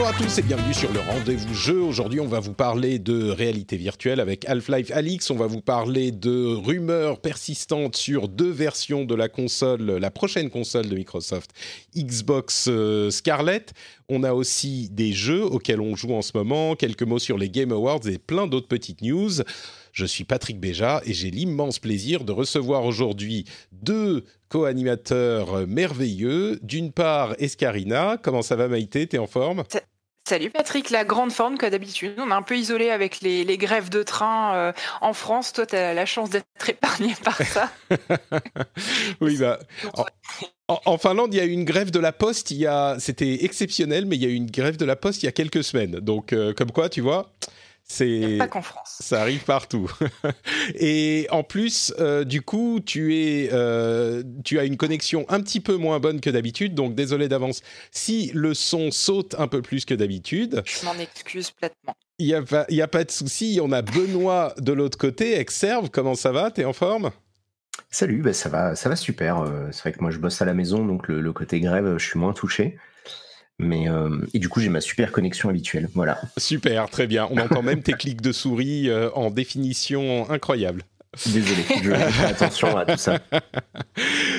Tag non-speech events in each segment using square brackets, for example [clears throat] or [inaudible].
Bonjour à tous et bienvenue sur le rendez-vous jeu. Aujourd'hui, on va vous parler de réalité virtuelle avec Half-Life Alix. On va vous parler de rumeurs persistantes sur deux versions de la console, la prochaine console de Microsoft, Xbox euh, Scarlett. On a aussi des jeux auxquels on joue en ce moment, quelques mots sur les Game Awards et plein d'autres petites news. Je suis Patrick Béja et j'ai l'immense plaisir de recevoir aujourd'hui deux co-animateurs merveilleux. D'une part, Escarina. Comment ça va Maïté? T'es en forme? Salut Patrick, la grande forme que d'habitude. On est un peu isolé avec les, les grèves de train euh, en France. Toi, tu as la chance d'être épargné par ça. [laughs] oui, bah. En, en, Finlande, il y a eu une grève de la poste. Il y a, c'était exceptionnel, mais il y a eu une grève de la poste il y a quelques semaines. Donc, euh, comme quoi, tu vois. C'est pas qu'en France. Ça arrive partout. [laughs] Et en plus, euh, du coup, tu es, euh, tu as une connexion un petit peu moins bonne que d'habitude. Donc désolé d'avance si le son saute un peu plus que d'habitude. Je m'en excuse platement. Il n'y a, pas, y a pas de souci. On a Benoît de l'autre côté. Exerve, comment ça va? T'es en forme? Salut, bah ça va, ça va super. Euh, c'est vrai que moi je bosse à la maison, donc le, le côté grève, je suis moins touché. Mais euh, et du coup, j'ai ma super connexion habituelle. Voilà. Super, très bien. On entend même tes clics de souris euh, en définition incroyable. Désolé, je fais attention à tout ça. [laughs]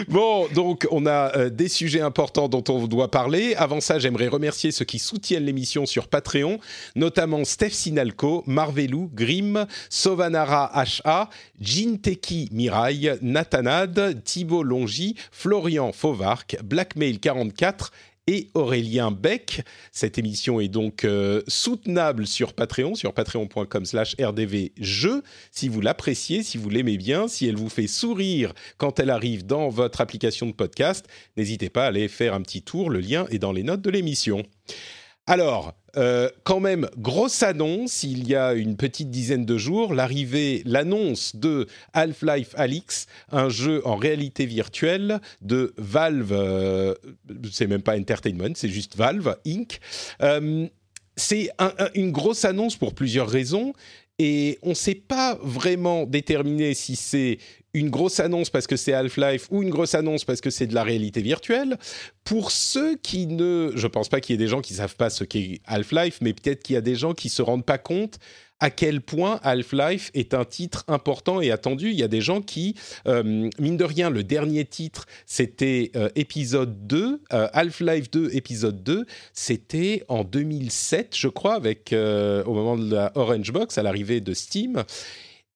Bon, donc on a euh, des sujets importants dont on doit parler. Avant ça, j'aimerais remercier ceux qui soutiennent l'émission sur Patreon, notamment Steph Sinalco, Marvelou, Grim, Sovanara HA, Jinteki Mirai, Nathanad, Thibault Longy, Florian Fauvarc, Blackmail44 et Aurélien Beck. Cette émission est donc euh, soutenable sur Patreon, sur patreon.com slash rdvjeux. Si vous l'appréciez, si vous l'aimez bien, si elle vous fait sourire quand elle arrive dans votre application de podcast, n'hésitez pas à aller faire un petit tour. Le lien est dans les notes de l'émission. Alors, euh, quand même, grosse annonce, il y a une petite dizaine de jours, l'arrivée, l'annonce de Half-Life Alix, un jeu en réalité virtuelle de Valve, euh, c'est même pas Entertainment, c'est juste Valve Inc. Euh, c'est un, un, une grosse annonce pour plusieurs raisons. Et on ne sait pas vraiment déterminer si c'est une grosse annonce parce que c'est Half-Life ou une grosse annonce parce que c'est de la réalité virtuelle. Pour ceux qui ne... Je pense pas qu'il y ait des gens qui savent pas ce qu'est Half-Life, mais peut-être qu'il y a des gens qui se rendent pas compte à quel point Half-Life est un titre important et attendu. Il y a des gens qui, euh, mine de rien, le dernier titre, c'était euh, épisode 2, euh, Half-Life 2, épisode 2, c'était en 2007, je crois, avec, au moment de la Orange Box, à l'arrivée de Steam.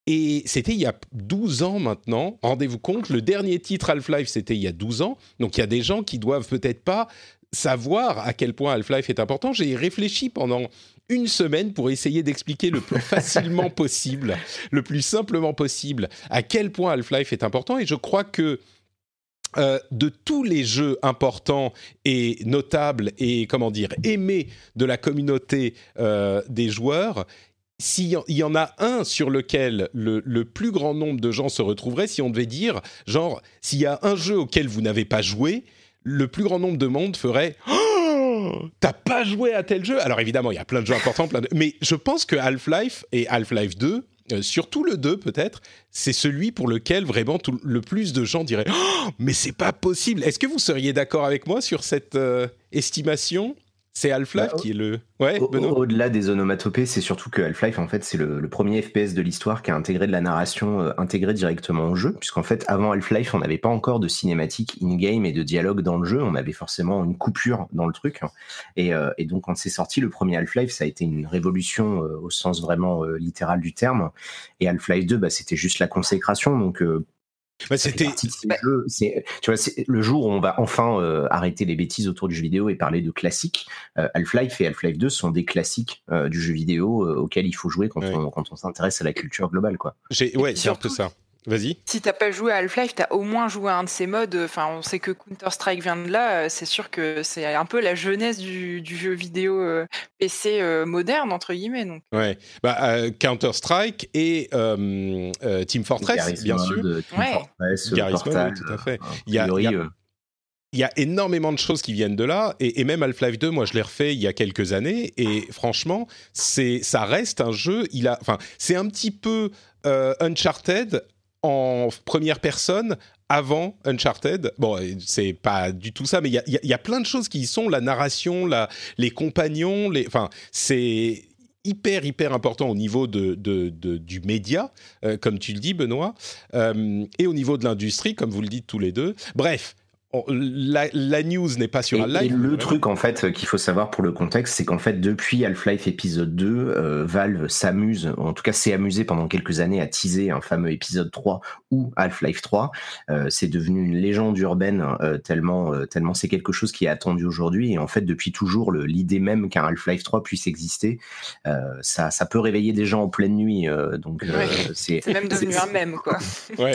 Et c'était il y a 12 ans maintenant. Rendez-vous compte, le dernier titre Half-Life, c'était il y a 12 ans. Donc il y a des gens qui doivent peut-être pas savoir à quel point Half-Life est important. J'ai réfléchi pendant une semaine pour essayer d'expliquer le plus [laughs] facilement possible, le plus simplement possible, à quel point Half-Life est important. Et je crois que euh, de tous les jeux importants et notables et comment dire aimés de la communauté euh, des joueurs, s'il y en a un sur lequel le, plus grand nombre de gens se retrouveraient, si on devait dire, genre, s'il y a un jeu auquel vous n'avez pas joué, le plus grand nombre de monde ferait oh, T'as pas joué à tel jeu? Alors évidemment, il y a plein de jeux importants, plein de... mais je pense que Half-Life et Half-Life 2, euh, surtout le 2 peut-être, c'est celui pour lequel vraiment le plus de gens diraient oh, Mais c'est pas possible! Est-ce que vous seriez d'accord avec moi sur cette euh, estimation? C'est Half-Life bah, qui est le. Ouais, Au-delà des onomatopées, c'est surtout que Half-Life, en fait, c'est le, le, premier FPS de l'histoire qui a intégré de la narration euh, intégrée directement au jeu. Puisqu'en fait, avant Half-Life, on n'avait pas encore de cinématique in-game et de dialogue dans le jeu. On avait forcément une coupure dans le truc. Et, euh, et donc, quand c'est sorti, le premier Half-Life, ça a été une révolution euh, au sens vraiment littéral du terme. Et Half-Life 2, bah, c'était juste la consécration. Donc, Bah, c'était. Bah, tu vois, c'est le jour où on va enfin euh, arrêter les bêtises autour du jeu vidéo et parler de classiques. Euh, Half-Life et Half-Life 2 sont des classiques euh, du jeu vidéo auxquels il faut jouer quand on, s'intéresse à la culture globale, quoi. Ouais, c'est un peu ça. Vas-y. Si t'as pas joué à Half-Life, t'as au moins joué à un de ces modes. Enfin, on sait que Counter-Strike vient de là. C'est sûr que c'est un peu la jeunesse du, jeu vidéo euh, PC euh, moderne entre guillemets. Donc. Ouais. Bah, euh, Counter-Strike et Team Fortress, bien sûr. Team Fortress, Portal, tout à fait. Il y a, il y a énormément de choses qui viennent de là, et, et même Half-Life 2, moi je l'ai refait il y a quelques années, et franchement, c'est, ça reste un jeu. Il a, enfin, c'est un petit peu Uncharted en première personne avant Uncharted. Bon, c'est pas du tout ça, mais il y, a, plein de choses qui y sont. La narration, la, les compagnons, les, enfin, c'est hyper hyper important au niveau de, du média, euh, comme tu le dis Benoît, euh, et au niveau de l'industrie, comme vous le dites tous les deux. Bref, la, news n'est pas sur un live. Et le truc en fait qu'il faut savoir pour le contexte, c'est qu'en fait depuis Half-Life épisode 2, euh, Valve s'amuse, en tout cas s'est amusé pendant quelques années à teaser un fameux épisode 3 ou Half-Life 3. Euh, c'est devenu une légende urbaine euh, tellement tellement c'est quelque chose qui est attendu aujourd'hui et en fait depuis toujours l'idée même qu'un Half-Life 3 puisse exister, ça ça peut réveiller des gens en pleine nuit. donc c'est même devenu un mème quoi.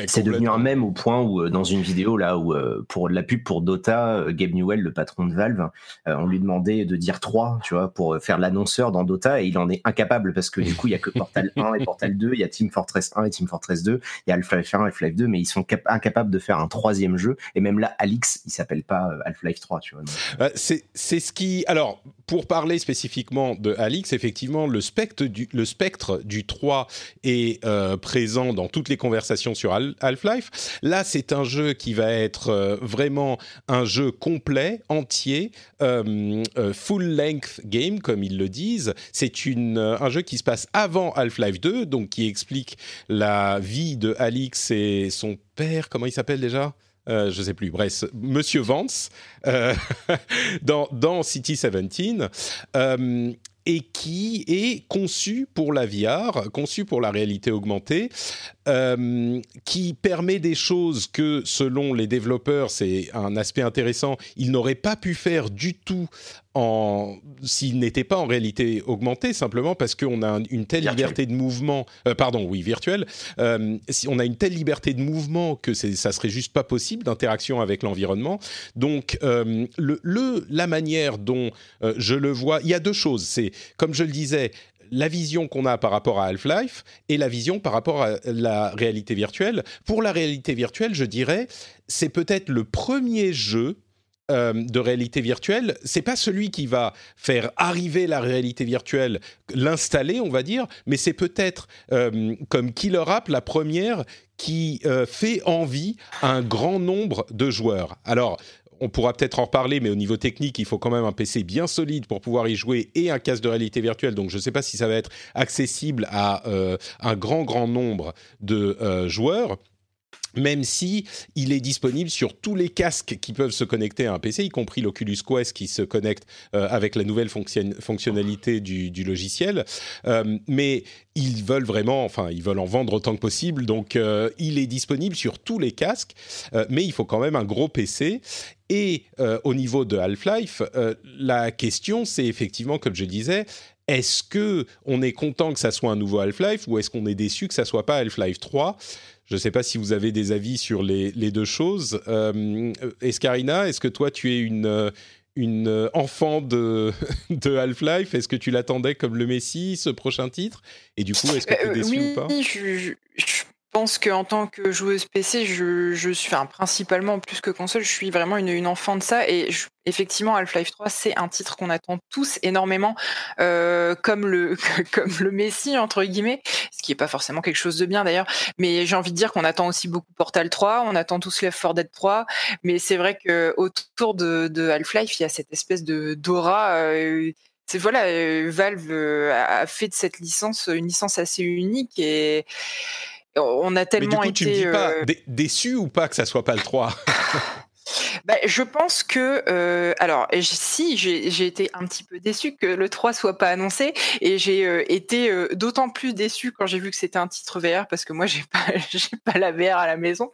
c'est devenu un mème au point où dans une vidéo là où pour la pour Dota, euh, Gabe Newell, le patron de Valve, euh, on lui demandait de dire 3, tu vois, pour faire l'annonceur dans Dota, et il en est incapable parce que du coup, il y a que Portal [laughs] 1 et Portal 2, il y a Team Fortress 1 et Team Fortress 2, il y a Half-Life 1 et Half-Life 2, mais ils sont incapables de faire un troisième jeu, et même là, Alix, il s'appelle pas euh, Half-Life 3, tu vois. c'est ce qui... Alors, pour parler spécifiquement de Alix, effectivement, le spectre du, le spectre du 3 est présent dans toutes les conversations sur Half-Life. Là, c'est un jeu qui va être vraiment un jeu complet, entier, euh, euh, full length game comme ils le disent. C'est euh, un jeu qui se passe avant Half-Life 2, donc qui explique la vie de Alix et son père. Comment il s'appelle déjà? Je je sais plus, bref, Monsieur Vance, [laughs] dans, dans, City 17 et qui est conçu pour la VR, conçu pour la réalité augmentée, euh, qui permet des choses que, selon les développeurs, c'est un aspect intéressant, ils n'auraient pas pu faire du tout en s'il n'était pas en réalité augmenté, simplement parce qu'on a une telle liberté de mouvement, euh, pardon, oui, virtuel, euh, si on a une telle liberté de mouvement que ça serait juste pas possible d'interaction avec l'environnement. Donc, le, le, la manière dont je le vois, il y a deux choses. C'est, comme je le disais, la vision qu'on a par rapport à Half-Life et la vision par rapport à la réalité virtuelle. Pour la réalité virtuelle, je dirais, c'est peut-être le premier jeu euh, de réalité virtuelle, c'est pas celui qui va faire arriver la réalité virtuelle, l'installer, on va dire, mais c'est peut-être euh, comme Killer App la première qui euh, fait envie à un grand nombre de joueurs. Alors, on pourra peut-être en reparler, mais au niveau technique, il faut quand même un PC bien solide pour pouvoir y jouer et un casque de réalité virtuelle. Donc je ne sais pas si ça va être accessible à un grand, grand nombre de joueurs même si il est disponible sur tous les casques qui peuvent se connecter à un PC, y compris l'Oculus Quest qui se connecte euh, avec la nouvelle fonctionnalité du, logiciel. mais ils veulent vraiment, enfin, ils veulent en vendre autant que possible, donc il est disponible sur tous les casques, mais il faut quand même un gros PC. Et euh, au niveau de Half-Life, euh, la question, c'est effectivement, comme je disais, est-ce que on est content que ça soit un nouveau Half-Life ou est-ce qu'on est déçu que ça soit pas Half-Life 3 Je ne sais pas si vous avez des avis sur les, deux choses. Euh, Escarina, est-ce que toi, tu es une une enfant de, [laughs] de Half-Life? Est-ce que tu l'attendais comme le Messie, ce prochain titre? Et du coup, est-ce que tu es déçu ou pas? je, je pense qu'en tant que joueuse PC, je, je suis, enfin, principalement plus que console, je suis vraiment une, une enfant de ça. Et effectivement, Half-Life 3, c'est un titre qu'on attend tous énormément, euh, comme le [laughs] comme le Messi entre guillemets, ce qui est pas forcément quelque chose de bien d'ailleurs. Mais j'ai envie de dire qu'on attend aussi beaucoup Portal 3, on attend tous Left 4 Dead 3. Mais c'est vrai que autour de, de Half-Life, il y a cette espèce de d'aura. Euh, voilà, euh, Valve a fait de cette licence une licence assez unique et on a tellement Mais du coup, été. Tu me dis pas euh, déçu ou pas que ça soit pas le 3 [laughs] bah, je pense que euh, alors si j'ai été un petit peu déçu que le 3 soit pas annoncé et j'ai euh, été euh, d'autant plus déçu quand j'ai vu que c'était un titre VR parce que moi j'ai pas [laughs] pas la VR à la maison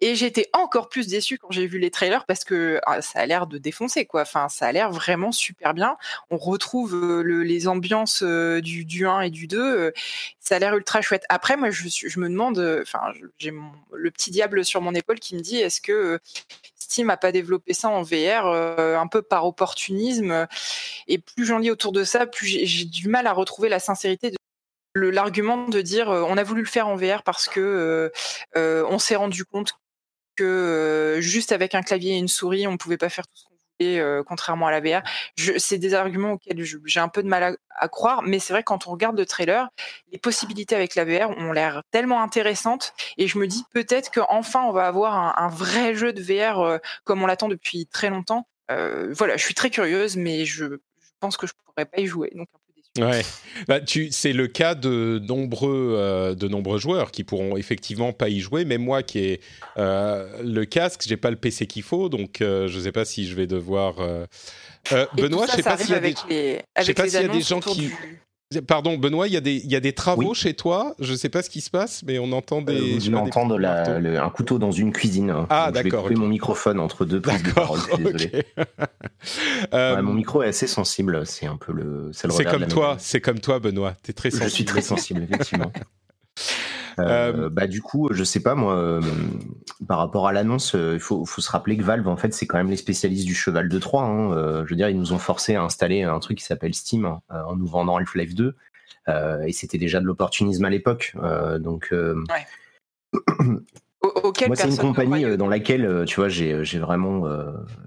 et été encore plus déçu quand j'ai vu les trailers parce que ah, ça a l'air de défoncer quoi. Enfin ça a l'air vraiment super bien. On retrouve les ambiances du, du 1 et du 2. ça a l'air ultra chouette. Après moi je, je me demande enfin j'ai le petit diable sur mon épaule qui me dit est-ce que Steam a pas développé ça en VR euh, un peu par opportunisme. Et plus j'en lis autour de ça, plus j'ai du mal à retrouver la sincérité de l'argument de dire euh, on a voulu le faire en VR parce que euh, on s'est rendu compte que juste avec un clavier et une souris on pouvait pas faire tout ce qu'on contrairement à la VR. C'est des arguments auxquels j'ai un peu de mal à, croire, mais c'est vrai quand on regarde le trailer, les possibilités avec la VR ont l'air tellement intéressantes et je me dis peut-être qu'enfin on va avoir un, vrai jeu de VR comme on l'attend depuis très longtemps. Voilà, je suis très curieuse, mais je, pense que je pourrais pas y jouer. Ouais, bah, tu, c'est le cas de nombreux, euh, de nombreux joueurs qui pourront effectivement pas y jouer. Même moi qui ai euh, le casque, j'ai pas le PC qu'il faut, donc euh, je sais pas si je vais devoir. Benoît, je sais pas s'il y a des, je sais pas s'il y a des gens qui. Pardon, Benoît, il y a des, il y a des travaux chez toi. Je ne sais pas ce qui se passe, mais on entend des. je entends un couteau dans une cuisine. Ah, d'accord. Je vais mon microphone entre deux prises de parole. Désolé. [laughs] Euh, mon micro est assez sensible. C'est un peu le. C'est comme toi. C'est comme toi, Benoît. Tu es très sensible. Je suis très sensible, effectivement. [laughs] Euh, bah du coup, je sais pas moi, euh, par rapport à l'annonce, euh, il faut, faut, se rappeler que Valve en fait c'est quand même les spécialistes du cheval de Troie. Hein. je veux dire, ils nous ont forcé à installer un truc qui s'appelle Steam hein, en nous vendant Half-Life 2, et c'était déjà de l'opportunisme à l'époque. donc ouais. [clears throat] Moi, c'est une compagnie dans laquelle, tu vois, j'ai vraiment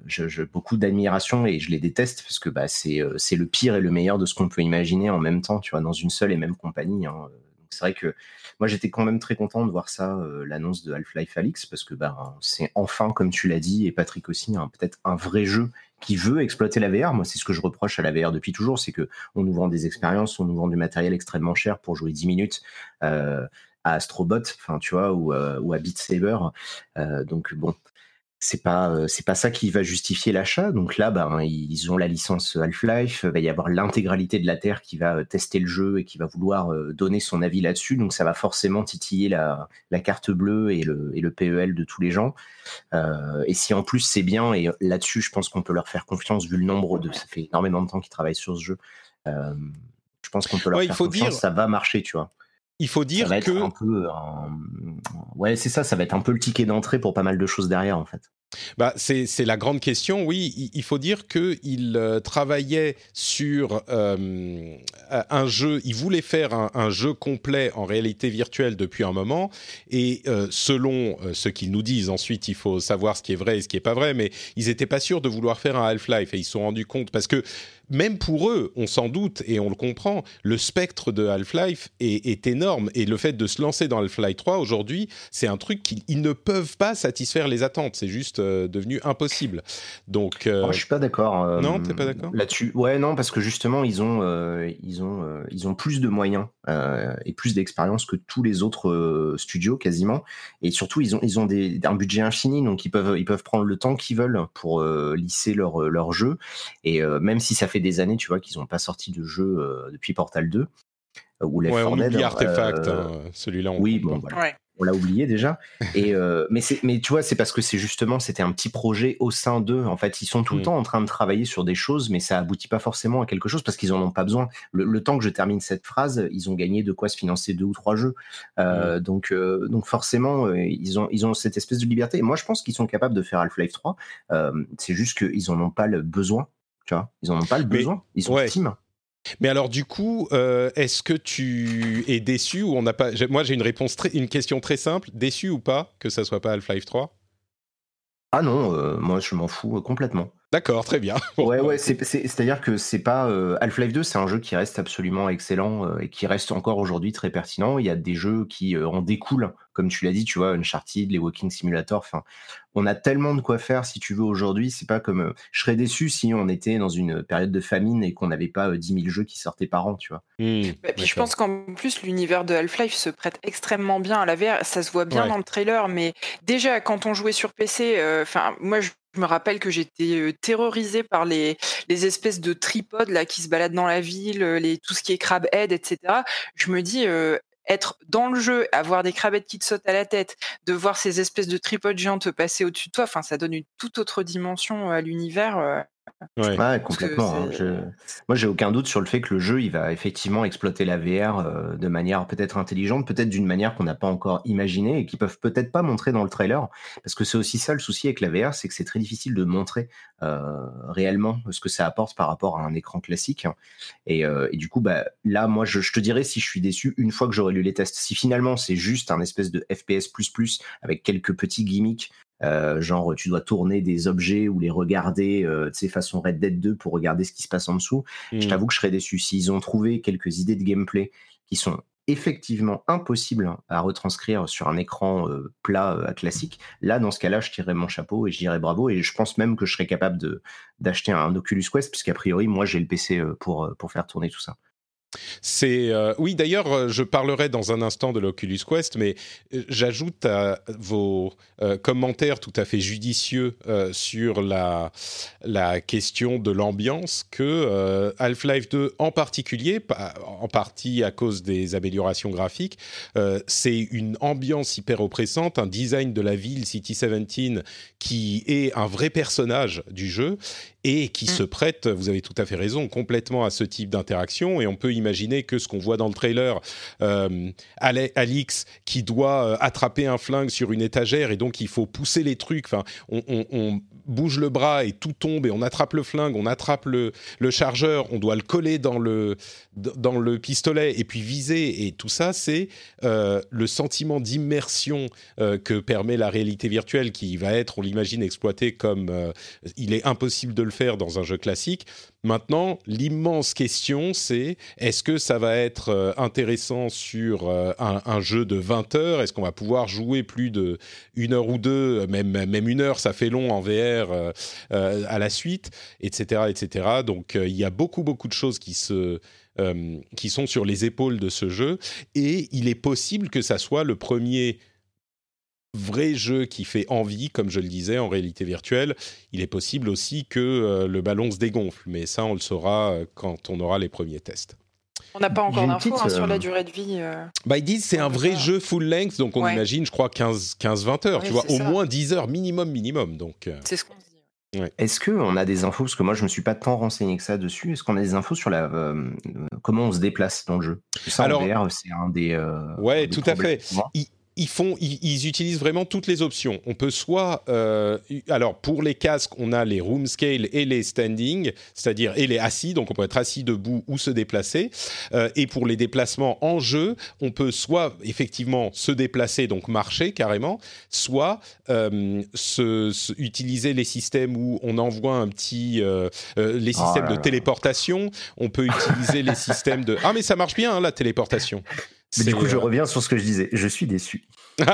je, beaucoup d'admiration et je les déteste parce que bah, c'est le pire et le meilleur de ce qu'on peut imaginer en même temps, tu vois, dans une seule et même compagnie. Hein. C'est vrai que moi, j'étais quand même très content de voir ça, euh, l'annonce de Half-Life Alix, parce que bah, c'est enfin, comme tu l'as dit, et Patrick aussi, hein, peut-être un vrai jeu qui veut exploiter la VR. Moi, c'est ce que je reproche à la VR depuis toujours, c'est que on nous vend des expériences, on nous vend du matériel extrêmement cher pour jouer 10 minutes. Euh, à Astrobot, enfin tu vois, ou, euh, ou à Beat Saber. donc bon, c'est pas euh, c'est pas ça qui va justifier l'achat. Donc là, ben ils ont la licence Half-Life. Il va y avoir l'intégralité de la Terre qui va euh, tester le jeu et qui va vouloir euh, donner son avis là-dessus. Donc ça va forcément titiller la, la carte bleue et le, et le PEL de tous les gens. Euh, et si en plus c'est bien et là-dessus, je pense qu'on peut leur faire confiance vu le nombre de ça fait énormément de temps qu'ils travaillent sur ce jeu. Je pense qu'on peut leur faire confiance. Ça va marcher, tu vois. Il faut dire ça va que. Être un peu, Ouais, c'est ça, ça va être un peu le ticket d'entrée pour pas mal de choses derrière, en fait. Bah, c'est la grande question, oui. Il, faut dire qu'il euh, travaillait sur euh, un jeu, il voulait faire un, jeu complet en réalité virtuelle depuis un moment, et euh, selon ce qu'ils nous disent, ensuite il faut savoir ce qui est vrai et ce qui n'est pas vrai, mais ils n'étaient pas sûrs de vouloir faire un Half-Life, et ils se sont rendus compte, parce que même pour eux, on s'en doute et on le comprend, le spectre de Half-Life est, énorme. Et le fait de se lancer dans Half-Life 3 aujourd'hui, c'est un truc qu'ils ne peuvent pas satisfaire les attentes. C'est juste euh, devenu impossible. Donc, euh, oh, je suis pas d'accord. Euh, non, t'es pas d'accord? là-dessus. Ouais, non, parce que justement, ils ont, ils ont, ils ont plus de moyens et plus d'expérience que tous les autres studios quasiment. Et surtout, ils ont, ils ont des, un budget infini, donc ils peuvent, ils peuvent prendre le temps qu'ils veulent pour lisser leur, leur jeu. Et même si ça fait des années, tu vois, qu'ils n'ont pas sorti de jeu euh, depuis Portal 2. Euh, ou les ouais, on oublie Artefact, euh, hein, celui-là. Oui, bon, voilà. on l'a oublié déjà. [laughs] Et mais c'est, mais tu vois, c'est parce que c'est justement, c'était un petit projet au sein d'eux. En fait, ils sont tout le mm. temps en train de travailler sur des choses, mais ça aboutit pas forcément à quelque chose parce qu'ils en ont pas besoin. Le, temps que je termine cette phrase, ils ont gagné de quoi se financer deux ou trois jeux. Mm. Donc, donc forcément, ils ont, ils ont cette espèce de liberté. Et moi, je pense qu'ils sont capables de faire Half-Life 3. c'est juste qu'ils en ont pas le besoin ils en ont pas le besoin. Ils sont ouais. Mais alors du coup, euh, est-ce que tu es déçu ou on n'a pas Moi, j'ai une réponse, une question très simple. Déçu ou pas que ça soit pas Half-Life 3 Ah non, euh, moi je m'en fous euh, complètement. D'accord, très bien. [laughs] ouais, ouais, c'est-à-dire que c'est pas Half-Life 2, c'est un jeu qui reste absolument excellent et qui reste encore aujourd'hui très pertinent. Il y a des jeux qui en découlent comme tu l'as dit, tu vois, Uncharted, les Walking Simulator, enfin, on a tellement de quoi faire si tu veux aujourd'hui. C'est pas comme. Euh, je serais déçu si on était dans une période de famine et qu'on n'avait pas 10 euh, 000 jeux qui sortaient par an, tu vois. Mmh, puis je pense qu'en plus, l'univers de Half-Life se prête extrêmement bien à la VR. Ça se voit bien dans le trailer, mais déjà, quand on jouait sur PC, euh, enfin, moi, je je me rappelle que j'étais terrorisée par les, espèces de tripodes qui se baladent dans la ville, tout ce qui est crabhead, etc. Je me dis, être dans le jeu, avoir des crabettes qui te sautent à la tête, de voir ces espèces de tripodes géants te passer au-dessus de toi, ça donne une toute autre dimension à l'univers. Ouais, complètement. Hein. Moi, j'ai aucun doute sur le fait que le jeu, il va effectivement exploiter la VR euh, de manière peut-être intelligente, peut-être d'une manière qu'on n'a pas encore imaginée et qui peuvent peut-être pas montrer dans le trailer. Parce que c'est aussi ça le souci avec la VR, c'est que c'est très difficile de montrer euh, réellement ce que ça apporte par rapport à un écran classique. Et, euh, du coup, bah, là, moi, je, je, te dirais si je suis déçu une fois que j'aurai lu les tests. Si finalement c'est juste un espèce de FPS avec quelques petits gimmicks euh, genre, tu dois tourner des objets ou les regarder, euh, tu sais, façon Red Dead 2 pour regarder ce qui se passe en dessous. Je hmm. t'avoue que je serais déçu. S'ils ont trouvé quelques idées de gameplay qui sont effectivement impossibles à retranscrire sur un écran euh, plat classique, là, dans ce cas-là, je tirerais mon chapeau et je dirais bravo. Et je pense même que je serais capable d'acheter un Oculus Quest, puisqu'a priori, moi, j'ai le PC pour, pour faire tourner tout ça. C'est euh, oui d'ailleurs euh, je parlerai dans un instant de l'Oculus Quest mais euh, j'ajoute à vos commentaires tout à fait judicieux sur la la question de l'ambiance que Half-Life 2 en particulier en partie à cause des améliorations graphiques c'est une ambiance hyper oppressante un design de la ville City 17 qui est un vrai personnage du jeu et qui mm. se prête, vous avez tout à fait raison, complètement à ce type d'interaction. Et on peut imaginer que ce qu'on voit dans le trailer, euh, Alix qui doit euh, attraper un flingue sur une étagère et donc il faut pousser les trucs. Enfin, on, bouge le bras et tout tombe et on attrape le flingue, on attrape le, chargeur, on doit le coller dans le, dans le pistolet et puis viser. Et tout ça, c'est euh, le sentiment d'immersion que permet la réalité virtuelle qui va être, on l'imagine, exploité comme il est impossible de le faire dans un jeu classique. Maintenant, l'immense question, c'est est-ce que ça va être euh, intéressant sur euh, un, jeu de 20 heures? Est-ce qu'on va pouvoir jouer plus de une heure ou deux Même, une heure, ça fait long en VR euh, à la suite, etc. etc. Donc, il y a beaucoup, beaucoup de choses qui se... qui sont sur les épaules de ce jeu et il est possible que ça soit le premier vrai jeu qui fait envie, comme je le disais, en réalité virtuelle, il est possible aussi que euh, le ballon se dégonfle. Mais ça, on le saura euh, quand on aura les premiers tests. On n'a pas encore d'infos hein, sur la euh, durée de vie. Bah, ils disent c'est un vrai jeu full length, donc on imagine, je crois, 15-20 heures, tu vois, au moins 10 heures minimum, minimum. Donc, C'est ce qu'on dit. Est-ce qu'on a des infos, parce que moi je me suis pas tant renseigné que ça dessus, est-ce qu'on a des infos sur la, comment on se déplace dans le jeu? Ça, Alors, c'est un des... ouais, tout à fait ils font, ils, utilisent vraiment toutes les options. On peut soit, euh, alors pour les casques, on a les room scale et les standing, c'est-à-dire et les assis, donc on peut être assis debout ou se déplacer. Euh, et pour les déplacements en jeu, on peut soit effectivement se déplacer, donc marcher carrément, soit euh, se, utiliser les systèmes où on envoie un petit, les oh systèmes de téléportation. On peut utiliser les systèmes de, ah mais ça marche bien hein, la téléportation. Mais du coup, je euh, reviens sur ce que je disais. Je suis déçu. [laughs]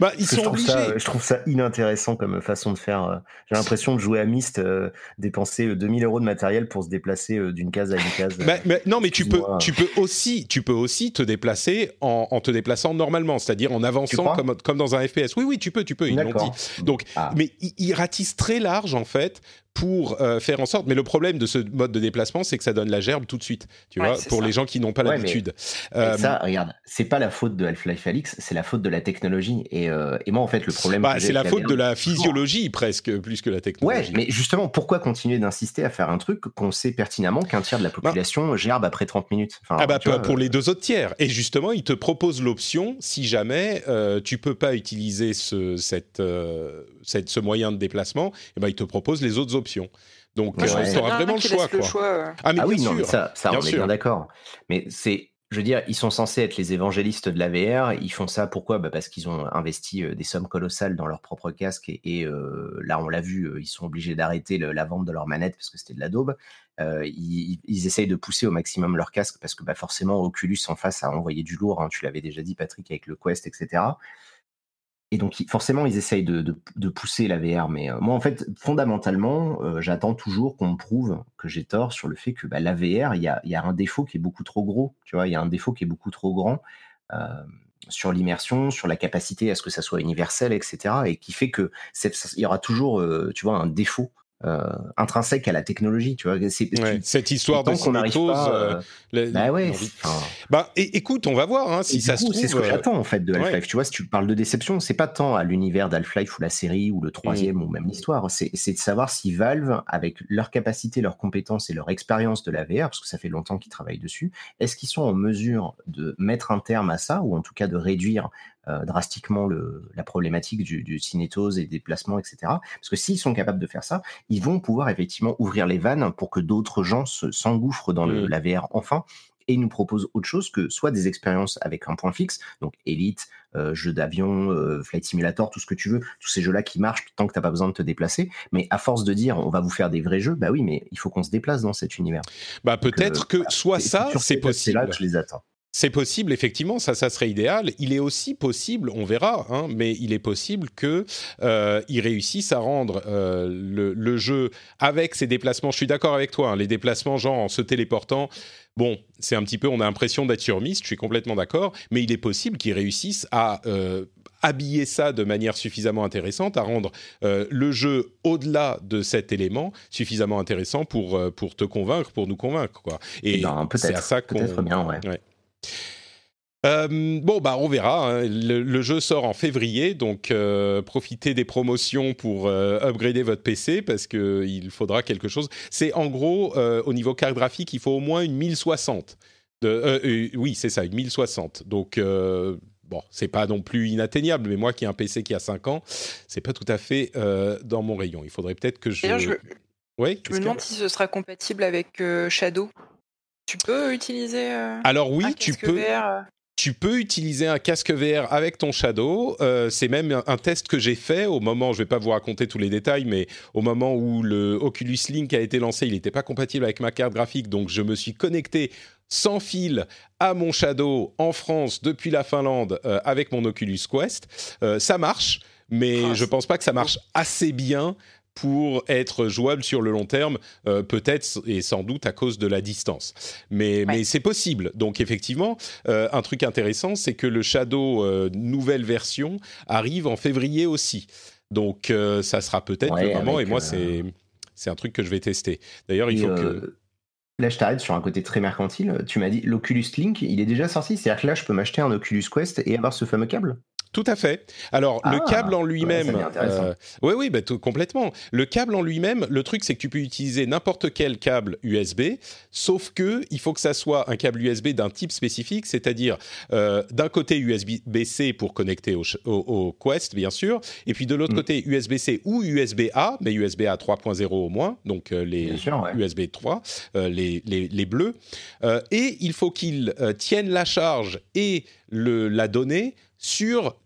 bah, ils sont je obligés. Ça, je trouve ça inintéressant comme façon de faire. Euh, j'ai l'impression de jouer à Myst, euh, dépenser 2000 euros de matériel pour se déplacer d'une case à une case. Bah, mais, non, mais tu peux, tu peux aussi, tu peux aussi te déplacer en, te déplaçant normalement, c'est-à-dire en avançant comme, comme dans un FPS. Oui, oui, tu peux, tu peux. Ils l'ont dit. Donc, ah. mais ils ratissent très large en fait pour euh, faire en sorte. Mais le problème de ce mode de déplacement, c'est que ça donne la gerbe tout de suite, tu vois, pour les gens qui n'ont pas l'habitude. Euh, ça, regarde, c'est pas la faute de Half-Life Alix, c'est la faute de la technologie. Et, euh, et, moi, en fait, le problème. Bah, c'est la faute de la physiologie presque, plus que la technologie. Ouais, mais justement, pourquoi continuer d'insister à faire un truc qu'on sait pertinemment qu'un tiers de la bah population gerbe après 30 minutes? Ah bah pour les deux autres tiers. Et justement, ils te proposent l'option, si jamais tu peux pas utiliser ce, cette, cette, ce moyen de déplacement, et eh ben, ils te proposent les autres options donc, tu euh, auras vraiment le choix, quoi. Euh. Ah, mais ah oui, non, ça, ça on est bien d'accord. Mais c'est, je veux dire, ils sont censés être les évangélistes de la VR. Ils font ça pourquoi? Bah Parce qu'ils ont investi euh, des sommes colossales dans leur propre casque. Et, là, on l'a vu, ils sont obligés d'arrêter la vente de leur manette parce que c'était de la daube. ils, essayent de pousser au maximum leur casque parce que bah, forcément, Oculus en face a envoyé du lourd. Hein. tu l'avais déjà dit, Patrick, avec le Quest, etc. Et donc forcément, ils essayent de, pousser la VR. Mais euh, moi, en fait, fondamentalement, euh, j'attends toujours qu'on me prouve que j'ai tort sur le fait que bah, la VR, il y a, un défaut qui est beaucoup trop gros. Tu vois, il y a un défaut qui est beaucoup trop grand. Euh, sur l'immersion, sur la capacité à ce que ça soit universel, etc. Et qui fait que il y aura toujours, tu vois, un défaut intrinsèque à la technologie, tu vois. cette histoire de n'arrive pas. Euh, bah ouais. Bah, écoute, on va voir hein, si ça se trouve. C'est ce que euh, j'attends en fait de Half-Life. Tu vois, si tu parles de déception, c'est pas tant à l'univers d'Half-Life ou la série ou le troisième mm. ou même l'histoire. C'est de savoir si Valve, avec leur capacité, leurs compétences et leur expérience de la VR, parce que ça fait longtemps qu'ils travaillent dessus, est-ce qu'ils sont en mesure de mettre un terme à ça ou en tout cas de réduire euh, drastiquement le, la problématique du, du cinétose et des placements, etc. Parce que s'ils sont capables de faire ça, ils vont pouvoir effectivement ouvrir les vannes pour que d'autres gens s'engouffrent dans le, mmh. la VR enfin et nous proposent autre chose que soit des expériences avec un point fixe, donc Elite, euh, jeu d'avion, euh, Flight Simulator, tout ce que tu veux, tous ces jeux-là qui marchent tant que tu n'as pas besoin de te déplacer. Mais à force de dire on va vous faire des vrais jeux, bah oui, mais il faut qu'on se déplace dans cet univers. Bah peut-être que soit ça, c'est possible. là que je les attends. C'est possible, effectivement, ça, ça serait idéal. Il est aussi possible, on verra, hein, mais il est possible qu'ils euh, réussissent à rendre euh, le, jeu avec ses déplacements. Je suis d'accord avec toi, hein, les déplacements, genre en se téléportant. Bon, c'est un petit peu, on a l'impression d'être sur Myst, je suis complètement d'accord, mais il est possible qu'ils réussissent à euh, habiller ça de manière suffisamment intéressante, à rendre euh, le jeu au-delà de cet élément suffisamment intéressant pour, euh, pour te convaincre, pour nous convaincre. Quoi. Et eh ben, c'est à ça qu'on. bien, ouais. Euh, bon, bah, on verra. Hein. Le, jeu sort en février, donc euh, profitez des promotions pour euh, upgrader votre PC parce que il faudra quelque chose. C'est en gros, au niveau carte graphique, il faut au moins une 1060. De, oui, c'est ça, une 1060. Donc, bon, c'est pas non plus inatteignable, mais moi qui ai un PC qui a 5 ans, c'est pas tout à fait dans mon rayon. Il faudrait peut-être que je. je, oui, je me demande si ce sera compatible avec Shadow. Tu peux utiliser. Alors oui, tu peux tu peux utiliser un casque VR avec ton Shadow. Euh, c'est même un, test que j'ai fait au moment, je ne vais pas vous raconter tous les détails, mais au moment où le Oculus Link a été lancé, il n'était pas compatible avec ma carte graphique, donc je me suis connecté sans fil à mon Shadow en France depuis la Finlande euh, avec mon Oculus Quest. Euh, ça marche, mais je ah, je pense pas que ça marche assez bien pour être jouable sur le long terme, euh, peut-être et sans doute à cause de la distance. Mais, mais c'est possible. Donc effectivement, euh, un truc intéressant, c'est que le Shadow euh, nouvelle version arrive en février aussi. Donc ça sera peut-être le moment. Et moi, c'est c'est un truc que je vais tester. D'ailleurs, il faut que Là, je t'arrête sur un côté très mercantile. Tu m'as dit l'Oculus Link, il est déjà sorti. C'est-à-dire que là, je peux m'acheter un Oculus Quest et avoir ce fameux câble tout à fait. Alors, le ah, câble en lui-même. Euh, oui, oui, bah, tout, complètement. Le câble en lui-même, le truc, c'est que tu peux utiliser n'importe quel câble USB, sauf que il faut que ça soit un câble USB d'un type spécifique, c'est-à-dire euh, d'un côté USB-C pour connecter au, Quest, bien sûr, et puis de l'autre mm. côté USB-C ou USB-A, mais USB-A 3.0 au moins, donc euh, les USB 3, les, les, les, bleus. et il faut qu'ils tiennent la charge et le, la donnée sur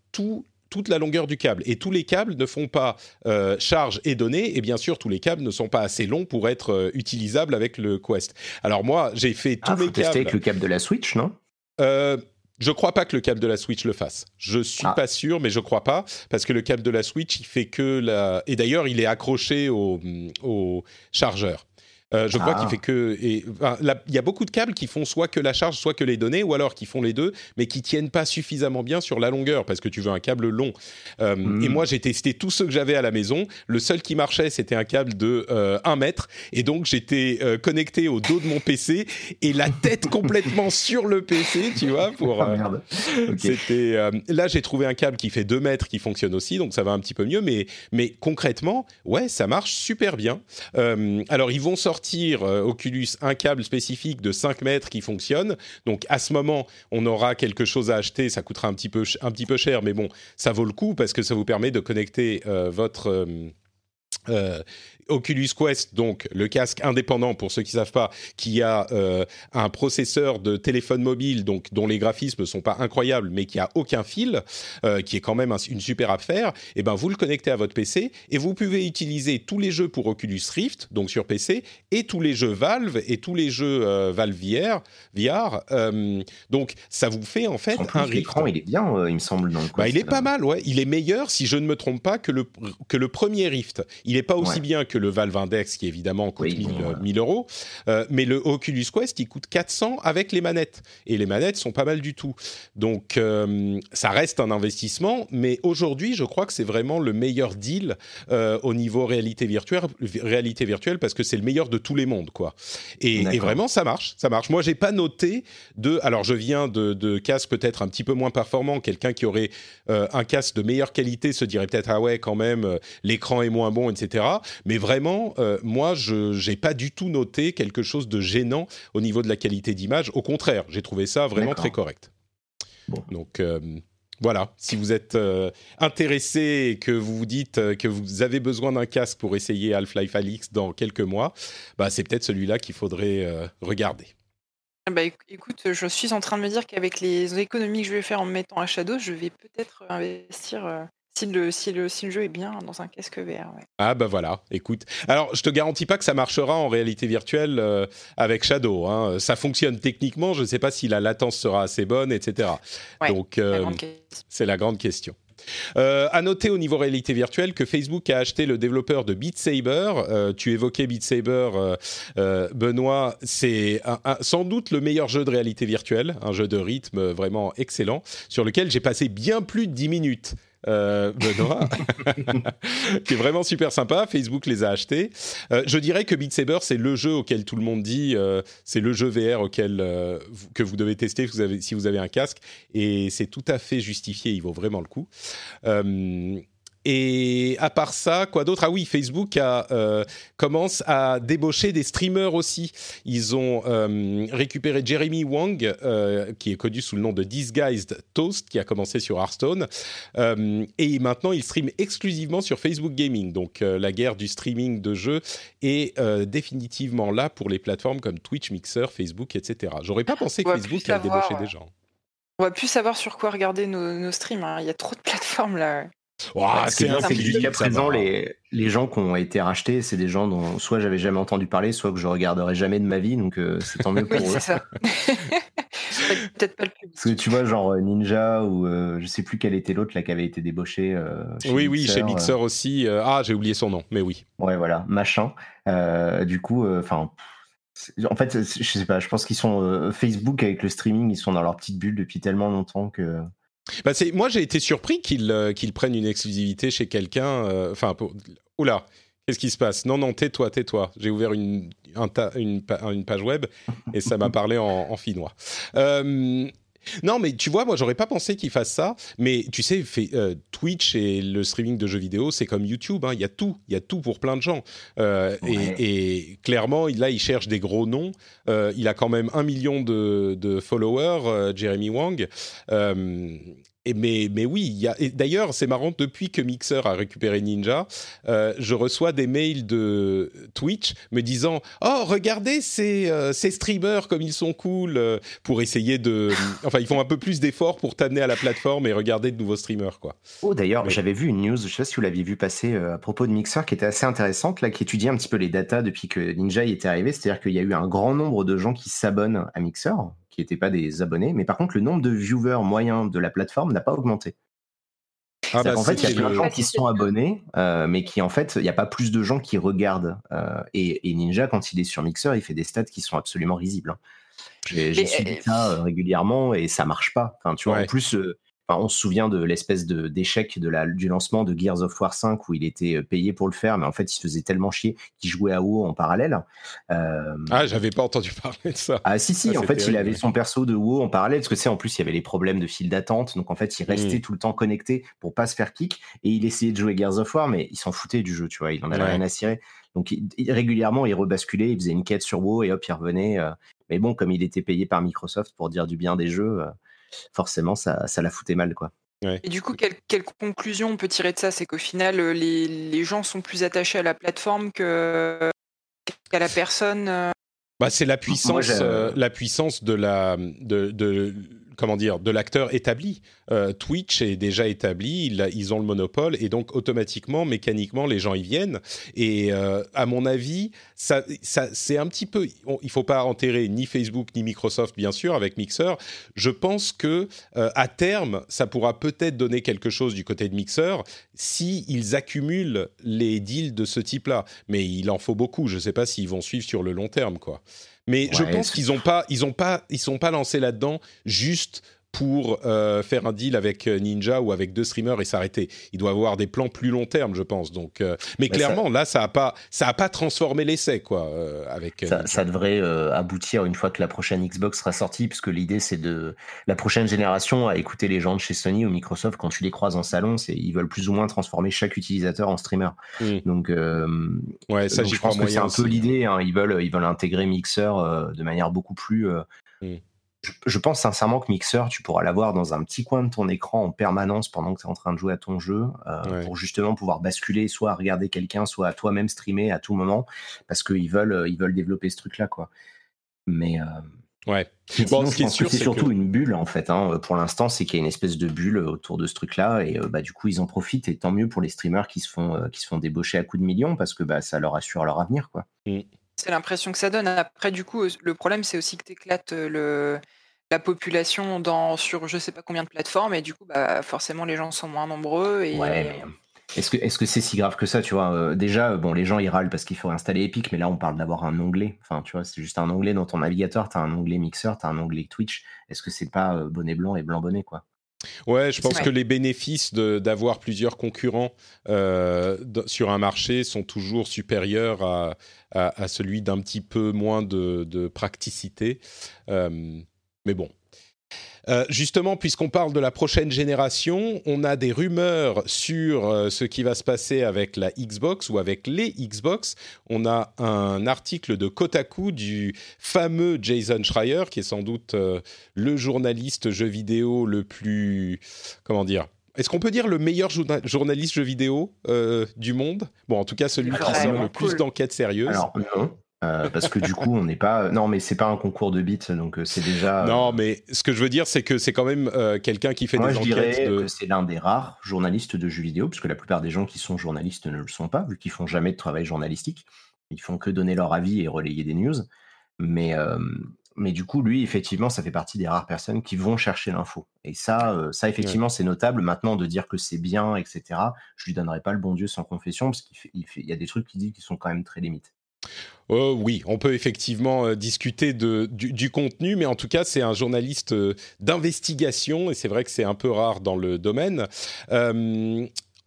toute la longueur du câble. Et tous les câbles ne font pas euh, charge et données, et bien sûr, tous les câbles ne sont pas assez longs pour être euh, utilisables avec le Quest. Alors moi, j'ai fait tous ah, mes câbles... avec le câble de la Switch, non? Euh, je crois pas que le câble de la Switch le fasse. Je suis ah. pas sûr, mais je crois pas parce que le câble de la Switch, il fait que la. Et d'ailleurs, il est accroché au, au chargeur. Euh, je crois qu'il ah. fait que. Il y a beaucoup de câbles qui font soit que la charge, soit que les données, ou alors qui font les deux, mais qui tiennent pas suffisamment bien sur la longueur, parce que tu veux un câble long. Euh, hmm. Et moi, j'ai testé tous ceux que j'avais à la maison. Le seul qui marchait, c'était un câble de 1 euh, mètre. Et donc, j'étais connecté au dos de mon PC et la tête complètement [laughs] sur le PC, tu vois. Pour, ah, merde. C'était, là, j'ai trouvé un câble qui fait 2 mètres qui fonctionne aussi, donc ça va un petit peu mieux. Mais, mais concrètement, ouais, ça marche super bien. alors, ils vont sortir sortir euh, Oculus un câble spécifique de 5 mètres qui fonctionne. Donc à ce moment, on aura quelque chose à acheter. Ça coûtera un petit peu, un petit peu cher, mais bon, ça vaut le coup parce que ça vous permet de connecter euh, votre euh, Oculus Quest, donc le casque indépendant pour ceux qui ne savent pas, qui a euh, un processeur de téléphone mobile, donc dont les graphismes ne sont pas incroyables, mais qui a aucun fil, euh, qui est quand même une super affaire. Et eh ben vous le connectez à votre PC et vous pouvez utiliser tous les jeux pour Oculus Rift, donc sur PC, et tous les jeux Valve et tous les jeux euh, Valve VR. VR donc ça vous fait en fait un L'écran, il est bien, il me semble. Dans bah, il est pas mal, ouais. Il est meilleur, si je ne me trompe pas, que le que le premier Rift. Il n'est pas aussi bien que que le Valve Index, qui évidemment coûte Oui, 1000, bon, euh, voilà. 1000 euros. Euh, mais le Oculus Quest, il coûte 400 avec les manettes. Et les manettes sont pas mal du tout. Donc, euh, ça reste un investissement. Mais aujourd'hui, je crois que c'est vraiment le meilleur deal euh, au niveau réalité virtuelle, réalité virtuelle parce que c'est le meilleur de tous les mondes, quoi. Et, vraiment, ça marche. Ça marche. Moi, j'ai pas noté de. Alors, je viens de, de casques peut-être un petit peu moins performants. Quelqu'un qui aurait un casque de meilleure qualité se dirait peut-être ah ouais, quand même, l'écran est moins bon, etc. Mais vraiment, euh, moi, je n'ai pas du tout noté quelque chose de gênant au niveau de la qualité d'image. Au contraire, j'ai trouvé ça vraiment très correct. Bon. Donc. euh, voilà, si vous êtes euh, intéressé et que vous vous dites euh, que vous avez besoin d'un casque pour essayer Half-Life Alix dans quelques mois, bah, c'est peut-être celui-là qu'il faudrait euh, regarder. Bah, éc- écoute, je suis en train de me dire qu'avec les économies que je vais faire en me mettant à Shadow, je vais peut-être investir euh, si, le, si, le, si le jeu est bien dans un casque VR. ouais. Ah bah voilà, écoute. Alors, je te garantis pas que ça marchera en réalité virtuelle euh, avec Shadow. hein. Ça fonctionne techniquement, je ne sais pas si la latence sera assez bonne, etc. Ouais, Donc, euh, c'est la grande question. Euh, à noter au niveau réalité virtuelle que Facebook a acheté le développeur de Beat Saber. Euh, tu évoquais Beat Saber, euh, euh, Benoît. C'est sans doute le meilleur jeu de réalité virtuelle, un jeu de rythme vraiment excellent, sur lequel j'ai passé bien plus de 10 minutes. Euh, Benoît, [laughs] qui est vraiment super sympa. Facebook les a achetés. Euh, je dirais que Beat Saber, c'est le jeu auquel tout le monde dit, euh, c'est le jeu VR auquel que vous devez tester si vous avez, si vous avez un casque, et c'est tout à fait justifié. Il vaut vraiment le coup. Et à part ça, quoi d'autre? Ah oui, Facebook a, euh, commence à débaucher des streamers aussi. Ils ont euh, récupéré Jeremy Wang, euh, qui est connu sous le nom de Disguised Toast, qui a commencé sur Hearthstone. Et maintenant, il stream exclusivement sur Facebook Gaming. Donc, la guerre du streaming de jeux est définitivement là pour les plateformes comme Twitch, Mixer, Facebook, etc. J'aurais pas pensé que Facebook allait débaucher ouais. des gens. On va plus savoir sur quoi regarder nos, nos streams. hein. Il y a trop de [laughs] plateformes là. Ouah, Ce qui est bien, c'est jusqu'à présent, les, les gens qui ont été rachetés, c'est des gens dont soit j'avais jamais entendu parler, soit que je regarderai jamais de ma vie, donc euh, c'est tant mieux [laughs] pour Oui, eux. c'est ça. [laughs] C'est Peut-être pas le public. Parce que tu vois, genre euh, Ninja ou euh, je sais plus quel était l'autre là qui avait été débauché. euh, chez Oui, oui, chez euh, Mixer aussi. euh, ah, j'ai oublié son nom, mais oui. Ouais, voilà, machin. Euh, du coup, enfin, en fait, c'est- je sais pas. Je pense qu'ils sont euh, Facebook avec le streaming, ils sont dans leur petite bulle depuis tellement longtemps que. Bah, moi, j'ai été surpris qu'ils euh, prennent une exclusivité chez quelqu'un. euh, Enfin, pour... oula, qu'est-ce qui se passe? Non, non, tais-toi, tais-toi. J'ai ouvert une, un ta- une, pa- une page web et ça m'a [laughs] parlé en, en finnois. Euh, non, mais tu vois, moi, j'aurais pas pensé qu'ils fassent ça. Mais tu sais, fait, euh, Twitch et le streaming de jeux vidéo, c'est comme YouTube. hein, Il y a tout, il y a tout pour plein de gens. Euh, et- Ouais. et, clairement, là, il cherche des gros noms. Euh, il a quand même un million de, de followers, Jeremy Wang. Et mais, mais oui, il y a, et d'ailleurs, c'est marrant, depuis que Mixer a récupéré Ninja, euh, je reçois des mails de Twitch me disant Oh, regardez ces, euh, ces streamers comme ils sont cool euh, pour essayer de. [laughs] Enfin, ils font un peu plus d'efforts pour t'amener à la plateforme et regarder de nouveaux streamers, quoi. Oh, d'ailleurs, j'avais vu une news, je sais pas si vous l'aviez vu passer à propos de Mixer, qui était assez intéressante, là, qui étudiait un petit peu les datas depuis que Ninja y était arrivé. C'est-à-dire qu'il y a eu un grand nombre de gens qui s'abonnent à Mixer, qui n'étaient pas des abonnés, mais par contre, le nombre de viewers moyens de la plateforme n'a pas augmenté. Ah C'est-à-dire qu'en fait, il y a plein de gens qui sont abonnés, euh, mais qui en fait, il n'y a pas plus de gens qui regardent. Euh, et, et Ninja, quand il est sur Mixer, il fait des stats qui sont absolument risibles. hein. J'ai suivi euh, ça euh, régulièrement et ça marche pas. Enfin, tu vois, Ouais. en plus, euh, enfin, on se souvient de l'espèce de d'échec de la du lancement de Gears of War 5 où il était euh, payé pour le faire, mais en fait, il se faisait tellement chier qu'il jouait à WoW en parallèle. Euh, Ah, j'avais pas entendu [laughs] parler de ça. ah si si, en fait il avait son perso de WoW en parallèle parce que c'est en plus il y avait les problèmes de file d'attente donc en fait il restait Mm. tout le temps connecté pour pas se faire kick et il essayait de jouer Gears of War mais il s'en foutait du jeu tu vois il en avait Ouais. rien à cirer donc il- régulièrement il rebasculait il faisait une quête sur WoW et hop il revenait euh. mais bon comme il était payé par Microsoft pour dire du bien des jeux euh, forcément ça ça la foutait mal quoi Et du coup, quelle, quelle conclusion on peut tirer de ça? C'est qu'au final, euh, les, les gens sont plus attachés à la plateforme que- qu'à la personne. euh. Bah, c'est la puissance, j'ai- euh, la puissance de la, de, de- comment dire, de l'acteur établi. Euh, Twitch est déjà établi, ils, ont le monopole et donc automatiquement, mécaniquement, les gens y viennent. Et euh, à mon avis, ça, c'est un petit peu. Il faut pas enterrer ni Facebook ni Microsoft, bien sûr, avec Mixer. Je pense que euh, à terme, ça pourra peut-être donner quelque chose du côté de Mixer si ils accumulent les deals de ce type-là. Mais il en faut beaucoup. Je ne sais pas s'ils vont suivre sur le long terme, quoi. Mais ouais, je pense qu'ils n'ont pas, ils ont pas, ils sont pas lancés là-dedans juste pour euh, faire un deal avec Ninja ou avec deux streamers et s'arrêter. Il doit avoir des plans plus long terme, je pense. Donc, euh, mais, mais clairement, ça... là, ça a pas, ça a pas transformé l'essai, quoi. Euh, avec ça, ça devrait aboutir une fois que la prochaine Xbox sera sortie, puisque l'idée c'est de la prochaine génération à écouter les gens de chez Sony ou Microsoft quand tu les croises en salon, c'est ils veulent plus ou moins transformer chaque utilisateur en streamer. Mm. Donc, ouais, ça, donc je pense que c'est un peu l'idée. Hein. Ils veulent, ils veulent intégrer Mixer de manière beaucoup plus mm je pense sincèrement que Mixer, tu pourras l'avoir dans un petit coin de ton écran en permanence pendant que tu es en train de jouer à ton jeu, euh, ouais. pour justement pouvoir basculer, soit à regarder quelqu'un, soit à toi-même streamer à tout moment, parce qu'ils veulent, ils veulent développer ce truc-là, quoi. Mais, euh, ouais. mais sinon, bon, je pense que c'est surtout que... une bulle, en fait. Hein. Pour l'instant, c'est qu'il y a une espèce de bulle autour de ce truc-là, et euh, bah, du coup, ils en profitent, et tant mieux pour les streamers qui se font, euh, qui se font débaucher à coups de millions, parce que bah, ça leur assure leur avenir, quoi. Mm. C'est l'impression que ça donne. Après, du coup, le problème, c'est aussi que tu éclates le la population dans, sur je sais pas combien de plateformes et du coup bah, forcément les gens sont moins nombreux et ouais, est-ce que est-ce que c'est si grave que ça tu vois euh, déjà bon les gens ils râlent parce qu'il faut installer Epic mais là on parle d'avoir un onglet. Enfin tu vois c'est juste un onglet dans ton navigateur. T'as un onglet Mixer t'as un onglet Twitch. Est-ce que c'est pas euh, bonnet blanc et blanc bonnet quoi? Ouais, je pense ouais. que les bénéfices d'avoir plusieurs concurrents euh, sur un marché sont toujours supérieurs à, à, à celui d'un petit peu moins de, de praticité. Euh, mais bon. Euh, justement, puisqu'on parle de la prochaine génération, on a des rumeurs sur euh, ce qui va se passer avec la Xbox ou avec les Xbox. On a un article de Kotaku du fameux Jason Schreier, qui est sans doute euh, le journaliste jeu vidéo le plus... Comment dire est-ce qu'on peut dire le meilleur journaliste jeu vidéo euh, du monde? Bon, en tout cas, celui qui sort le plus cool. d'enquêtes sérieuses. Alors, non. Euh, parce que du coup, on n'est pas. Non, mais c'est pas un concours de bits, donc euh, c'est déjà. Non, mais ce que je veux dire, c'est que c'est quand même euh, quelqu'un qui fait Moi, des je enquêtes. dirais de... que c'est l'un des rares journalistes de jeux vidéo, puisque la plupart des gens qui sont journalistes ne le sont pas, vu qu'ils font jamais de travail journalistique. Ils font que donner leur avis et relayer des news. Mais, euh, mais du coup, lui, effectivement, ça fait partie des rares personnes qui vont chercher l'info. Et ça, euh, ça effectivement, ouais. c'est notable. Maintenant, de dire que c'est bien, etc., je lui donnerai pas le bon Dieu sans confession, parce qu'il fait, il fait, il y a des trucs qu'il dit qui sont quand même très limites. Euh, oui, on peut effectivement euh, discuter du, contenu, mais en tout cas, c'est un journaliste euh, d'investigation, et c'est vrai que c'est un peu rare dans le domaine.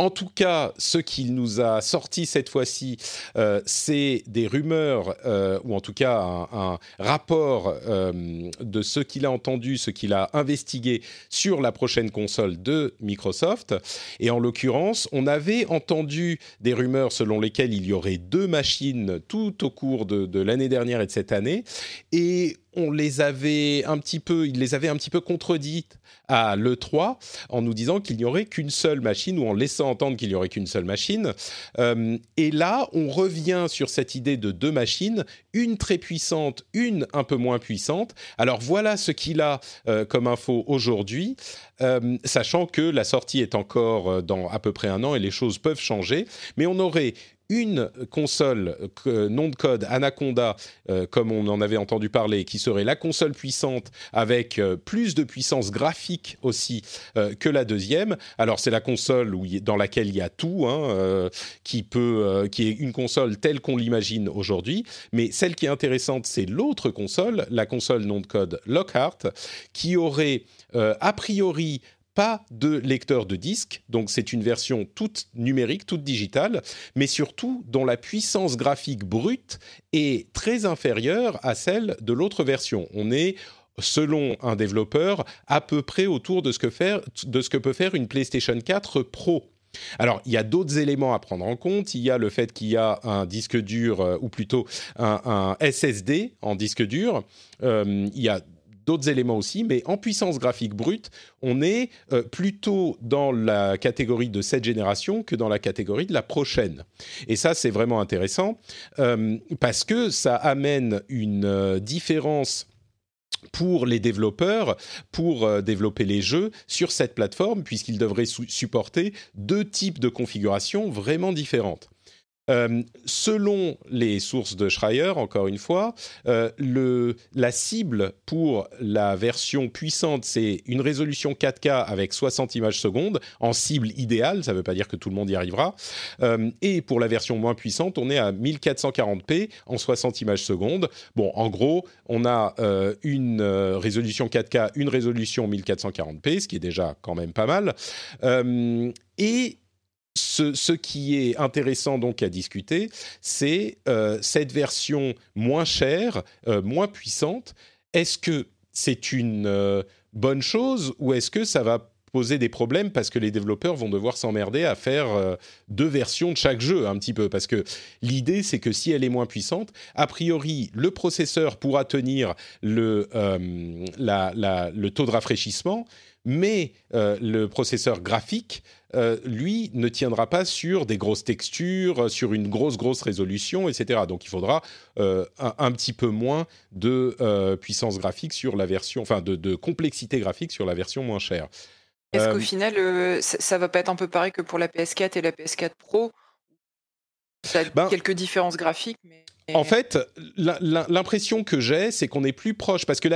En tout cas, ce qu'il nous a sorti cette fois-ci, euh, c'est des rumeurs, euh, ou en tout cas un, un rapport euh, de ce qu'il a entendu, ce qu'il a investigué sur la prochaine console de Microsoft. Et en l'occurrence, on avait entendu des rumeurs selon lesquelles il y aurait deux machines tout au cours de, de l'année dernière et de cette année. Et on les avait un petit peu, il les avait un petit peu contredites à l'E3 en nous disant qu'il n'y aurait qu'une seule machine ou en laissant entendre qu'il n'y aurait qu'une seule machine. Euh, et là, on revient sur cette idée de deux machines, une très puissante, une un peu moins puissante. Alors voilà ce qu'il a euh, comme info aujourd'hui, euh, sachant que la sortie est encore dans à peu près un an et les choses peuvent changer, mais on aurait une console euh, nom de code Anaconda, euh, comme on en avait entendu parler, qui serait la console puissante avec euh, plus de puissance graphique aussi euh, que la deuxième. Alors c'est la console où, dans laquelle il y a tout, hein, euh, qui peut, qui est une console telle qu'on l'imagine aujourd'hui. Mais celle qui est intéressante, c'est l'autre console, la console nom de code Lockhart, qui aurait a priori pas de lecteur de disque, donc c'est une version toute numérique, toute digitale, mais surtout dont la puissance graphique brute est très inférieure à celle de l'autre version. On est selon un développeur, à peu près autour de ce que, faire, de ce que peut faire une PlayStation 4 Pro. Alors, il y a d'autres éléments à prendre en compte. Il y a le fait qu'il y a un disque dur, euh, ou plutôt un, SSD en disque dur. Euh, il y a d'autres éléments aussi, mais en puissance graphique brute, on est euh, plutôt dans la catégorie de cette génération que dans la catégorie de la prochaine. Et ça, c'est vraiment intéressant euh, parce que ça amène une euh, différence pour les développeurs pour développer les jeux sur cette plateforme puisqu'ils devraient supporter deux types de configurations vraiment différentes. Euh, selon les sources de Schreier, encore une fois, euh, la cible pour la version puissante, c'est une résolution 4K avec 60 images secondes, en cible idéale, ça ne veut pas dire que tout le monde y arrivera. Euh, et pour la version moins puissante, on est à 1440p en 60 images secondes. Bon, en gros, on a une résolution 4K, une résolution 1440p, ce qui est déjà quand même pas mal. et ce, qui est intéressant donc à discuter, c'est euh, cette version moins chère, euh, moins puissante. Est-ce que c'est une euh, bonne chose ou est-ce que ça va poser des problèmes parce que les développeurs vont devoir s'emmerder à faire deux versions de chaque jeu un petit peu? Parce que l'idée c'est que si elle est moins puissante, a priori le processeur pourra tenir le, le taux de rafraîchissement, mais le processeur graphique euh, lui, ne tiendra pas sur des grosses textures, euh, sur une grosse, grosse résolution, etc. Donc il faudra euh, un, petit peu moins de puissance graphique sur la version, enfin de, complexité graphique sur la version moins chère. Est-ce qu'au final, ça, ne va pas être un peu pareil que pour la PS4 et la PS4 Pro? Ça a ben quelques différences graphiques, mais... En fait, l'impression que j'ai, c'est qu'on est plus proche, parce que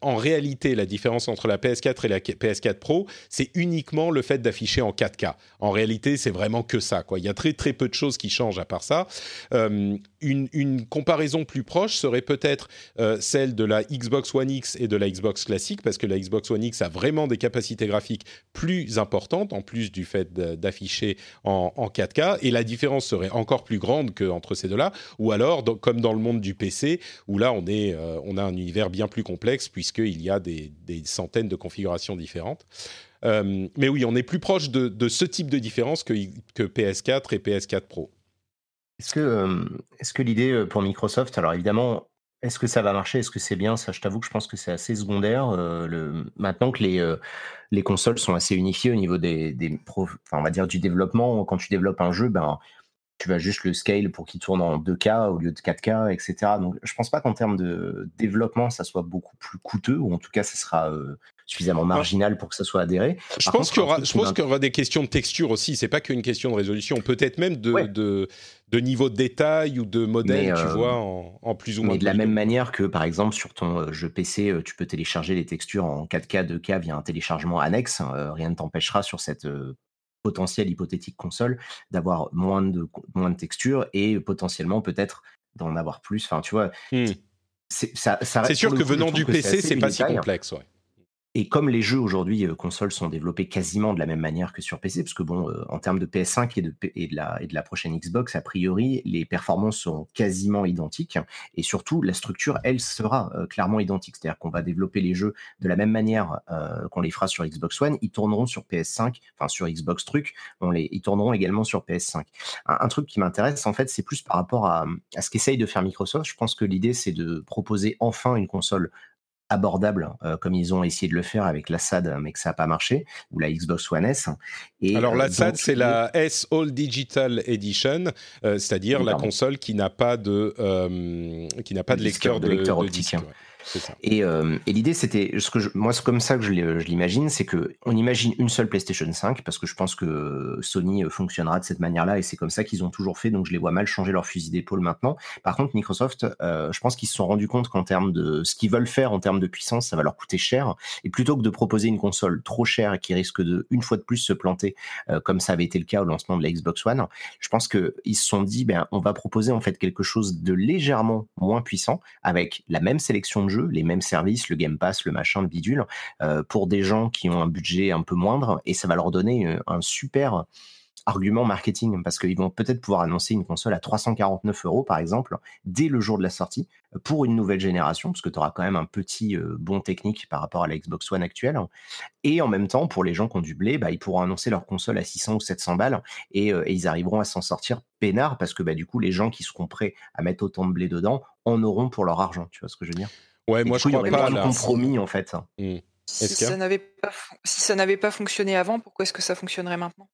en réalité, la différence entre la PS4 et la PS4 Pro, c'est uniquement le fait d'afficher en 4K. En réalité, c'est vraiment que ça. Il y a très très peu de choses qui changent à part ça. Euh, une, comparaison plus proche serait peut-être euh, celle de la Xbox One X et de la Xbox classique, parce que la Xbox One X a vraiment des capacités graphiques plus importantes, en plus du fait d'afficher en, 4K, et la différence serait encore plus grande qu'entre ces deux-là, ou alors, comme dans le monde du PC, où là, on, est, euh, on a un univers bien plus complexe, puisqu'il y a des, centaines de configurations différentes. Euh, mais oui, on est plus proche de, ce type de différence que, que PS4 et PS4 Pro. Est-ce que, est-ce que l'idée pour Microsoft, alors évidemment, est-ce que ça va marcher Est-ce que c'est bien? Ça, je t'avoue que je pense que c'est assez secondaire. maintenant que les, les consoles sont assez unifiées au niveau des, des on va dire du développement, quand tu développes un jeu, ben, tu vas juste le scale pour qu'il tourne en 2K au lieu de 4K, etc. Donc, je pense pas qu'en termes de développement, ça soit beaucoup plus coûteux, ou en tout cas, ça sera suffisamment marginal pour que ça soit adhéré. Je pense qu'il y y aura des questions de texture aussi. C'est pas qu'une question de résolution. Peut-être même de, de, de, niveau de détail ou de modèle, tu euh, vois, en, plus ou moins. Mais de la même manière que, par exemple, sur ton euh, jeu PC, euh, tu peux télécharger les textures en 4K, 2K via un téléchargement annexe. rien ne t'empêchera sur cette potentielle hypothétique console d'avoir moins de moins de textures et potentiellement peut-être d'en avoir plus. Enfin, tu vois. Hmm. C'est sûr que venant du PC, c'est pas si complexe. Ouais. Et comme les jeux aujourd'hui euh, consoles sont développés quasiment de la même manière que sur PC, parce que bon, euh, en termes de PS5 et de, la, et de la prochaine Xbox, a priori, les performances sont quasiment identiques. Et surtout, la structure, elle, sera euh, clairement identique. C'est-à-dire qu'on va développer les jeux de la même manière qu'on les fera sur Xbox One. Ils tourneront sur PS5, enfin sur Xbox Truc, ils tourneront également sur PS5. Un, truc qui m'intéresse, en fait, c'est plus par rapport à, à ce qu'essaye de faire Microsoft. Je pense que l'idée, c'est de proposer enfin une console abordable euh, comme ils ont essayé de le faire avec la SAD mais que ça n'a pas marché ou la Xbox One S. Et alors la euh, SAD c'est la S All Digital Edition euh, c'est-à-dire la console qui n'a pas de qui n'a pas de, lecteur de, lecteur optique Euh, et, l'idée, c'était, ce que moi, c'est comme ça que je l'imagine, c'est que on imagine une seule PlayStation 5 parce que je pense que Sony euh, fonctionnera de cette manière-là et c'est comme ça qu'ils ont toujours fait. Donc, je les vois mal changer leur fusil d'épaule maintenant. Par contre, Microsoft, euh, je pense qu'ils se sont rendus compte qu'en termes de ce qu'ils veulent faire en termes de puissance, ça va leur coûter cher. Et plutôt que de proposer une console trop chère et qui risque de une fois de plus se planter, comme ça avait été le cas au lancement de la Xbox One, je pense qu'ils se sont dit, ben, on va proposer en fait quelque chose de légèrement moins puissant avec la même sélection de jeux les mêmes services, le Game Pass, le machin, le bidule, euh, pour des gens qui ont un budget un peu moindre, et ça va leur donner euh, un super argument marketing parce qu'ils vont peut-être pouvoir annoncer une console à 349 euros par exemple dès le jour de la sortie pour une nouvelle génération parce que tu auras quand même un petit euh, bon technique par rapport à la Xbox One actuelle. Et en même temps pour les gens qui ont du blé bah, ils pourront annoncer leur console à 600 ou 700 balles et, ils arriveront à s'en sortir peinard parce que bah, du coup les gens qui seront prêts à mettre autant de blé dedans en auront pour leur argent. Tu vois ce que je veux dire? Ouais, moi je crois pas. un compromis en fait. Hmm. Si ça n'avait pas, si ça n'avait pas fonctionné avant, pourquoi est-ce que ça fonctionnerait maintenant?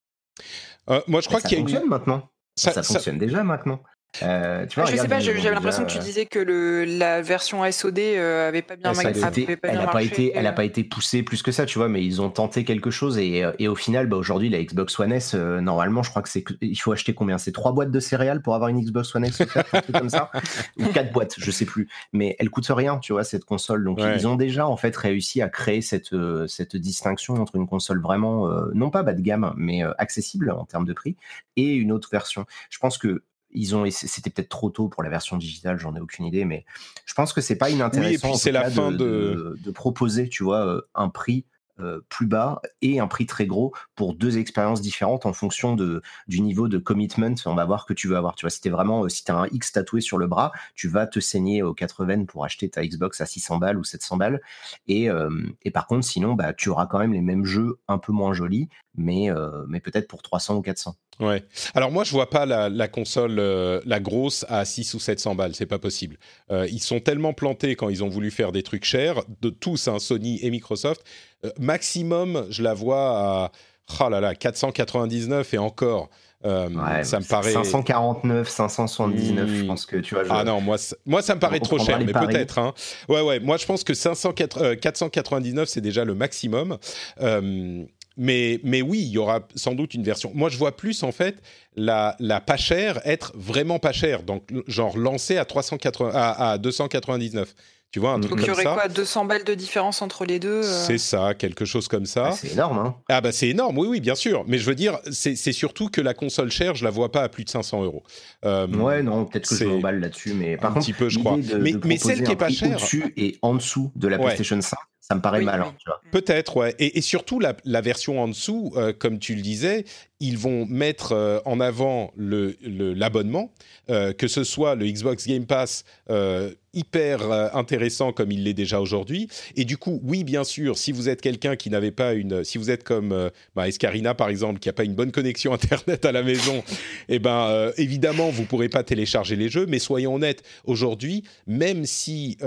Euh, Moi je crois qu'il y a fonctionne maintenant. Ça, fonctionne déjà maintenant. Euh, tu vois, Ah, je sais pas, j'avais l'impression que tu euh, disais que le, la version SOD euh, avait pas bien, avait pas elle bien n'a pas marché. été, elle a pas été poussée plus que ça, tu vois, mais ils ont tenté quelque chose et, euh, et au final, bah, aujourd'hui, la Xbox One S, euh, normalement, je crois que c'est, que- il faut acheter combien? C'est trois boîtes de céréales pour avoir une Xbox One S offerte, un truc comme ça, [laughs] ou quatre boîtes, je sais plus. Mais elle coûte rien, tu vois, cette console. Donc Ouais. ils ont déjà en fait réussi à créer cette euh, cette distinction entre une console vraiment euh, non pas bas de gamme, mais euh, accessible en termes de prix et une autre version. Je pense que ils ont c'était peut-être trop tôt pour la version digitale, j'en ai aucune idée, mais je pense que c'est pas inintéressant. puis c'est la fin de, de- de, de proposer, tu vois, euh, un prix euh, plus bas et un prix très gros pour deux expériences différentes en fonction de, du niveau de commitment, on va voir que tu veux avoir. Tu vois, si t'es vraiment, euh, si t'as un X tatoué sur le bras, tu vas te saigner aux 80 pour acheter ta Xbox à 600 balles ou 700 balles. Et, euh, et par contre, sinon, bah, tu auras quand même les mêmes jeux un peu moins jolis, mais, euh, mais peut-être pour 300 ou 400. Ouais. Alors moi, je vois pas la, la console, euh, la grosse, à 6 ou 700 balles. C'est pas possible. Euh, ils sont tellement plantés quand ils ont voulu faire des trucs chers, de tous, hein, Sony et Microsoft. Euh, maximum, je la vois à, oh là là, 499 et encore. Euh, Ouais, ça me paraît. 549, 579, je Hmm. pense que tu vois. je- Ah non, moi, ça- moi ça me paraît On trop cher, mais peut-être. Hein. Ouais, ouais. Moi, je pense que 504 euh, 499, c'est déjà le maximum. Euh, mais, mais oui, il y aura sans doute une version. Moi, je vois plus en fait la, la pas chère être vraiment pas chère, donc genre lancée à 380, à, à 299. Tu vois un truc Donc il y comme aurait ça. quoi 200 balles de différence entre les deux euh C'est ça, quelque chose comme ça. Ah, c'est énorme, hein. Ah bah c'est énorme, oui, oui, bien sûr. Mais je veux dire, c'est surtout que la console chère, je la vois pas à plus de 500 euros. Euh, Ouais, non, peut-être que je m'emballe là-dessus, mais par un contre, petit peu, je crois. de- Mais- de mais celle qui est pas chère- au-dessus et en dessous de la Ouais. PlayStation 5, ça me paraît Oui, malin, oui. tu vois. Peut-être, ouais. Et, et surtout, la, la version en dessous, euh, comme tu le disais, ils vont mettre euh, en avant le- le- l'abonnement, euh, que ce soit le Xbox Game Pass euh, hyper intéressant comme il l'est déjà aujourd'hui. Et du coup, oui, bien sûr, si vous êtes quelqu'un qui n'avait pas une... Si vous êtes comme bah, Escarina, par exemple, qui n'a pas une bonne connexion [laughs] Internet à la maison, eh ben, évidemment, vous ne pourrez pas télécharger les jeux. Mais soyons honnêtes, aujourd'hui, même si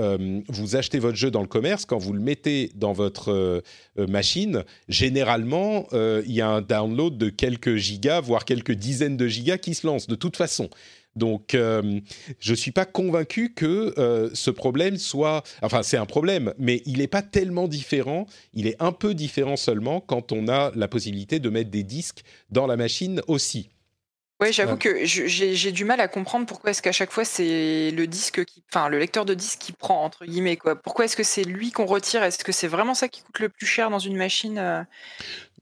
vous achetez votre jeu dans le commerce, quand vous le mettez dans votre machine, généralement, il y a un download de quelques gigas, voire quelques dizaines de gigas qui se lancent de toute façon. Donc, euh, je ne suis pas convaincu que euh, ce problème soit... Enfin, c'est un problème, mais il n'est pas tellement différent. Il est un peu différent seulement quand on a la possibilité de mettre des disques dans la machine aussi. Ouais, j'avoue Ouais. que je- j'ai j'ai du mal à comprendre pourquoi est-ce qu'à chaque fois c'est le disque qui, enfin le lecteur de disque qui prend entre guillemets quoi. Pourquoi est-ce que c'est lui qu'on retire? Est-ce que c'est vraiment ça qui coûte le plus cher dans une machine euh?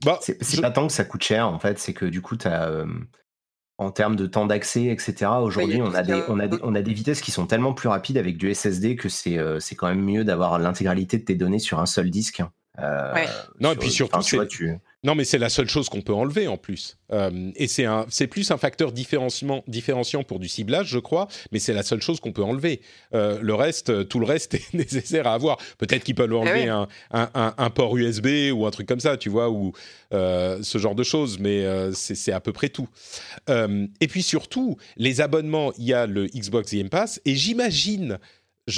Bah, C'est je- pas tant que ça coûte cher, en fait, c'est que du coup, t'as, euh, en termes de temps d'accès, etc., aujourd'hui, on, a des, on, a des, on a des vitesses qui sont tellement plus rapides avec du SSD que c'est euh, c'est quand même mieux d'avoir l'intégralité de tes données sur un seul disque. Euh, Ouais. Non, et puis surtout, enfin, tu c'est- vois, tu- Non, mais c'est la seule chose qu'on peut enlever en plus. Euh, et c'est un, c'est plus un facteur différenciant pour du ciblage, je crois, mais c'est la seule chose qu'on peut enlever. Euh, le reste, euh, tout le reste [laughs] est nécessaire à avoir. Peut-être qu'ils peuvent enlever oui. un, un, un- un port USB ou un truc comme ça, tu vois, ou euh, ce genre de choses, mais c'est c'est à peu près tout. Et puis surtout, les abonnements, il y a le Xbox Game Pass, et j'imagine,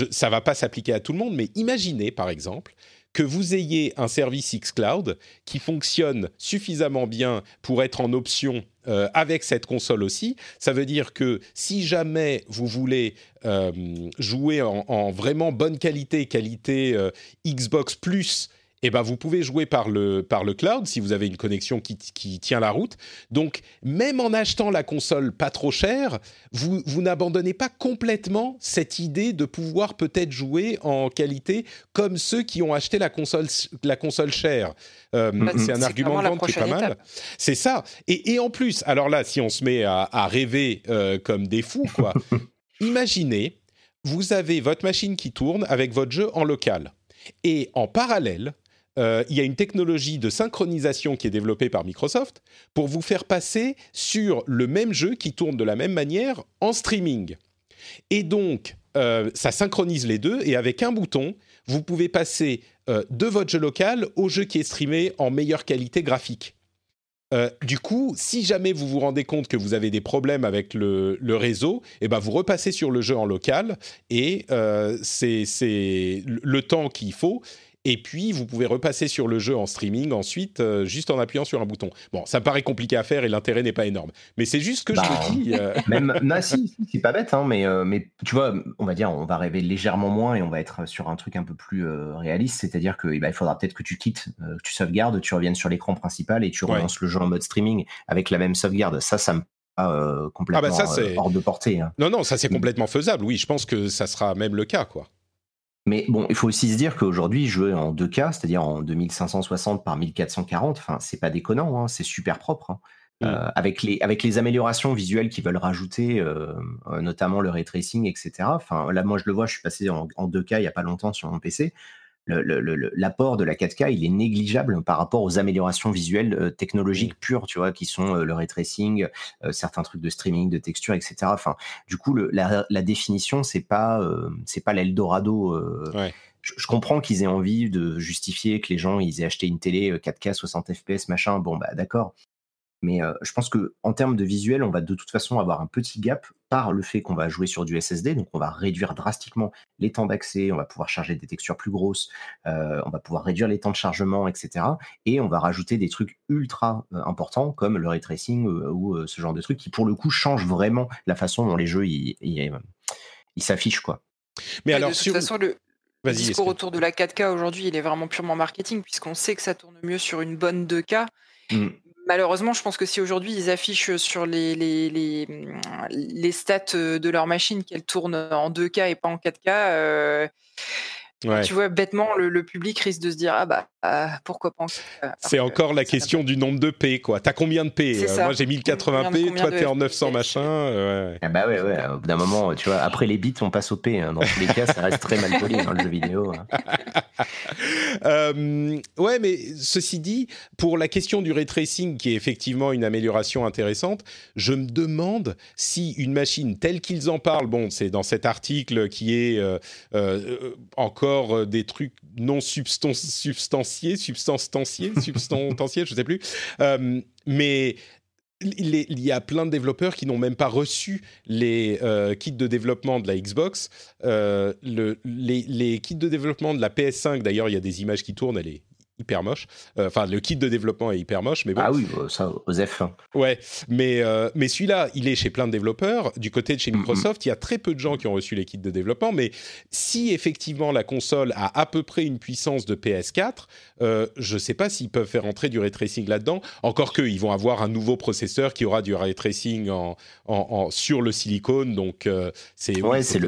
ça va pas s'appliquer à tout le monde, mais imaginez par exemple que vous ayez un service xCloud qui fonctionne suffisamment bien pour être en option euh, avec cette console aussi. Ça veut dire que si jamais vous voulez euh, jouer en, en vraiment bonne qualité, qualité euh, Xbox Plus, eh ben vous pouvez jouer par le, par le cloud si vous avez une connexion qui, qui tient la route. Donc, même en achetant la console pas trop chère, vous, vous n'abandonnez pas complètement cette idée de pouvoir peut-être jouer en qualité comme ceux qui ont acheté la console, la console chère. Euh, c'est un argument de vente qui est pas mal. C'est ça. Et, et en plus, alors là, si on se met à, à rêver euh, comme des fous, quoi, [laughs] imaginez, vous avez votre machine qui tourne avec votre jeu en local. Et en parallèle, euh, il y a une technologie de synchronisation qui est développée par Microsoft pour vous faire passer sur le même jeu qui tourne de la même manière en streaming. Et donc, euh, ça synchronise les deux et avec un bouton, vous pouvez passer euh, de votre jeu local au jeu qui est streamé en meilleure qualité graphique. Du coup, si jamais vous vous rendez compte que vous avez des problèmes avec le, réseau, eh ben vous repassez sur le jeu en local et c'est le temps qu'il faut. Et puis vous pouvez repasser sur le jeu en streaming ensuite, euh, juste en appuyant sur un bouton. Bon, ça paraît compliqué à faire et l'intérêt n'est pas énorme, mais c'est juste que je Bah, me dis. euh, [laughs] Même, non, si, si, c'est pas bête, hein, mais, euh, mais tu vois, on va dire, on va rêver légèrement moins et on va être sur un truc un peu plus euh, réaliste, c'est-à-dire que eh ben, il faudra peut-être que tu quittes, euh, que tu sauvegardes, tu reviennes sur l'écran principal et tu Ouais. relances le jeu en mode streaming avec la même sauvegarde. Ça, ça me euh, complètement ça, euh, hors de portée. hein. Non, non, ça c'est complètement faisable. Oui, je pense que ça sera même le cas, quoi. Mais bon, il faut aussi se dire qu'aujourd'hui, jouer en 2K, c'est-à-dire en 2560 par 1440, enfin, c'est pas déconnant, hein, c'est super propre. hein. Mm. Euh, avec, les, avec les améliorations visuelles qu'ils veulent rajouter, euh, euh, notamment le ray tracing, etc. Enfin, là, moi, je le vois, je suis passé en, en 2K il y a pas longtemps sur mon PC. L'apport de la 4K, il est négligeable par rapport aux améliorations visuelles euh, technologiques pures, tu vois, qui sont euh, le ray tracing, euh, certains trucs de streaming, de texture, etc. Enfin, du coup, le- la, la définition, c'est pas, c'est pas l'Eldorado. Ouais. je, comprends qu'ils aient envie de justifier que les gens ils aient acheté une télé euh, 4K 60 FPS machin bon bah d'accord mais euh, je pense que en termes de visuel on va de toute façon avoir un petit gap par le fait qu'on va jouer sur du SSD donc on va réduire drastiquement les temps d'accès on va pouvoir charger des textures plus grosses euh, on va pouvoir réduire les temps de chargement etc et on va rajouter des trucs ultra euh, importants comme le ray tracing euh, ou euh, ce genre de trucs qui pour le coup changent vraiment la façon dont les jeux ils s'affichent quoi Mais Mais alors, de toute façon, le, le Vas-y, discours autour de la 4K aujourd'hui, il est vraiment purement marketing, puisqu'on sait que ça tourne mieux sur une bonne 2K. Mm. Malheureusement, je pense que si aujourd'hui ils affichent sur les, les, les, hum, les stats de leur machine qu'elle tourne en 2K et pas en 4K, euh, Ouais. tu vois, bêtement, le, le public risque de se dire Ah bah, ah, pourquoi pas en 4K Alors C'est encore la question du nombre de P, quoi. T'as combien de P? Euh. Moi j'ai 1080p, Combien- combien toi t'es en FPS? 900 machin. euh, ouais. Ah bah ouais, ouais, au bout d'un moment, tu vois, après les bits, on passe au P. hein. Dans tous les cas, ça reste très mal poli dans le jeu vidéo. hein. [laughs] Euh, ouais, mais ceci dit, pour la question du ray tracing, qui est effectivement une amélioration intéressante, je me demande si une machine telle qu'ils en parlent, bon, c'est dans cet article qui est euh, euh, encore euh, des trucs non substan- substantiés, [laughs] substantiés, substantiés, je sais plus, mais il y a plein de développeurs qui n'ont même pas reçu les euh, kits de développement de la Xbox. Euh, le- les, les kits de développement de la PS5, d'ailleurs, il y a des images qui tournent, elle est hyper moche. Euh, Enfin, le kit de développement est hyper moche, mais bon. Ah oui, bah, ça, Osef. Ouais, mais, euh, mais celui-là, il est chez plein de développeurs. Du côté de chez. Microsoft, il y a très peu de gens qui ont reçu les kits de développement. Mais si effectivement la console a à peu près une puissance de PS4, euh, je ne sais pas s'ils peuvent faire entrer du ray tracing là-dedans. Encore que, ils vont avoir un nouveau processeur qui aura du ray tracing en, en- en- sur le silicone. Donc, euh, c'est Ouais, c'est le.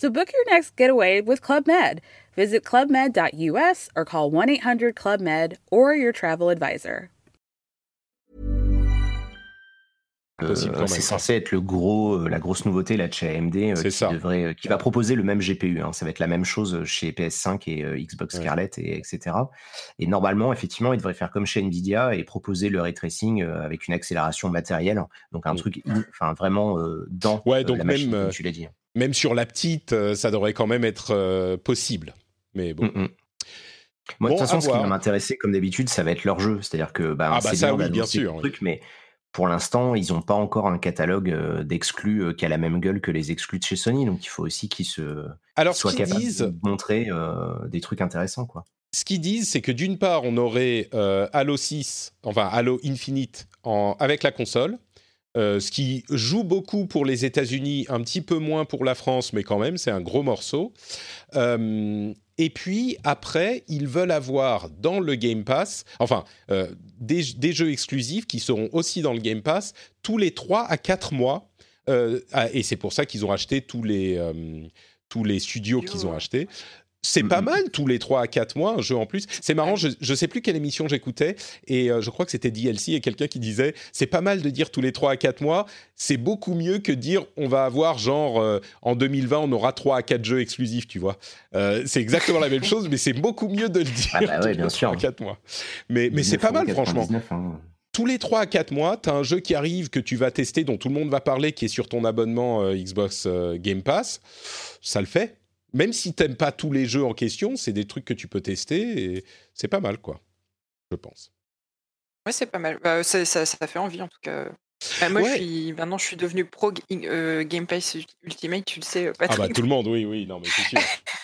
So book your next getaway with Club Med. Visit clubmed.us or call 1 800 Club Med or your travel advisor. Euh, c'est censé être le gros, euh, la grosse nouveauté là de chez AMD euh, qui ça. devrait, euh, qui va proposer le même GPU. hein. Ça va être la même chose chez PS5 et euh, Xbox Ouais. Scarlett et etc. Et normalement, effectivement, il devrait faire comme chez Nvidia et proposer le ray tracing euh, avec une accélération matérielle. Donc un Mm. truc, enfin vraiment euh, dans Ouais, euh, donc la machine, même, comme euh, tu l'as dit. Même sur la petite, euh, ça devrait quand même être euh, possible. Mais bon. Mm, mm. Moi, Bon, de toute façon, ce qui va m'intéresser, comme d'habitude, ça va être leur jeu. C'est-à-dire que bah, Ah bah c'est ça, bien oui, bien sûr, oui. mais pour l'instant, ils n'ont pas encore un catalogue euh, d'exclus qui a la même gueule que les exclus de chez Sony. Donc, il faut aussi qu'ils se Alors, soient capables disent, de montrer euh, des trucs intéressants, quoi. ce qu'ils disent, c'est que d'une part, on aurait euh, Halo 6, enfin Halo Infinite en, avec la console. Euh, ce qui joue beaucoup pour les États-Unis, un petit peu moins pour la France, mais quand même, c'est un gros morceau. Euh, et puis après, ils veulent avoir dans le Game Pass, enfin, euh, des, des jeux exclusifs qui seront aussi dans le Game Pass tous les 3 à 4 mois. Et c'est pour ça qu'ils ont acheté tous les, tous les studios qu'ils ont achetés. C'est pas mal tous les 3 à 4 mois, un jeu en plus. C'est marrant, je, je sais plus quelle émission j'écoutais, et euh, je crois que c'était DLC et quelqu'un qui disait c'est pas mal de dire tous les 3 à 4 mois, c'est beaucoup mieux que dire on va avoir genre euh, en 2020 on aura 3 à 4 jeux exclusifs, tu vois. Euh, c'est exactement la même [laughs] chose, mais c'est beaucoup mieux de le dire Ah bah ouais, tous les bien 3 sûr. à 4 mois. Mais, mais c'est pas mal franchement 19,99, hein. tous les 3 à 4 mois, tu as un jeu qui arrive que tu vas tester, dont tout le monde va parler, qui est sur ton abonnement euh, Xbox euh, Game Pass. Ça le fait. Même si t'aimes pas tous les jeux en question, c'est des trucs que tu peux tester et c'est pas mal, quoi. Je pense. Ouais, c'est pas mal. Bah, ça, ça, ça fait envie en tout cas. Bah, moi, Ouais. je suis maintenant, je suis devenu pro euh, Game Pass Ultimate, tu le sais, euh, Ah Patrick. bah tout le monde, oui, oui, non mais c'est sûr.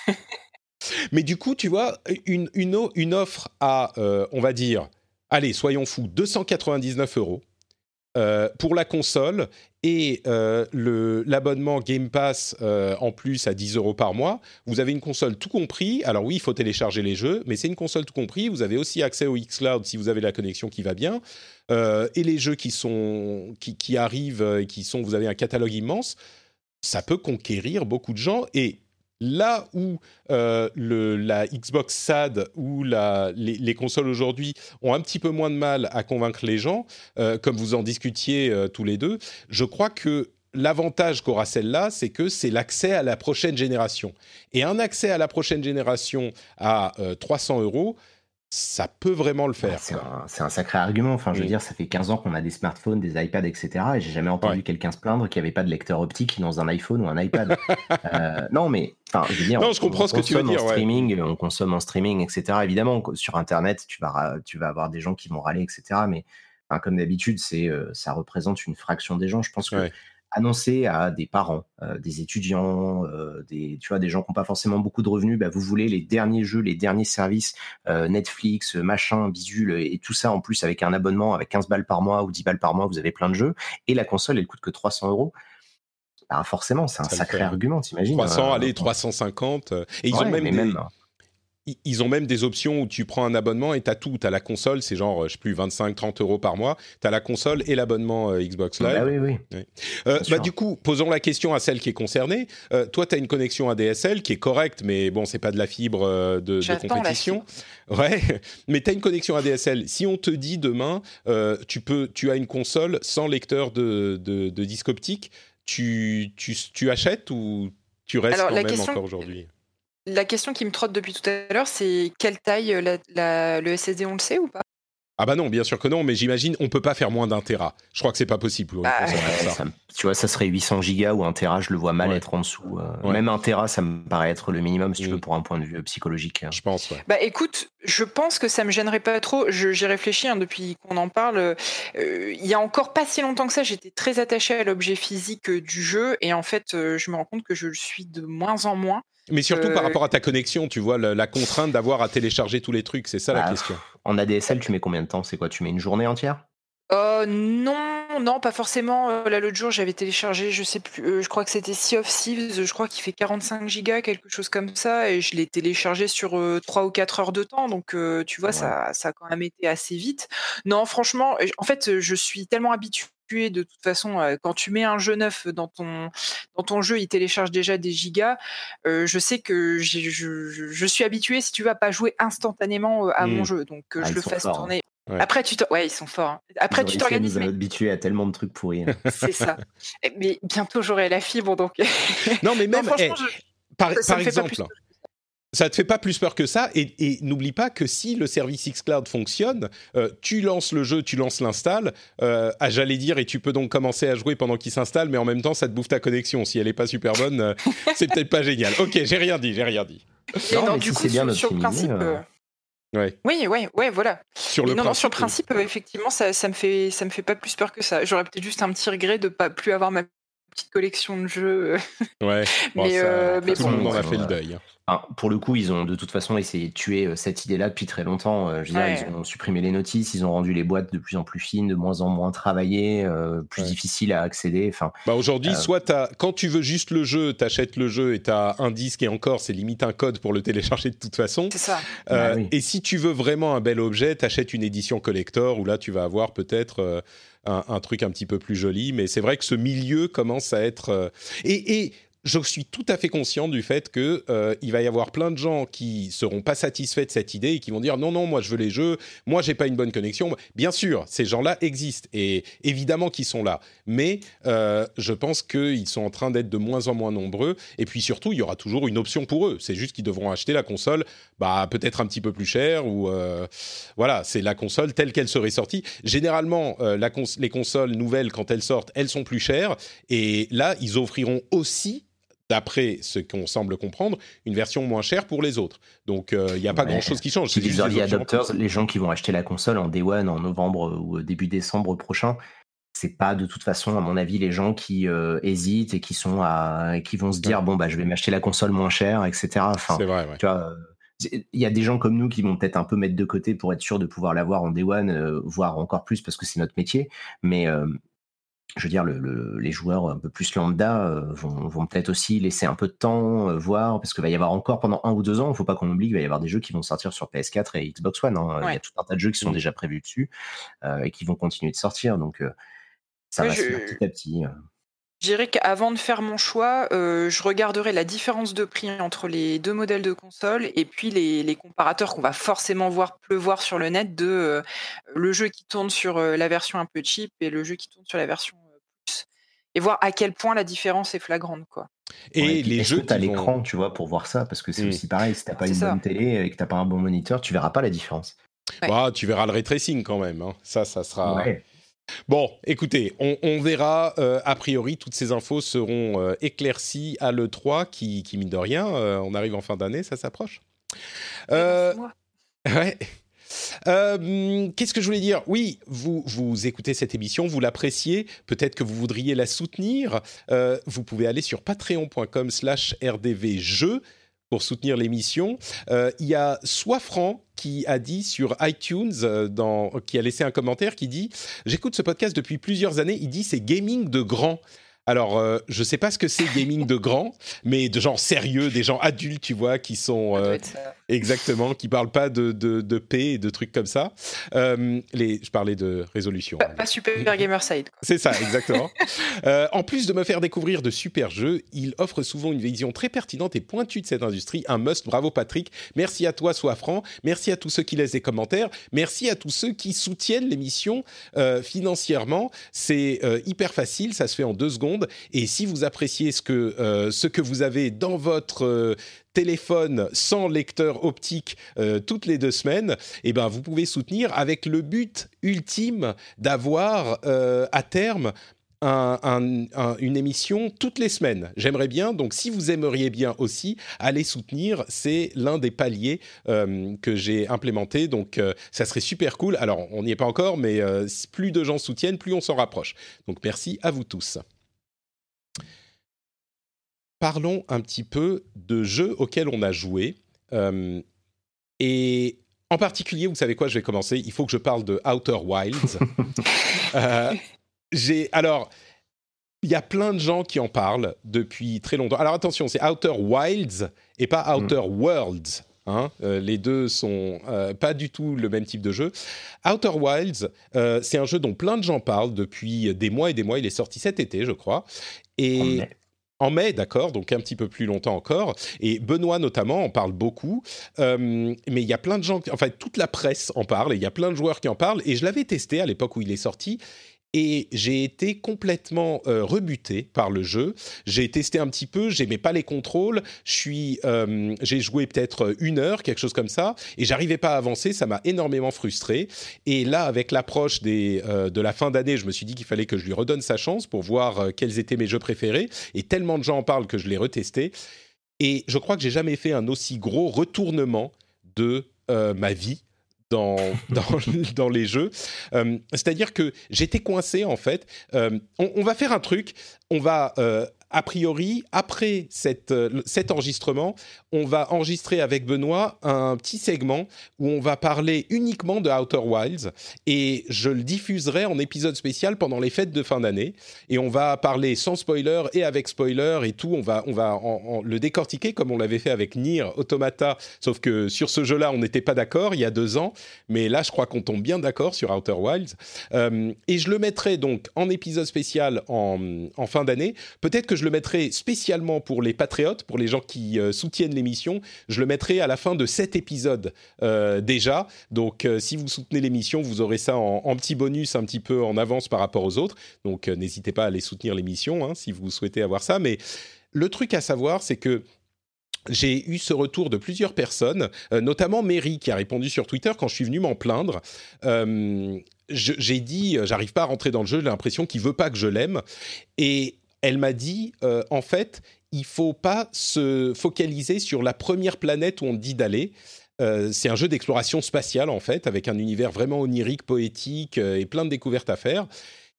[laughs] mais du coup, tu vois, une, une, offre à, euh, on va dire, allez, soyons fous, 299 euros euh, pour la console et euh, l'abonnement Game Pass euh, en plus à 10 euros par mois. Vous avez une console tout compris. Alors oui, il faut télécharger les jeux, mais c'est une console tout compris. Vous avez aussi accès au xCloud si vous avez la connexion qui va bien. Et les jeux qui, qui, arrivent et qui sont, vous avez un catalogue immense, ça peut conquérir beaucoup de gens. Et là où euh, la Xbox SAD ou les, les consoles aujourd'hui ont un petit peu moins de mal à convaincre les gens, euh, comme vous en discutiez euh, tous les deux, je crois que l'avantage qu'aura celle-là, c'est que c'est l'accès à la prochaine génération. Et un accès à la prochaine génération à euh, 300 euros, ça peut vraiment le faire. C'est un, sacré argument. Enfin, je veux Mm. dire, ça fait 15 ans qu'on a des smartphones, des iPads, etc. Et j'ai jamais entendu Ouais. quelqu'un se plaindre qu'il n'y avait pas de lecteur optique dans un iPhone ou un iPad. [laughs] Euh, non, mais enfin, je veux dire, Non, on- je comprends on ce que tu veux consomme dire, En ouais. streaming, on consomme en streaming, etc. Évidemment, sur Internet, tu vas, ra- tu vas avoir des gens qui vont râler, etc. Mais enfin, comme d'habitude, c'est, euh, ça représente une fraction des gens. Je pense que Ouais. Annoncer à des parents, euh, des étudiants, euh, des, tu vois, des gens qui n'ont pas forcément beaucoup de revenus, bah, vous voulez les derniers jeux, les derniers services, euh, Netflix, machin, bidule, et tout ça en plus avec un abonnement avec 15 balles par mois ou 10 balles par mois, vous avez plein de jeux, et la console, elle coûte que 300 euros. Bah, forcément, c'est un Ça sacré fait. argument, t'imagines 300, euh, allez, 350. euh, Et ils ouais, ont même, des- même, ils- ont même des options où tu prends un abonnement et tu as tout. Tu as la console, c'est genre, euh, je sais plus, 25-30 euros par mois. Tu as la console et l'abonnement euh, Xbox Live. bah oui, oui. Euh, bah, du coup, posons la question à celle qui est concernée. Euh, toi, tu as une connexion ADSL qui est correcte, mais bon, c'est pas de la fibre euh, de, de compétition. [laughs] Ouais, mais tu as une connexion ADSL. Si on te dit demain, euh, tu, peux, tu as une console sans lecteur de, de, de disque optique, tu, tu, tu achètes ou tu restes Alors, quand la même question- encore aujourd'hui? La question qui me trotte depuis tout à l'heure, c'est quelle taille euh, la- la- le SSD, on le sait ou pas? Ah bah non, bien sûr que non, mais j'imagine on peut pas faire moins d'un téra. Je crois que c'est pas possible Bah, ça. tu vois, ça serait 800 gigas ou un Tera, je le vois mal Ouais. être en dessous. euh, Ouais. Même un Tera, ça me paraît être le minimum, si tu Mm. veux, pour un point de vue euh, psychologique. Je pense, ouais. Bah écoute, je pense que ça me gênerait pas trop. J'y réfléchis hein, depuis qu'on en parle. Euh, il y a encore pas si longtemps que ça, j'étais très attachée à l'objet physique du jeu et en fait, euh, je me rends compte que je le suis de moins en moins. Mais surtout par Euh, rapport à ta connexion, tu vois, la, la contrainte d'avoir à télécharger tous les trucs, c'est ça la Bah, question. En ADSL, tu mets combien de temps? C'est quoi Tu mets une journée entière? Euh, non, non, pas forcément. Euh, là, l'autre jour, j'avais téléchargé, je sais plus, euh, je crois que c'était Sea of Thieves, je crois qu'il fait 45 gigas, quelque chose comme ça, et je l'ai téléchargé sur euh, 3 ou 4 heures de temps, donc euh, tu vois, Ouais. ça, ça a quand même été assez vite. Non, franchement, en fait, je suis tellement habituée de toute façon, quand tu mets un jeu neuf dans ton, dans ton jeu, il télécharge déjà des gigas. euh, je sais que je, suis habituée, si tu veux, à pas jouer instantanément à mon Mm. jeu, donc que Ah, je le fasse forts, hein. tourner. Ouais. Après, tu ouais, ils sont forts. hein. Après, Ils tu t'organises, mais habituer à tellement de trucs pourris. [laughs] c'est ça. Eh, Mais bientôt j'aurai la fibre, donc. Non, mais [laughs] Non, même, franchement, eh, je- par, ça- exemple, ça te fait pas plus peur que ça. Et, et n'oublie pas que si le service xCloud fonctionne, euh, tu lances le jeu, tu lances l'install, euh, ah, j'allais dire, et tu peux donc commencer à jouer pendant qu'il s'installe, mais en même temps, ça te bouffe ta connexion. Si elle est pas super bonne, euh, [laughs] c'est peut-être pas génial. Ok, j'ai rien dit, j'ai rien dit. Non, non, mais du si coup, c'est bien sur, le principe. euh, Ouais. Oui, oui, ouais, voilà. Sur le non, non, sur le principe, principe, euh, effectivement, ça, ça me fait, ça me fait pas plus peur que ça. J'aurais peut-être juste un petit regret de pas plus avoir ma petite collection de jeux. euh, Ouais. [laughs] Bon, Mais, ça, euh, mais tout bon, le monde en a ouais, fait le ouais. deuil. hein. pour le coup, ils ont de toute façon essayé de tuer euh, cette idée-là depuis très longtemps. Euh, je veux dire, ils ont supprimé les notices, ils ont rendu les boîtes de plus en plus fines, de moins en moins travaillées, euh, plus difficiles à accéder. Enfin, bah aujourd'hui, soit quand tu veux juste le jeu, tu achètes le jeu et tu as un disque et encore, c'est limite un code pour le télécharger de toute façon. C'est ça. Bah et si tu veux vraiment un bel objet, tu achètes une édition collector où là, tu vas avoir peut-être un, truc un petit peu plus joli. Mais c'est vrai que ce milieu commence à être. et, et je suis tout à fait conscient du fait que euh, il va y avoir plein de gens qui seront pas satisfaits de cette idée et qui vont dire non non moi je veux les jeux, moi j'ai pas une bonne connexion. Bien sûr, ces gens-là existent et évidemment qu'ils sont là, mais euh, je pense qu'ils sont en train d'être de moins en moins nombreux et puis surtout il y aura toujours une option pour eux. C'est juste qu'ils devront acheter la console, bah peut-être un petit peu plus cher ou euh, voilà c'est la console telle qu'elle serait sortie. Généralement les consoles nouvelles quand elles sortent elles sont plus chères et là ils offriront aussi d'après ce qu'on semble comprendre, une version moins chère pour les autres. Donc il euh, n'y a pas grand-chose qui change. Les early adopters, les gens qui vont acheter la console en day one, en novembre ou début décembre prochain, c'est pas de toute façon, à mon avis, les gens qui euh, hésitent et qui sont à, qui vont se dire bon bah je vais m'acheter la console moins chère, etc. Enfin, c'est vrai. Tu vois, il y a des gens comme nous qui vont peut-être un peu mettre de côté pour être sûr de pouvoir l'avoir en day one, euh, voire encore plus parce que c'est notre métier. Mais je veux dire, le, les joueurs un peu plus lambda euh, vont, vont peut-être aussi laisser un peu de temps, euh, voir, parce qu'il va y avoir encore pendant un ou deux ans, il ne faut pas qu'on oublie qu'il va y avoir des jeux qui vont sortir sur PS4 et Xbox One. Hein. Il y a tout un tas de jeux qui sont mmh. déjà prévus dessus euh, et qui vont continuer de sortir. Donc, ça va se faire petit à petit. Je dirais qu'avant de faire mon choix, je regarderai la différence de prix entre les deux modèles de console et puis les, les comparateurs qu'on va forcément voir pleuvoir sur le net de le jeu qui tourne sur la version un peu cheap et le jeu qui tourne sur la version et voir à quel point la différence est flagrante, quoi. Et les jeux, tu as l'écran, tu vois, pour voir ça, parce que c'est mmh. aussi pareil. Si t'as pas une bonne télé et que t'as pas un bon moniteur, tu verras pas la différence. Bah, tu verras le ray tracing quand même. Hein. Ça, ça sera. Bon, écoutez, on, verra. Euh, a priori, toutes ces infos seront euh, éclaircies à l'E3, qui, qui, mine de rien, euh, on arrive en fin d'année, ça s'approche. [laughs] ouais. Euh, qu'est-ce que je voulais dire? Oui, vous, vous écoutez cette émission, vous l'appréciez, peut-être que vous voudriez la soutenir. Euh, vous pouvez aller sur patreon.com slash rdvjeux pour soutenir l'émission. Euh, il y a Soifran qui a dit sur iTunes, dans, qui a laissé un commentaire qui dit « J'écoute ce podcast depuis plusieurs années, il dit c'est gaming de grand ». Alors, euh, je sais pas ce que c'est gaming de grand, mais de gens sérieux, des gens adultes, tu vois, qui sont euh, exactement, qui parlent pas de, de, de paix et de trucs comme ça. Euh, les, je parlais de résolution. Pas, pas super gamer side. C'est ça, exactement. [laughs] Euh, en plus de me faire découvrir de super jeux, il offre souvent une vision très pertinente et pointue de cette industrie. Un must. Bravo Patrick. Merci à toi, sois franc. Merci à tous ceux qui laissent des commentaires. Merci à tous ceux qui soutiennent l'émission financièrement. C'est hyper facile, ça se fait en deux secondes et si vous appréciez ce que, euh, ce que vous avez dans votre euh, téléphone sans lecteur optique euh, toutes les deux semaines, eh ben vous pouvez soutenir avec le but ultime d'avoir à terme une émission toutes les semaines. J'aimerais bien, donc si vous aimeriez bien aussi, aller soutenir, c'est l'un des paliers que j'ai implémenté, donc ça serait super cool. Alors on n'y est pas encore, mais plus de gens soutiennent, plus on s'en rapproche. Donc merci à vous tous parlons un petit peu de jeux auxquels on a joué. Euh, et en particulier, vous savez quoi, je vais commencer. Il faut que je parle de Outer Wilds. [laughs] Euh, j'ai alors. Il y a plein de gens qui en parlent depuis très longtemps. Alors attention, c'est Outer Wilds et pas mm. Outer Worlds. Hein. Euh, les deux sont pas du tout le même type de jeu. Outer Wilds, c'est un jeu dont plein de gens parlent depuis des mois et des mois. Il est sorti cet été, je crois. Et en mai, d'accord, donc un petit peu plus longtemps encore. Et Benoît notamment en parle beaucoup. Euh, mais il y a plein de gens, enfin toute la presse en parle, et il y a plein de joueurs qui en parlent. Et je l'avais testé à l'époque où il est sorti et j'ai été complètement euh, rebuté par le jeu. J'ai testé un petit peu, j'aimais pas les contrôles. Je suis, euh, j'ai joué peut-être une heure, quelque chose comme ça, et j'arrivais pas à avancer. Ça m'a énormément frustré. Et là, avec l'approche des euh, de la fin d'année, je me suis dit qu'il fallait que je lui redonne sa chance pour voir quels étaient mes jeux préférés. Et tellement de gens en parlent que je l'ai retesté. Et je crois que j'ai jamais fait un aussi gros retournement de ma vie [laughs] dans, les jeux. Euh, c'est-à-dire que j'étais coincé en fait. Euh, on, va faire un truc, on va... A priori, après euh, cet enregistrement, on va enregistrer avec Benoît un petit segment où on va parler uniquement de Outer Wilds et je le diffuserai en épisode spécial pendant les fêtes de fin d'année. Et on va parler sans spoiler et avec spoiler et tout. On va, on va le décortiquer comme on l'avait fait avec Nier Automata, sauf que sur ce jeu-là, on n'était pas d'accord il y a deux ans. Mais là, je crois qu'on tombe bien d'accord sur Outer Wilds. Euh, et je le mettrai donc en épisode spécial en, en fin d'année. Peut-être que je le mettrai spécialement pour les patriotes, pour les gens qui euh, soutiennent l'émission. Je le mettrai à la fin de cet épisode euh, déjà. Donc, euh, si vous soutenez l'émission, vous aurez ça en, petit bonus, un petit peu en avance par rapport aux autres. Donc, n'hésitez pas à aller soutenir l'émission hein, si vous souhaitez avoir ça. Mais le truc à savoir, c'est que j'ai eu ce retour de plusieurs personnes, notamment Mary qui a répondu sur Twitter quand je suis venu m'en plaindre. j'ai dit, j'arrive pas à rentrer dans le jeu, j'ai l'impression qu'il veut pas que je l'aime. Et elle m'a dit, euh, en fait, il faut pas se focaliser sur la première planète où on dit d'aller. Euh, c'est un jeu d'exploration spatiale, en fait, avec un univers vraiment onirique, poétique euh, et plein de découvertes à faire.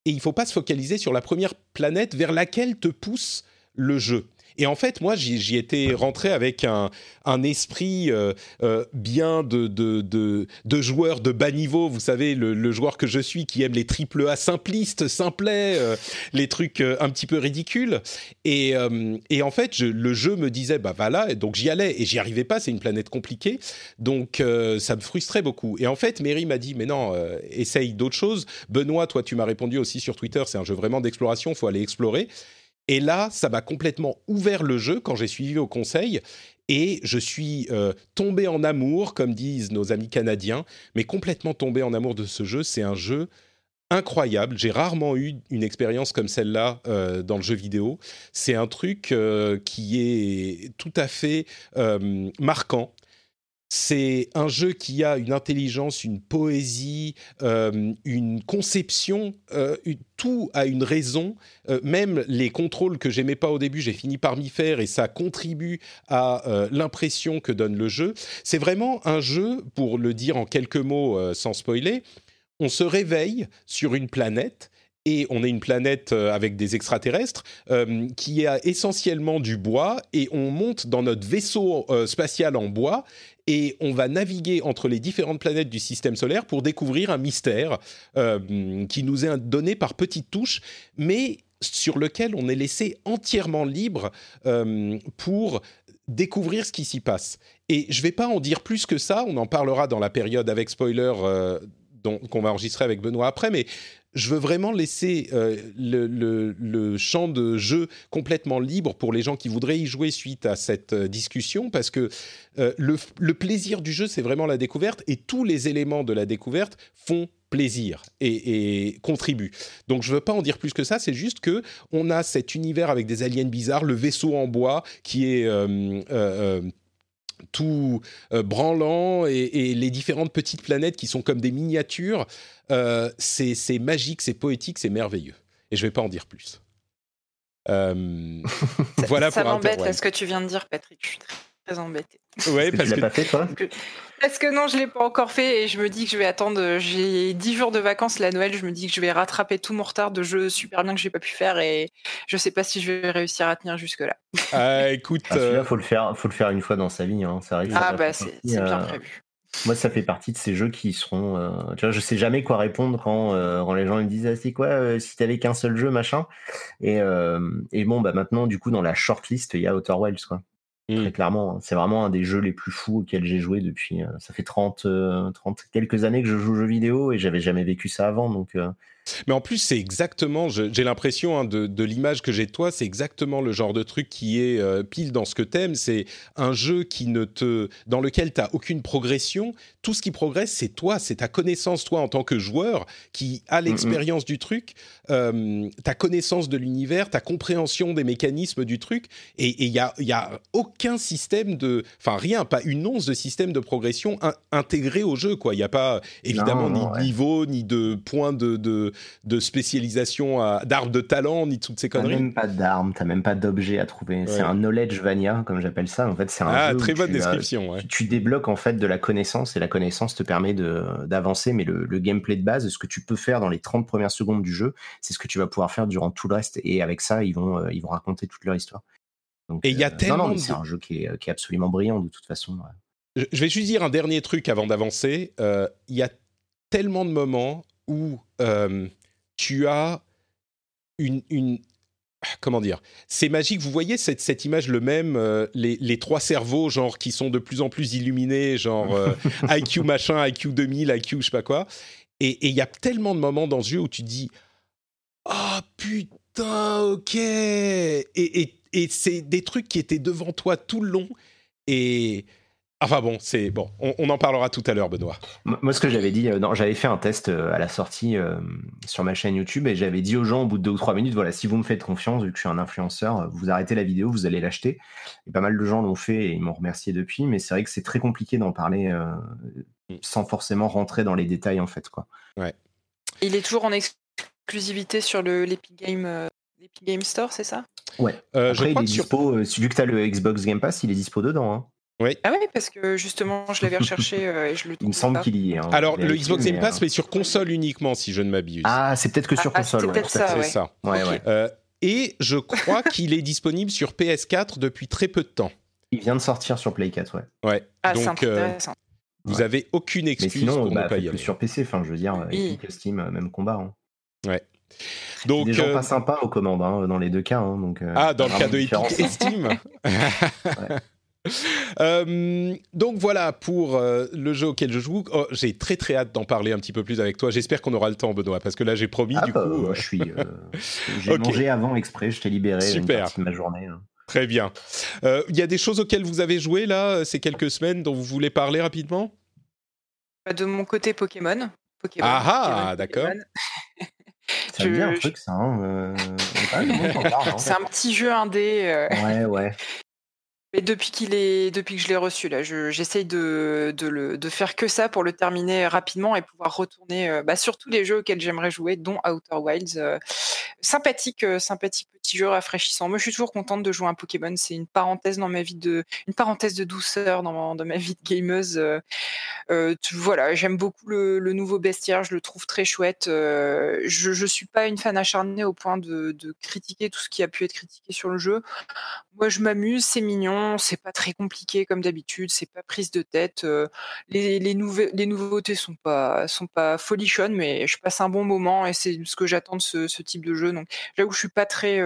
Et il faut pas se focaliser sur la première planète vers laquelle te pousse le jeu. Et en fait, moi, j'y étais rentré avec un, esprit euh, euh, bien de, joueur de bas niveau. Vous savez, le, joueur que je suis qui aime les triple A simplistes, simplets, euh, les trucs un petit peu ridicules. Et, en fait, le jeu me disait, bah voilà, donc j'y allais et j'y arrivais pas. C'est une planète compliquée, donc ça me frustrait beaucoup. Et en fait, Mary m'a dit, mais non, essaye d'autres choses. Benoît, toi, tu m'as répondu aussi sur Twitter, c'est un jeu vraiment d'exploration, faut aller explorer. Et là, ça m'a complètement ouvert le jeu quand j'ai suivi vos conseils. Et je suis euh, tombé en amour, comme disent nos amis canadiens, mais complètement tombé en amour de ce jeu. C'est un jeu incroyable. J'ai rarement eu une expérience comme celle-là euh, dans le jeu vidéo. C'est un truc euh, qui est tout à fait marquant. C'est un jeu qui a une intelligence, une poésie, euh, une conception, euh, tout a une raison. Euh, même les contrôles que j'aimais pas au début, j'ai fini par m'y faire et ça contribue à l'impression que donne le jeu. C'est vraiment un jeu, pour le dire en quelques mots sans spoiler, on se réveille sur une planète et on est une planète avec des extraterrestres qui a essentiellement du bois et on monte dans notre vaisseau spatial en bois et on va naviguer entre les différentes planètes du système solaire pour découvrir un mystère euh, qui nous est donné par petites touches, mais sur lequel on est laissé entièrement libre euh, pour découvrir ce qui s'y passe. Et je ne vais pas en dire plus que ça, on en parlera dans la période avec spoiler euh, qu'on va enregistrer avec Benoît après, mais je veux vraiment laisser euh, le, champ de jeu complètement libre pour les gens qui voudraient y jouer suite à cette euh, discussion, parce que euh, le, plaisir du jeu, c'est vraiment la découverte, et tous les éléments de la découverte font plaisir et, contribuent. Donc je ne veux pas en dire plus que ça, c'est juste que on a cet univers avec des aliens bizarres, le vaisseau en bois qui est tout euh, branlant et, les différentes petites planètes qui sont comme des miniatures, euh, c'est magique, c'est poétique, c'est merveilleux. Et je ne vais pas en dire plus. Euh, [laughs] voilà ça m'embête ce que tu viens de dire, Patrick. Je suis très embêté. Ouais, parce que, tu l'as pas fait, toi? Parce que non, je l'ai pas encore fait et je me dis que je vais attendre. J'ai 10 jours de vacances la Noël. Je me dis que je vais rattraper tout mon retard de jeux super bien que j'ai pas pu faire et je sais pas si je vais réussir à tenir jusque là. Ah, écoute, ah, euh, faut le faire, faut le faire une fois dans sa vie. Hein. Ça arrive. Ah bah c'est bien euh, prévu. Moi, ça fait partie de ces jeux qui seront. Euh, tu vois, je sais jamais quoi répondre quand, quand les gens me disent ah, c'est quoi si t'avais qu'un seul jeu machin? Et, et bon, bah maintenant, du coup, dans la shortlist, il y a Outer Wilds quoi. Très mmh. clairement, hein. c'est vraiment un des jeux les plus fous auxquels j'ai joué depuis. Euh, ça fait 30, 30 euh, quelques années que je joue aux jeux vidéo et j'avais jamais vécu ça avant. Donc, euh, mais en plus, c'est exactement, j'ai l'impression hein, de, l'image que j'ai de toi, c'est exactement le genre de truc qui est euh, pile dans ce que t'aimes. C'est un jeu qui ne te, dans lequel t'as aucune progression. Tout ce qui progresse, c'est toi, c'est ta connaissance toi en tant que joueur qui a l'expérience du truc, euh, ta connaissance de l'univers, ta compréhension des mécanismes du truc. Et il y a, y a aucun système de, enfin rien, pas une once de système de progression intégré au jeu. Quoi, il n'y a pas évidemment ni de niveau ni de points de de spécialisation, à- d'arbres de talent, ni toutes ces T'as conneries. même pas d'armes, t'as même pas d'objets à trouver. C'est un knowledge vania, comme j'appelle ça. En fait, c'est un Ah, jeu très bonne tu, euh, description. ouais. tu, tu débloques en fait de la connaissance et la connaissance te permet de d'avancer. Mais le, le gameplay de base, ce que tu peux faire dans les 30 premières secondes du jeu, c'est ce que tu vas pouvoir faire durant tout le reste. Et avec ça, ils vont euh, ils vont raconter toute leur histoire. Donc, Et il y a euh, tellement non, non, de- c'est un jeu qui est, qui est absolument brillant de toute façon. ouais. Je vais juste dire un dernier truc avant d'avancer. Euh, Il y a tellement de moments où euh, tu as une, une- Comment dire C'est magique. Vous voyez cette, cette image, le même, euh, les, les trois cerveaux, genre, qui sont de plus en plus illuminés, genre euh, IQ [laughs] machin, IQ 2000, IQ je sais pas quoi. Et il y a tellement de moments dans ce jeu où tu te dis Oh putain, ok Et, et, et c'est des trucs qui étaient devant toi tout le long. Et. Enfin bon, c'est bon. On, on en parlera tout à l'heure, Benoît. Moi, ce que j'avais dit, euh, non, j'avais fait un test euh, à la sortie euh, sur ma chaîne YouTube et j'avais dit aux gens au bout de deux ou trois minutes, voilà, si vous me faites confiance, vu que je suis un influenceur, vous arrêtez la vidéo, vous allez l'acheter. Et pas mal de gens l'ont fait et ils m'ont remercié depuis, mais c'est vrai que c'est très compliqué d'en parler euh, sans forcément rentrer dans les détails en fait, quoi. Il est toujours en exclusivité sur le l'Epic Game, euh, l'Epic Game Store, c'est ça? Ouais. Euh, Après, je il est que sur. dispo, euh, vu que tu as le Xbox Game Pass, il est dispo dedans. hein. Ah oui, parce que justement, je l'avais recherché euh, et je le [laughs] Il me trouve semble qu'il y est. hein. Alors, le Xbox Game mais, Pass, euh, mais sur console uniquement, si je ne m'abuse. Ah, c'est peut-être que sur Ah, console. c'était ouais, ça, c'est ça. Ouais, ouais. Euh, et je crois [laughs] qu'il est disponible sur PS4 depuis très peu de temps. Il vient de sortir sur Play 4, ouais. Ouais. Ah, c'est Donc, euh, intéressant. vous Ouais. avez aucune Mais excuse sinon, pour bah, ne pas y aller. sur PC, enfin, je veux dire, Oui. Epic, Steam, même combat. hein. Donc, des gens euh, pas sympas aux commandes hein, dans les deux cas. hein, donc, euh, Ah, dans le cas de Epic et Steam. [laughs] [laughs] Euh, donc voilà pour euh, le jeu auquel je joue. Oh, j'ai très très hâte d'en parler un petit peu plus avec toi. J'espère qu'on aura le temps, Benoît, parce que là j'ai promis Ah, du bah, coup. euh, je suis. euh, [laughs] J'ai mangé avant exprès, je t'ai libéré une Super. partie de ma journée. hein. Très bien. Euh, Il y a des choses auxquelles vous avez joué là ces quelques semaines dont vous voulez parler rapidement? De mon côté Pokémon. Pokémon Ah ah, d'accord. [laughs] Ça me dit un Je- truc, ça. Hein, euh, parle, hein. C'est un petit jeu indé. euh, Ouais, ouais. Mais depuis qu'il est, depuis que je l'ai reçu là, je- j'essaye de, de, faire que ça pour le terminer rapidement et pouvoir retourner euh, bah, sur tous les jeux auxquels j'aimerais jouer, dont Outer Wilds. euh, sympathique, euh, sympathique petit jeu rafraîchissant. Moi, je suis toujours contente de jouer un Pokémon. C'est une parenthèse dans ma vie de, une parenthèse de douceur dans ma, ma vie de gameuse. voilà, j'aime beaucoup le, nouveau bestiaire. Je le trouve très chouette. je, je suis pas une fan acharnée au point de critiquer tout ce qui a pu être critiqué sur le jeu. Moi, je m'amuse, c'est mignon, c'est pas très compliqué comme d'habitude, c'est pas prise de tête. les, les, nouve- les nouveautés sont pas sont pas folichonnes, mais je passe un bon moment et c'est ce que j'attends de ce, ce type de jeu. Donc, j'avoue, que je suis pas très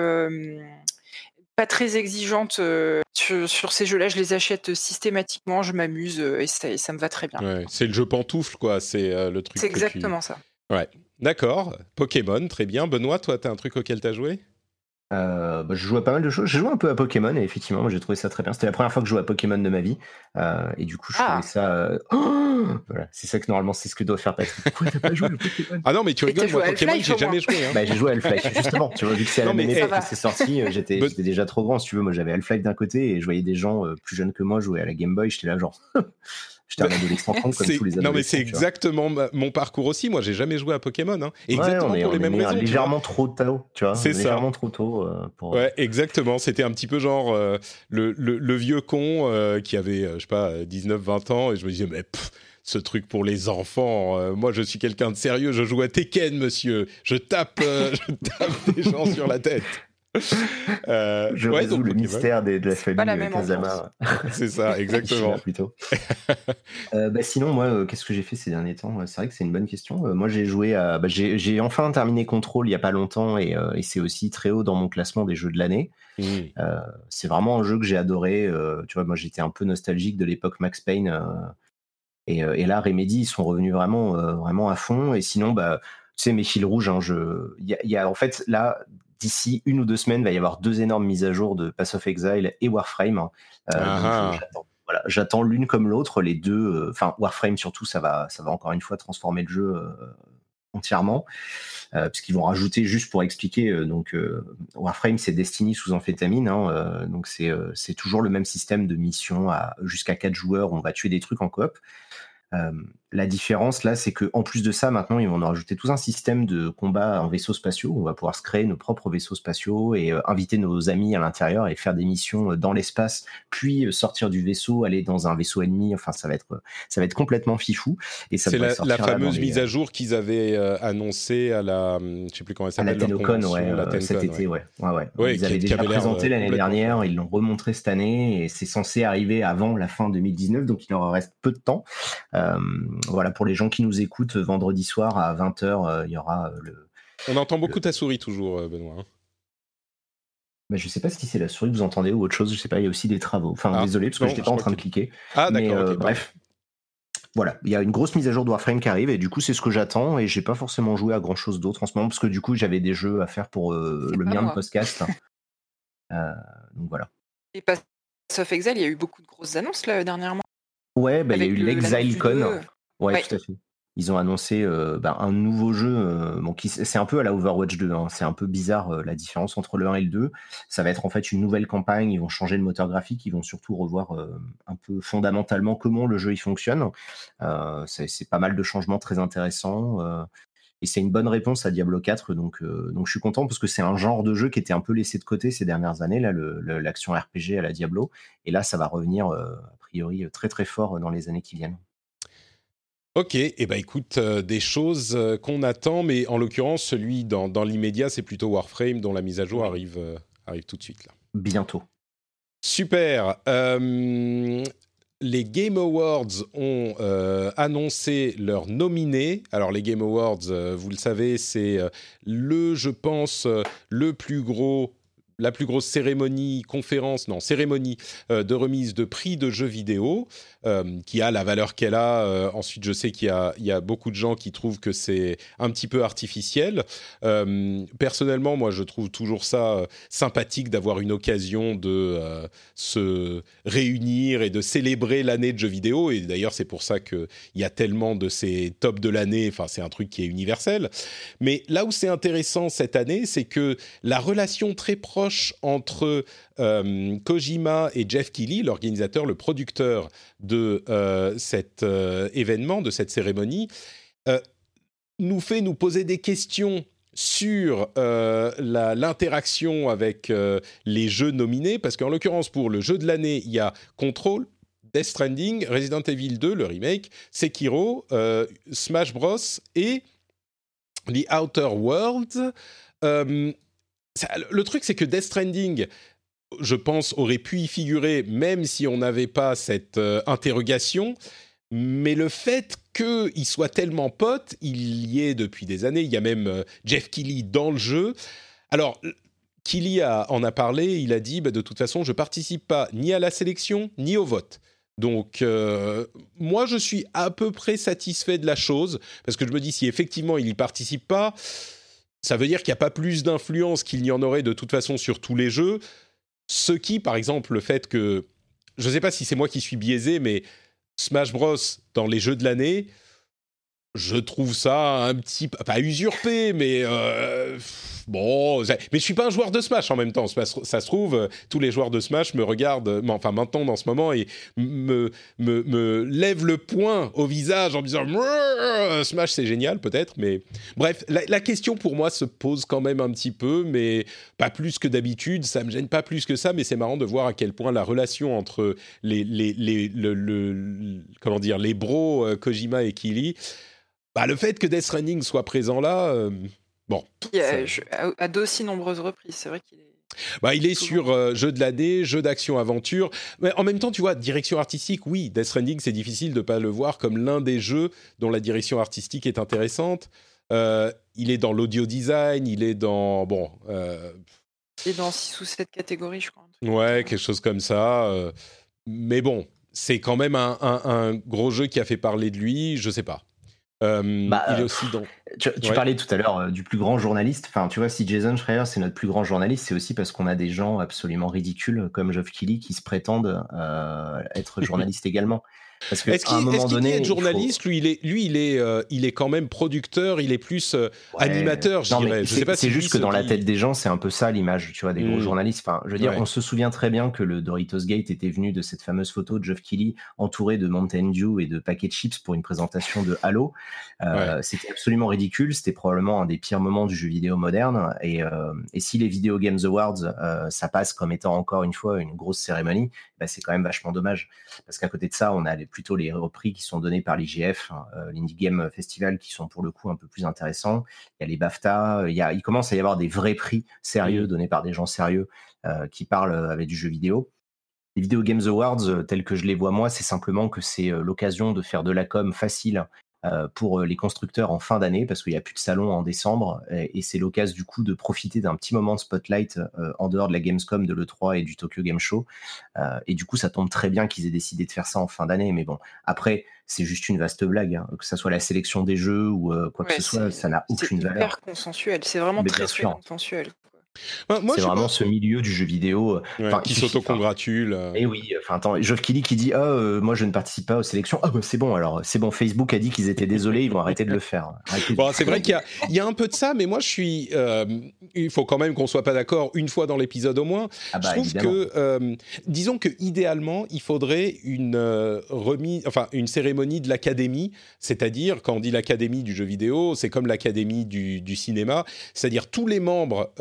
pas très exigeante euh, sur, sur ces jeux-là. Je les achète systématiquement, je m'amuse euh, et ça, et ça me va très bien. Ouais, C'est le jeu pantoufle, quoi. C'est euh, le truc. C'est tu- exactement ça. D'accord. Pokémon, très bien. Benoît, toi, t'as un truc auquel t'as joué? Euh, bah, je joue à pas mal de choses. J'ai joué un peu à Pokémon et effectivement, moi, j'ai trouvé ça très bien. C'était la première fois que je jouais à Pokémon de ma vie. Euh, et du coup, je Ah. trouvais ça. euh, oh [gasps] voilà, c'est ça que normalement, c'est ce que doit faire Patrick. Pourquoi t'as pas joué à Pokémon? Ah non, mais tu rigoles, moi, Pokémon, j'ai jamais joué. hein. Bah, j'ai joué à Half-Life, justement. Tu vois, vu que c'est à la même époque que c'est sorti, euh, j'étais But- j'étais déjà trop grand. Si tu veux, moi, j'avais Half-Life d'un côté et je voyais des gens euh, plus jeunes que moi jouer à la Game Boy. J'étais là, genre. [laughs] J'étais un adolescent [laughs] comme tous les adolescents. non, mais c'est exactement ma- mon parcours aussi. Moi, j'ai jamais joué à Pokémon. hein. Ouais, Exactement on est, pour les on est mêmes raisons. légèrement trop tôt, tu vois. C'est ça. légèrement trop tôt euh, pour. Ouais, exactement. C'était un petit peu genre euh, le, le- le vieux con euh, qui avait, euh, je sais pas, 19-20 ans, et je me disais, mais pff, ce truc pour les enfants, euh, moi je suis quelqu'un de sérieux, je joue à Tekken, monsieur, je tape, euh, [laughs] je tape des gens sur la tête. [laughs] Euh, Je ouais, résous le Pokémon, mystère des- de la famille la euh, Kazama. [laughs] C'est ça, [laughs] exactement. Plutôt. Euh, bah, sinon, moi, euh, qu'est-ce que j'ai fait ces derniers temps? C'est vrai que c'est une bonne question. Moi, j'ai joué à. bah, j'ai enfin terminé Control il y a pas longtemps et, et c'est aussi très haut dans mon classement des jeux de l'année. Mmh. C'est vraiment un jeu que j'ai adoré. tu vois, moi, j'étais un peu nostalgique de l'époque Max Payne. et, et là, Remedy, ils sont revenus vraiment, vraiment à fond. Et sinon, bah, tu sais, mes fils rouges, hein, je... il y, a, il y a en fait là. D'ici une ou deux semaines, il va y avoir deux énormes mises à jour de Pass of Exile et Warframe. hein. Euh, donc, Ah. euh, j'attends voilà, j'attends l'une comme l'autre, les deux. euh, Enfin, Warframe surtout, ça va, ça va encore une fois transformer le jeu euh, entièrement, euh, puisqu'ils vont rajouter juste pour expliquer. euh, donc, euh, Warframe, c'est Destiny sous amphétamine, hein, donc c'est c'est toujours le même système de mission à jusqu'à quatre joueurs. On va tuer des trucs en coop. La différence là, c'est que en plus de ça, maintenant, ils vont nous rajouter tout un système de combat en vaisseaux spatiaux. On va pouvoir se créer nos propres vaisseaux spatiaux et euh, inviter nos amis à l'intérieur et faire des missions euh, dans l'espace, puis euh, sortir du vaisseau, aller dans un vaisseau ennemi. Enfin, ça va être, ça va être complètement fifou. Et ça c'est la, la, fameuse mise à jour qu'ils avaient annoncée à la, hum, je sais plus comment elle s'appelle, à la Tenocon, ouais, cet été, ouais. ouais, ouais. ils avaient déjà présenté l'année dernière, ils l'ont remontré cette année et c'est censé arriver avant la fin 2019, donc il leur reste peu de temps. Euh, voilà, pour les gens qui nous écoutent, vendredi soir à 20h, euh, il y aura euh, le. On entend beaucoup ta souris toujours, Benoît. Hein. Bah, je sais pas si c'est la souris que vous entendez ou autre chose, je sais pas, il y a aussi des travaux. Enfin, ah, désolé, parce que je n'étais pas en train de cliquer. Ah, d'accord. bref. Voilà, il y a une grosse mise à jour de Warframe qui arrive et du coup c'est ce que j'attends et j'ai pas forcément joué à grand chose d'autre en ce moment parce que du coup j'avais des jeux à faire pour le mien de podcast. [laughs] donc voilà. Et Pass of Exile, il y a eu beaucoup de grosses annonces là dernièrement. Ouais, bah, il y a eu l'ExileCon. Ouais, tout à fait. Ils ont annoncé euh, bah, un nouveau jeu. Euh, bon, c'est un peu à la Overwatch 2. Hein. c'est un peu bizarre euh, la différence entre le 1 et le 2. Ça va être en fait une nouvelle campagne. Ils vont changer le moteur graphique. Ils vont surtout revoir un peu fondamentalement comment le jeu il fonctionne. c'est pas mal de changements très intéressants. et c'est une bonne réponse à Diablo 4. Donc, donc je suis content parce que c'est un genre de jeu qui était un peu laissé de côté ces dernières années, là, l'action RPG à la Diablo. Et là, ça va revenir a priori très très fort dans les années qui viennent. Ok, et eh ben écoute, euh, des choses euh, qu'on attend, mais en l'occurrence, celui dans, dans l'immédiat, c'est plutôt Warframe, dont la mise à jour arrive, euh, arrive tout de suite. Là. Bientôt. Super. les Game Awards ont annoncé leurs nominés. Alors les Game Awards, vous le savez, c'est le, je pense, le plus gros la plus grosse cérémonie, conférence, non, cérémonie euh, de remise de prix de jeux vidéo, euh, qui a la valeur qu'elle a. Euh, ensuite, je sais qu'il y, y, a beaucoup de gens qui trouvent que c'est un petit peu artificiel. personnellement, moi, je trouve toujours ça sympathique d'avoir une occasion de se réunir et de célébrer l'année de jeux vidéo. Et d'ailleurs, c'est pour ça qu'il y a tellement de ces tops de l'année. Enfin, c'est un truc qui est universel. Mais là où c'est intéressant cette année, c'est que la relation très proche entre euh, Kojima et Jeff Keighley, l'organisateur, le producteur de euh, cet euh, événement, de cette cérémonie, nous fait nous poser des questions sur l'interaction avec les jeux nominés, parce qu'en l'occurrence, pour le jeu de l'année, il y a Control, Death Stranding, Resident Evil 2, le remake, Sekiro, Smash Bros. et The Outer Worlds le truc, c'est que Death Stranding, je pense, aurait pu y figurer même si on n'avait pas cette euh, interrogation. Mais le fait qu'il soit tellement pote, il y est depuis des années. Il y a même euh, Jeff Keighley dans le jeu. Alors, Keighley en a parlé. Il a dit bah, de toute façon, je participe pas ni à la sélection ni au vote. Donc, euh, moi, je suis à peu près satisfait de la chose parce que je me dis si effectivement il y participe pas ça veut dire qu'il n'y a pas plus d'influence qu'il n'y en aurait de toute façon sur tous les jeux. Ce qui, par exemple, le fait que, je ne sais pas si c'est moi qui suis biaisé, mais Smash Bros dans les jeux de l'année, je trouve ça un petit pas usurpé, mais euh, bon. Mais je suis pas un joueur de Smash en même temps. Ça, se trouve, tous les joueurs de Smash me regardent, enfin maintenant dans ce moment et me me, me lèvent le poing au visage en disant Smash c'est génial peut-être, mais bref, la, question pour moi se pose quand même un petit peu, mais pas plus que d'habitude. Ça me gêne pas plus que ça, mais c'est marrant de voir à quel point la relation entre les les les le, comment dire les bros euh, Kojima et Kili bah, le fait que Death Stranding soit présent là, euh, bon. à d'aussi nombreuses reprises, c'est vrai qu'il est. Bah, il est sur euh, jeu de l'année, jeu d'action-aventure. Mais en même temps, tu vois, direction artistique, oui, Death Stranding, c'est difficile de ne pas le voir comme l'un des jeux dont la direction artistique est intéressante. Euh, il est dans l'audio design, il est dans. Bon. il est dans 6 ou 7 catégories, je crois. Ouais, quelque chose comme ça. mais bon, c'est quand même un, un, gros jeu qui a fait parler de lui, je sais pas. Euh, bah, il est aussi dans. Tu, parlais tout à l'heure euh, du plus grand journaliste. Enfin, tu vois, si Jason Schreier c'est notre plus grand journaliste, c'est aussi parce qu'on a des gens absolument ridicules comme Geoff Keighley qui se prétendent euh, être [laughs] journalistes également. Parce que Est-ce à un qu'il moment est-ce qu'il donné, dit être il faut- journaliste Lui, il est, lui, il est, euh, il est quand même producteur. Il est plus euh, Ouais. animateur, je dirais. C'est- sais pas C'est si juste que dans la tête des gens, c'est un peu ça l'image, tu vois, des gros Mm. journalistes. Enfin, je veux dire, Ouais. on se souvient très bien que le Doritos Gate était venu de cette fameuse photo de Geoff Keighley entouré de Mountain Dew et de paquets de chips pour une présentation de Halo. Euh, C'était absolument ridicule. C'était probablement un des pires moments du jeu vidéo moderne. Et, et si les Video Games Awards, ça passe comme étant encore une fois une grosse cérémonie, bah, c'est quand même vachement dommage. Parce qu'à côté de ça, on a les- plutôt les prix qui sont donnés par l'IGF, hein, euh, l'Indie Game Festival, qui sont pour le coup un peu plus intéressants. Il y a les BAFTA, il, y a, il commence à y avoir des vrais prix sérieux donnés par des gens sérieux euh, qui parlent euh, avec du jeu vidéo. Les Video Games Awards, tels que je les vois moi, c'est simplement que c'est l'occasion de faire de la com facile pour euh, les constructeurs en fin d'année parce qu'il n'y a plus de salon en décembre et, c'est l'occasion du coup de profiter d'un petit moment de spotlight euh, en dehors de la Gamescom, de l'E3 et du Tokyo Game Show. Euh, et du coup, ça tombe très bien qu'ils aient décidé de faire ça en fin d'année. Mais bon, après, c'est juste une vaste blague, hein. que ça soit la sélection des jeux ou euh, quoi que ce soit, c'est- ça n'a C'est aucune hyper valeur. consensuel. C'est vraiment Mais très, consensuel. C'est vraiment ce milieu du jeu vidéo. euh, ouais, qui s'autocongratule. euh. Et oui, enfin attends, Geoff Keighley qui dit ah euh, moi je ne participe pas aux sélections. Ah bah c'est bon alors, c'est bon. Facebook a dit qu'ils étaient désolés, ils vont arrêter de le faire. Bon, c'est vrai qu'il y a, il y a un peu de ça, mais moi je suis. euh, il faut quand même qu'on soit pas d'accord une fois dans l'épisode au moins. Ah bah, je trouve évidemment. que, euh, disons que idéalement, il faudrait une remise, enfin une cérémonie de l'académie, c'est-à-dire quand on dit l'académie du jeu vidéo, c'est comme l'académie du, du cinéma, c'est-à-dire tous les membres.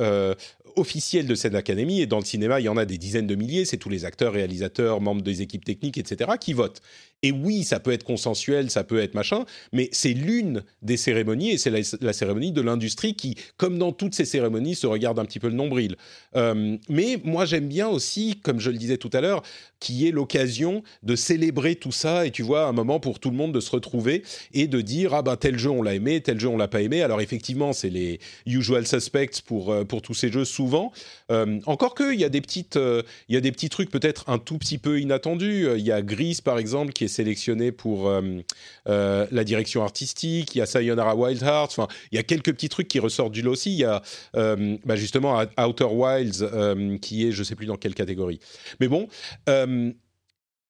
Officiels de cette académie et dans le cinéma il y en a des dizaines de milliers c'est tous les acteurs réalisateurs membres des équipes techniques etc qui votent et oui ça peut être consensuel ça peut être machin mais c'est l'une des cérémonies et c'est la, cérémonie de l'industrie qui comme dans toutes ces cérémonies se regarde un petit peu le nombril euh, mais moi j'aime bien aussi, comme je le disais tout à l'heure, qu'il y ait l'occasion de célébrer tout ça et tu vois un moment pour tout le monde de se retrouver et de dire ah ben tel jeu on l'a aimé, tel jeu on l'a pas aimé. Alors effectivement c'est les usual suspects pour euh, pour tous ces jeux souvent. Euh, encore que il y a des y a des petits trucs peut-être un tout petit peu inattendus. Il y a Gris par exemple qui est sélectionné pour euh, euh, la direction artistique. Il y a Sayonara Wild Hearts. Enfin il y a quelques petits trucs qui ressortent du lot aussi. Il y a euh, bah, justement Outer Wilds qui est je sais plus dans quelle catégorie. Mais bon.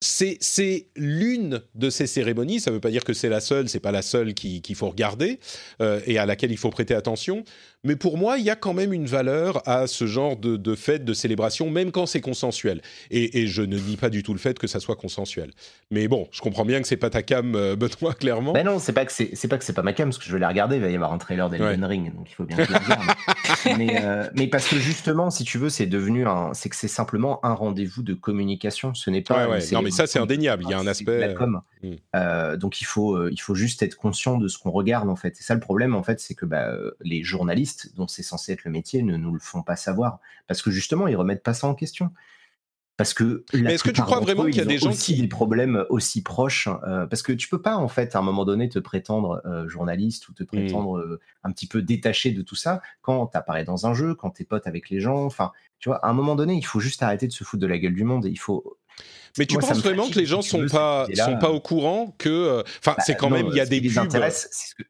c'est l'une de ces cérémonies. Ça ne veut pas dire que c'est la seule. C'est pas la seule qui- qu'il faut regarder et à laquelle il faut prêter attention. Mais pour moi, il y a quand même une valeur à ce genre de, de fête, de célébration, même quand c'est consensuel. Et, et je ne nie pas du tout le fait que ça soit consensuel. Mais bon, je comprends bien que c'est pas ta cam, euh, [laughs] Benoît, clairement. Ben non, c'est pas que c'est c'est pas que c'est pas ma cam, parce que je vais la regarder. Il va y avoir un trailer d'Elden Ring, donc il faut bien que je la regarde. [laughs] mais, euh, mais parce que justement, si tu veux, c'est devenu un, c'est que c'est simplement un rendez-vous de communication. Ce n'est pas. Ouais, ouais. Non, mais ça, c'est indéniable. Il y a un aspect. la com. Mm. Euh, donc il faut, euh, il faut juste être conscient de ce qu'on regarde en fait. Et ça, le problème en fait, c'est que bah, les journalistes, dont c'est censé être le métier, ne nous le font pas savoir parce que justement, ils remettent pas ça en question. Parce que Mais est-ce que tu crois vraiment qu'il y a des gens aussi qui- des problèmes aussi proches euh, Parce que tu peux pas en fait à un moment donné te prétendre euh, journaliste ou te prétendre euh, un petit peu détaché de tout ça quand t'apparais dans un jeu, quand t'es pote avec les gens. Enfin, tu vois, à un moment donné, il faut juste arrêter de se foutre de la gueule du monde. Il faut Mais tu Moi, penses me vraiment que les gens sont pas sont pas au courant que euh, enfin Bah, c'est quand non, même il y a des pubs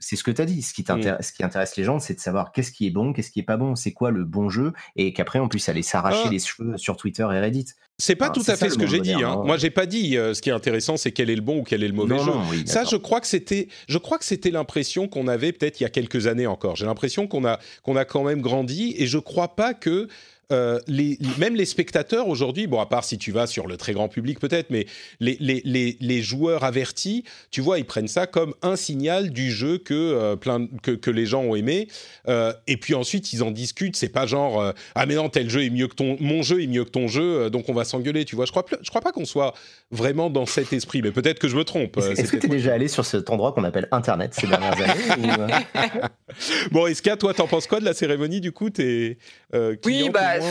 c'est ce que, tu as dit. Ce qui, t'intéresse- ce qui intéresse les gens, c'est de savoir qu'est-ce qui est bon, qu'est-ce qui est pas bon, c'est quoi le bon jeu, et qu'après on puisse aller s'arracher Ah. les cheveux sur Twitter et Reddit. C'est pas Ah, tout à ça, fait ce que j'ai dit. Hein. hein. Moi, j'ai pas dit euh, ce qui est intéressant, c'est quel est le bon ou quel est le mauvais Non, jeu. non, oui, ça, je crois que c'était, je crois que c'était l'impression qu'on avait peut-être il y a quelques années encore. J'ai l'impression qu'on a qu'on a quand même grandi et je crois pas que euh, les, même les spectateurs aujourd'hui, bon, à part si tu vas sur le très grand public peut-être, mais les, les, les, les joueurs avertis, tu vois, ils prennent ça comme un signal du jeu que, euh, plein, que, que les gens ont aimé. Euh, et puis ensuite, ils en discutent. C'est pas genre, euh, ah mais non, tel jeu est mieux que ton, mon jeu est mieux que ton jeu, euh, donc on va s'engueuler, tu vois. Je crois, je crois pas qu'on soit vraiment dans cet esprit, mais peut-être que je me trompe. Est-ce que tu es déjà allé sur cet endroit qu'on appelle Internet ces dernières [laughs] années ou, Bon, Eska, toi, t'en penses quoi de la cérémonie du coup T'es euh, Oui, client, bah,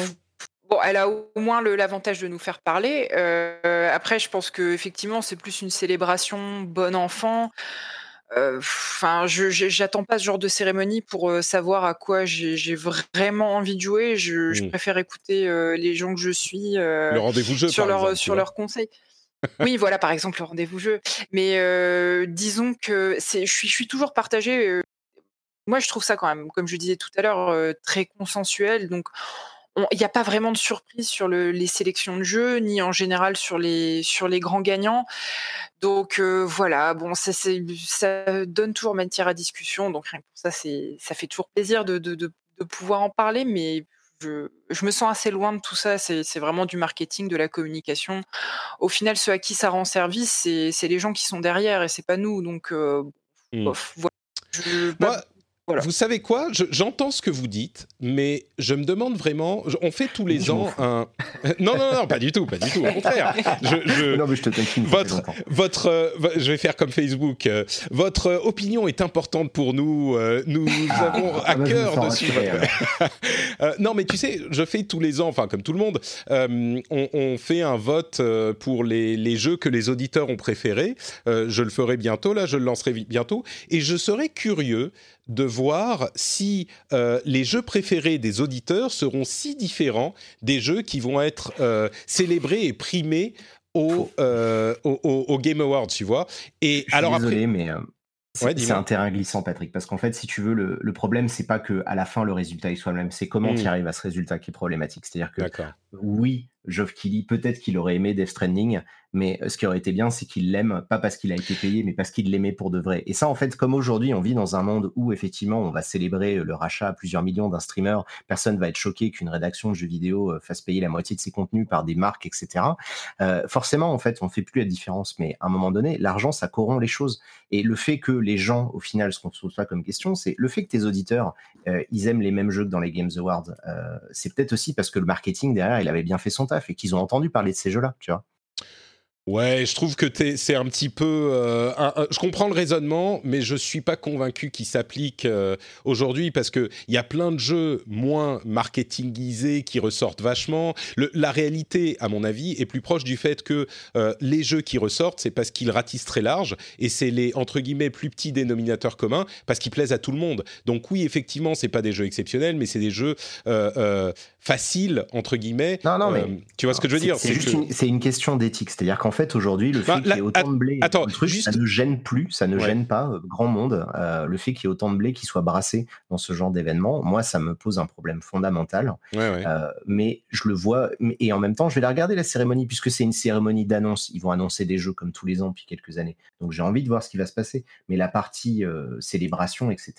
Bon, elle a au moins l'avantage de nous faire parler. Euh, après, je pense que effectivement, c'est plus une célébration bon enfant. Euh, Enfin, j'attends pas ce genre de cérémonie pour euh, savoir à quoi j'ai vraiment envie de jouer. Je, je préfère écouter les gens que je suis Le rendez-vous jeu, sur leur exemple, sur leurs conseils. oui, voilà, par exemple le rendez-vous jeu. Mais disons que je suis, je suis toujours partagée. moi, je trouve ça quand même, comme je disais tout à l'heure, très consensuel. Donc, il n'y a pas vraiment de surprise sur le, les sélections de jeux, ni en général sur les, sur les grands gagnants. Donc euh, voilà, bon, ça, ça donne toujours matière à discussion. Donc rien que pour ça, ça fait toujours plaisir de, de, de, de pouvoir en parler, mais je, je, me sens assez loin de tout ça. C'est vraiment du marketing, de la communication. Au final, ceux à qui ça rend service, c'est les gens qui sont derrière et c'est pas nous. Donc, euh, mmh. bof, voilà. Je, Moi, vous savez quoi? J'entends ce que vous dites, mais je me demande vraiment. On fait tous les ans un. [laughs] non, non, non, pas du tout, pas du tout. Au contraire. Je, Non, mais je te votre, votre, euh, je vais faire comme Facebook. Euh, votre opinion est importante pour nous. Euh, nous [laughs] ah, avons à ah, bah, cœur de suivre. [laughs] non, mais tu sais, je fais tous les ans, enfin comme tout le monde, on, on, fait un vote pour les, les, jeux que les auditeurs ont préférés. je le ferai bientôt. Là, je le lancerai bientôt, et je serais curieux de voir si euh, les jeux préférés des auditeurs seront si différents des jeux qui vont être euh, célébrés et primés au, euh, au, Game Awards, tu vois. Et Je alors désolé, mais c'est un terrain glissant, Patrick, parce qu'en fait, si tu veux, le, le problème, c'est pas que à la fin le résultat soit le même, c'est comment tu mmh. arrives à ce résultat qui est problématique. C'est-à-dire que oui, Geoff Keighley, peut-être qu'il aurait aimé Death Stranding, mais ce qui aurait été bien, c'est qu'il l'aime, pas parce qu'il a été payé, mais parce qu'il l'aimait pour de vrai. Et ça, en fait, comme aujourd'hui, on vit dans un monde où, effectivement, on va célébrer le rachat à plusieurs millions d'un streamer, personne va être choqué qu'une rédaction de jeux vidéo euh, fasse payer la moitié de ses contenus par des marques, etc. Euh, forcément, en fait, on fait plus la différence, mais à un moment donné, l'argent, ça corrompt les choses. Et le fait que les gens, au final, ce qu'on se pose pas comme question, c'est le fait que tes auditeurs, euh, ils aiment les mêmes jeux que dans les Games Awards. c'est peut-être aussi parce que le marketing derrière, il avait bien fait son taf et qu'ils ont entendu parler de ces jeux-là, tu vois. Ouais, je trouve que c'est un petit peu. Euh, je comprends le raisonnement, mais je suis pas convaincu qu'il s'applique euh, aujourd'hui parce que il y a plein de jeux moins marketingisés qui ressortent vachement. Le, la réalité, à mon avis, est plus proche du fait que euh, les jeux qui ressortent, c'est parce qu'ils ratissent très large et c'est les entre guillemets plus petits dénominateurs communs parce qu'ils plaisent à tout le monde. Donc oui, effectivement, c'est pas des jeux exceptionnels, mais c'est des jeux faciles entre guillemets. Non, non, mais tu vois ce que je veux dire? C'est juste une, une question d'éthique, c'est-à-dire qu'en fait, aujourd'hui, le bah, fait qu'il y ait autant de blé, attends, ça ne gêne plus, ça ne gêne pas euh, grand monde. Euh, le fait qu'il y ait autant de blé qui soit brassé dans ce genre d'événement, moi, ça me pose un problème fondamental. Euh, mais je le vois, et en même temps, je vais la regarder la cérémonie, puisque c'est une cérémonie d'annonce. Ils vont annoncer des jeux comme tous les ans depuis quelques années. Donc j'ai envie de voir ce qui va se passer. Mais la partie célébration, etc.,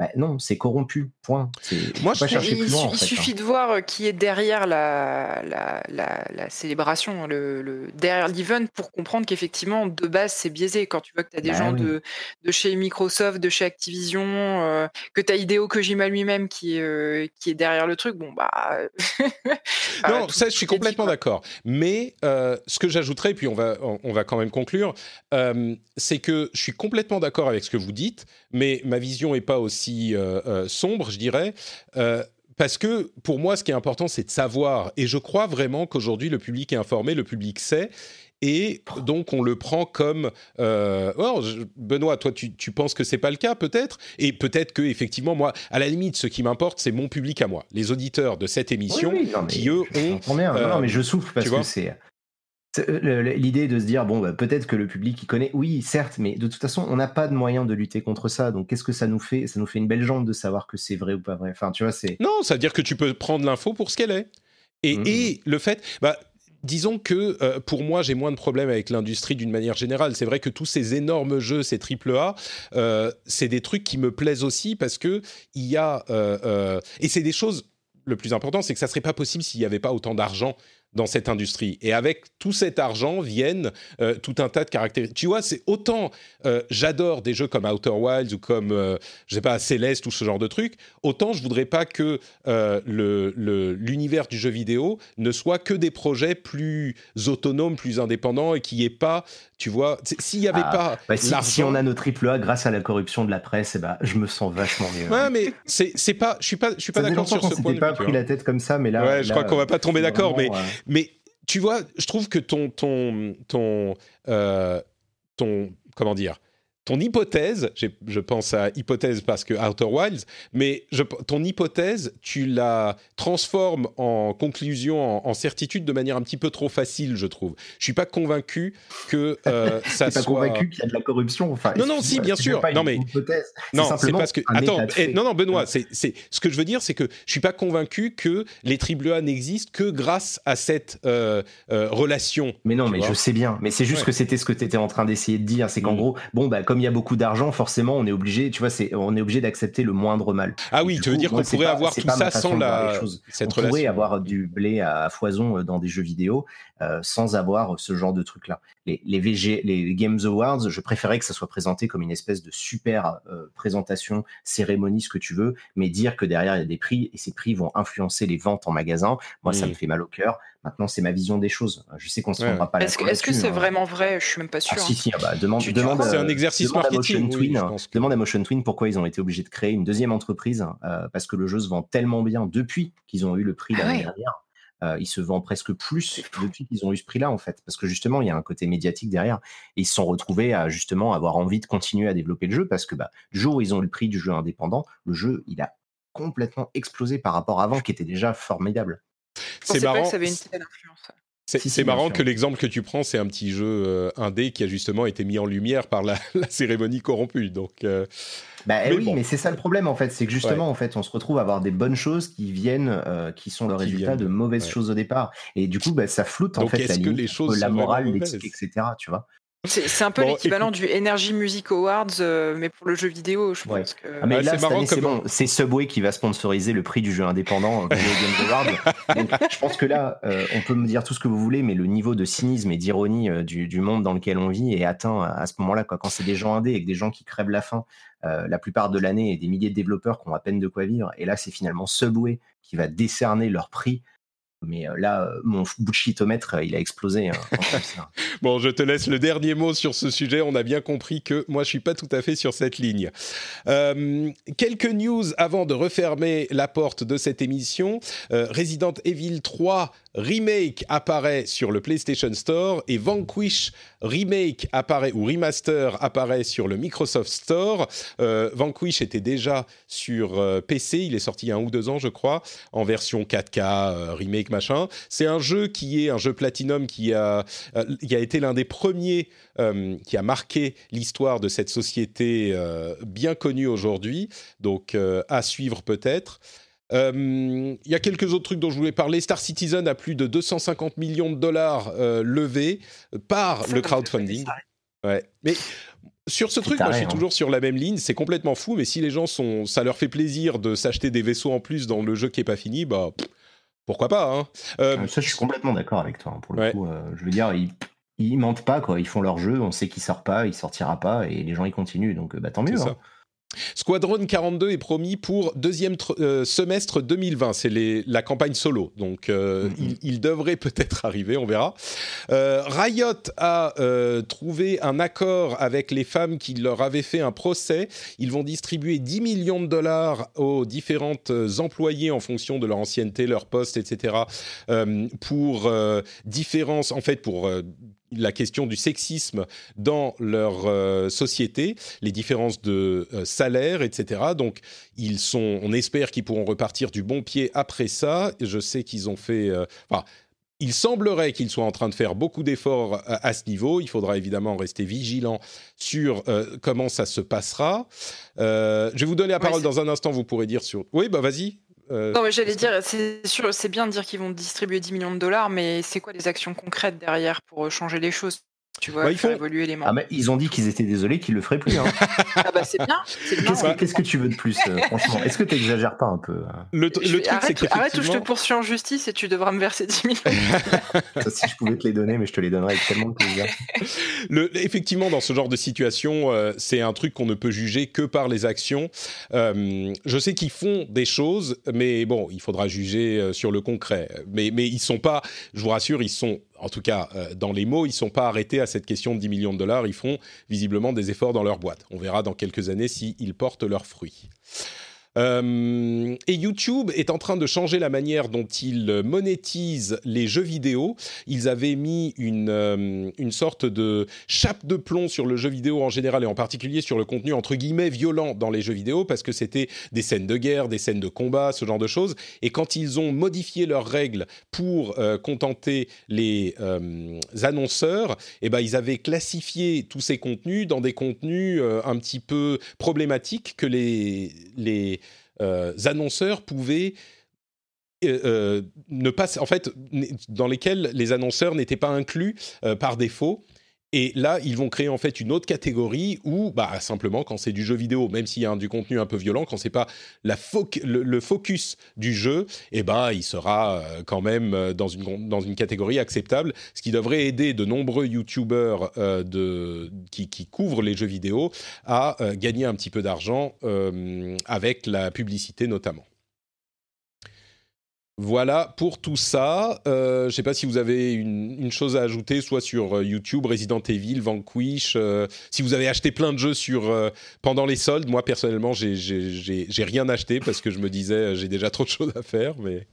bah, non, c'est corrompu, point. Moi, je chercher il, plus loin, il suffit hein. de voir euh, qui est derrière la, la, la, célébration, le, le derrière l'event, pour comprendre qu'effectivement, de base, c'est biaisé. Quand tu vois que tu as des bah gens de, de chez Microsoft, de chez Activision, euh, que tu as Hideo Kojima lui-même qui, est, euh, qui est derrière le truc, bon, bah. [laughs] non, ça, je suis complètement d'accord. Mais ce que j'ajouterais, puis on va, on va quand même conclure, c'est que je suis complètement d'accord avec ce que vous dites, mais ma vision n'est pas aussi euh, euh, sombre, je dirais. Euh, parce que pour moi, ce qui est important, c'est de savoir. Et je crois vraiment qu'aujourd'hui, le public est informé, le public sait. Et donc, on le prend comme. Oh, Benoît, toi, tu, tu penses que c'est pas le cas, peut-être? Et peut-être que, effectivement, moi, à la limite, ce qui m'importe, c'est mon public à moi, les auditeurs de cette émission, qui eux ont. non, mais je souffle parce que c'est l'idée de se dire, bon, bah, peut-être que le public y connaît, oui, certes, mais de toute façon, on n'a pas de moyen de lutter contre ça. Donc, qu'est-ce que ça nous fait? Ça nous fait une belle jambe de savoir que c'est vrai ou pas vrai. Enfin, tu vois, c'est. Non, ça veut dire que tu peux prendre l'info pour ce qu'elle est. Et, mmh. et, le fait. Bah, disons que euh, pour moi, j'ai moins de problèmes avec l'industrie d'une manière générale. C'est vrai que tous ces énormes jeux, ces triple A, euh, c'est des trucs qui me plaisent aussi parce que il y a et c'est des choses. Le plus important, c'est que ça serait pas possible s'il n'y avait pas autant d'argent dans cette industrie. Et avec tout cet argent viennent euh, tout un tas de caractéristiques. Tu vois, c'est autant euh, j'adore des jeux comme Outer Wilds ou comme, euh, je sais pas, Céleste ou ce genre de trucs, autant je voudrais pas que l'univers le, du jeu vidéo ne soit que des projets plus autonomes, plus indépendants et qui n'y ait pas, tu vois, s'il n'y avait ah, pas. Bah si, on a nos triple A grâce à la corruption de la presse, eh ben, je me sens vachement mieux. Ouais, mais c'est pas, je suis pas, je suis pas d'accord sur ce point. pas pris la tête comme ça, mais là. Ouais, je crois qu'on va pas tomber d'accord, mais mais tu vois, je trouve que ton ton ton euh, comment dire ton hypothèse, je pense à hypothèse parce que Outer Wilds, mais je- ton hypothèse, tu la transformes en conclusion, en, en certitude de manière un petit peu trop facile, je trouve. Je suis pas convaincu que euh, [laughs] ça T'es pas soit. convaincu qu'il y a de la corruption enfin, Non, non, si, bien sûr. pas Non, une mais- Non, c'est parce que attends, eh, non non Benoît, c'est c'est ce que je veux dire, c'est que je suis pas convaincu que les triple A n'existent que grâce à cette euh, euh, relation. Mais non, mais vois. je sais bien. Mais c'est juste Ouais. que c'était ce que tu étais en train d'essayer de dire. C'est qu'en Mhm. gros, bon, bah, comme il y a beaucoup d'argent, forcément, on est obligé, tu vois, c'est, on est obligé d'accepter le moindre mal. Ah oui, tu veux dire qu'on pourrait pas- avoir tout ça sans la cette on pourrait relation. avoir du blé à foison euh, dans des jeux vidéo euh, sans avoir ce genre de truc-là. Les, les VG, les Games Awards, je préférais que ça soit présenté comme une espèce de super euh, présentation, cérémonie, ce que tu veux, mais dire que derrière il y a des prix et ces prix vont influencer les ventes en magasin, moi ça Mm. me fait mal au cœur. Maintenant, c'est ma vision des choses. Je sais qu'on se Ouais, rendra pas la Est-ce que c'est vraiment vrai? Je suis même pas sûr. ah, si, si, ah bah, demande, C'est euh, un exercice demande à Motion oui, Twin, je pense que- demande à Motion Twin pourquoi ils ont été obligés de créer une deuxième entreprise, euh, parce que le jeu se vend tellement bien depuis qu'ils ont eu le prix Ah l'année ouais. dernière. Euh, il se vend presque plus depuis qu'ils ont eu ce prix-là, en fait, parce que justement, il y a un côté médiatique derrière. Et ils se sont retrouvés à justement avoir envie de continuer à développer le jeu, parce que bah, du jour où ils ont eu le prix du jeu indépendant, le jeu, il a complètement explosé par rapport à avant, qui était déjà formidable. C'est pas marrant. que ça avait une telle influence. C'est Si, si, marrant que l'exemple que tu prends, c'est un petit jeu euh, indé qui a justement été mis en lumière par la, [laughs] la cérémonie corrompue. Donc, euh, Bah eh Mais oui, bon. mais c'est ça le problème en fait, c'est que justement en fait, on se retrouve à avoir des bonnes choses qui viennent, euh, qui sont le Qui résultat viennent de mauvaises ouais. choses au départ, et du coup, bah, ça floute en fait la est-ce que limite les choses entre la morale, l'éthique, etc. Tu vois? C'est un peu Bon, l'équivalent écoute. du Energy Music Awards, euh, mais pour le jeu vidéo, je Ouais. pense que. Ah, mais là, c'est bon, Subway qui va sponsoriser le prix du jeu indépendant euh, Video Games Award. [laughs] Donc, je pense que là, euh, on peut me dire tout ce que vous voulez, mais le niveau de cynisme et d'ironie euh, du, du monde dans lequel on vit est atteint à, à ce moment-là. Quoi. Quand c'est des gens indés et que des gens qui crèvent la faim euh, la plupart de l'année et des milliers de développeurs qui ont à peine de quoi vivre, et là, c'est finalement Subway qui va décerner leur prix. Mais euh, là, euh, mon bullshitomètre, euh, il a explosé. hein, ça. [laughs] bon, je te laisse le dernier mot sur ce sujet. On a bien compris que moi, je suis pas tout à fait sur cette ligne. Quelques news avant de refermer la porte de cette émission. Euh, Resident Evil 3 Remake apparaît sur le PlayStation Store et Vanquish Remake apparaît ou Remaster apparaît sur le Microsoft Store. Euh, Vanquish était déjà sur euh, PC, il est sorti il y a un ou deux ans, je crois, en version 4K, euh, remake machin. C'est un jeu qui est un jeu Platinum qui a, qui a été l'un des premiers qui a marqué l'histoire de cette société bien connue aujourd'hui, donc à suivre peut-être. Euh, Il y a quelques autres trucs dont je voulais parler. Star Citizen a plus de 250 millions de dollars euh, levés par le crowdfunding. Ouais. Mais sur ce truc, moi, je suis hein. toujours sur la même ligne. C'est complètement fou, mais si les gens sont, ça leur fait plaisir de s'acheter des vaisseaux en plus dans le jeu qui est pas fini, bah pff, pourquoi pas. Hein. Euh, Euh, ça, je suis complètement d'accord avec toi. hein, pour le Ouais. coup, euh, je veux dire, ils, ils mentent pas, quoi. Ils font leur jeu, on sait qu'il sort pas, il sortira pas, et les gens ils continuent. Donc, bah, tant mieux. C'est ça. Squadron 42 est promis pour deuxième euh, semestre 2020. C'est la campagne solo, donc euh, Mhm. il, il devrait [laughs] peut-être arriver, on verra. Euh, Riot a euh, trouvé un accord avec les femmes qui leur avaient fait un procès. Ils vont distribuer 10 millions de dollars aux différentes employés en fonction de leur ancienneté, leur poste, etc. pour euh, différence, en fait, pour la question du sexisme dans leur euh, société, les différences de euh, salaire, etc. Donc, ils sont, on espère qu'ils pourront repartir du bon pied après ça. Je sais qu'ils ont fait, euh, enfin, il semblerait qu'ils soient en train de faire beaucoup d'efforts à, à ce niveau. Il faudra évidemment rester vigilant sur comment ça se passera. Je vais vous donner la Ouais, parole dans un instant. Vous pourrez dire sur. Oui, bah vas-y. Euh, Non, mais j'allais dire, c'est sûr, c'est bien de dire qu'ils vont distribuer 10 millions de dollars, mais c'est quoi les actions concrètes derrière pour changer les choses? Tu vois, Bah, ils font- évoluer les Ah, membres. mais ils ont dit qu'ils étaient désolés, qu'ils le feraient plus. hein. Ah bah c'est bien. Qu'est-ce que, tu veux de plus, euh, franchement? Est-ce que tu exagères pas un peu hein le, le truc, c'est arrête, arrête ou je te poursuis en justice et tu devras me verser 10 millions. [laughs] [laughs] Ça, Si je pouvais te les donner, mais je te les donnerais avec tellement de plaisir. Le- effectivement, dans ce genre de situation, euh, c'est un truc qu'on ne peut juger que par les actions. Euh, je sais qu'ils font des choses, mais bon, il faudra juger euh, sur le concret. Mais, mais ils sont pas, je vous rassure, ils sont, en tout cas euh, dans les mots, ils sont pas arrêtés à cette question de 10 millions de dollars. Ils font visiblement des efforts dans leur boîte. On verra dans quelques années s'ils portent leurs fruits. Euh, et YouTube est en train de changer la manière dont il monétise les jeux vidéo. Ils avaient mis une, euh, une sorte de chape de plomb sur le jeu vidéo en général et en particulier sur le contenu entre guillemets violent dans les jeux vidéo parce que c'était des scènes de guerre, des scènes de combat, ce genre de choses. Et quand ils ont modifié leurs règles pour euh, contenter les annonceurs, eh ben, ils avaient classifié tous ces contenus dans des contenus un petit peu problématiques que les, les euh, annonceurs pouvaient euh, euh, ne pas, en fait, dans lesquels les annonceurs n'étaient pas inclus par défaut. Et là, ils vont créer en fait une autre catégorie où, bah, simplement, quand c'est du jeu vidéo, même s'il y a du contenu un peu violent, quand c'est pas la le, focus du jeu, eh ben, il sera quand même dans une, dans une catégorie acceptable, ce qui devrait aider de nombreux YouTubers de, qui, qui, couvrent les jeux vidéo à gagner un petit peu d'argent avec la publicité notamment. Voilà pour tout ça. Euh, je ne sais pas si vous avez une, chose à ajouter, soit sur euh, YouTube, Resident Evil, Vanquish. Euh, si vous avez acheté plein de jeux sur pendant les soldes, moi personnellement, j'ai rien acheté parce que je me disais j'ai déjà trop de choses à faire. Mais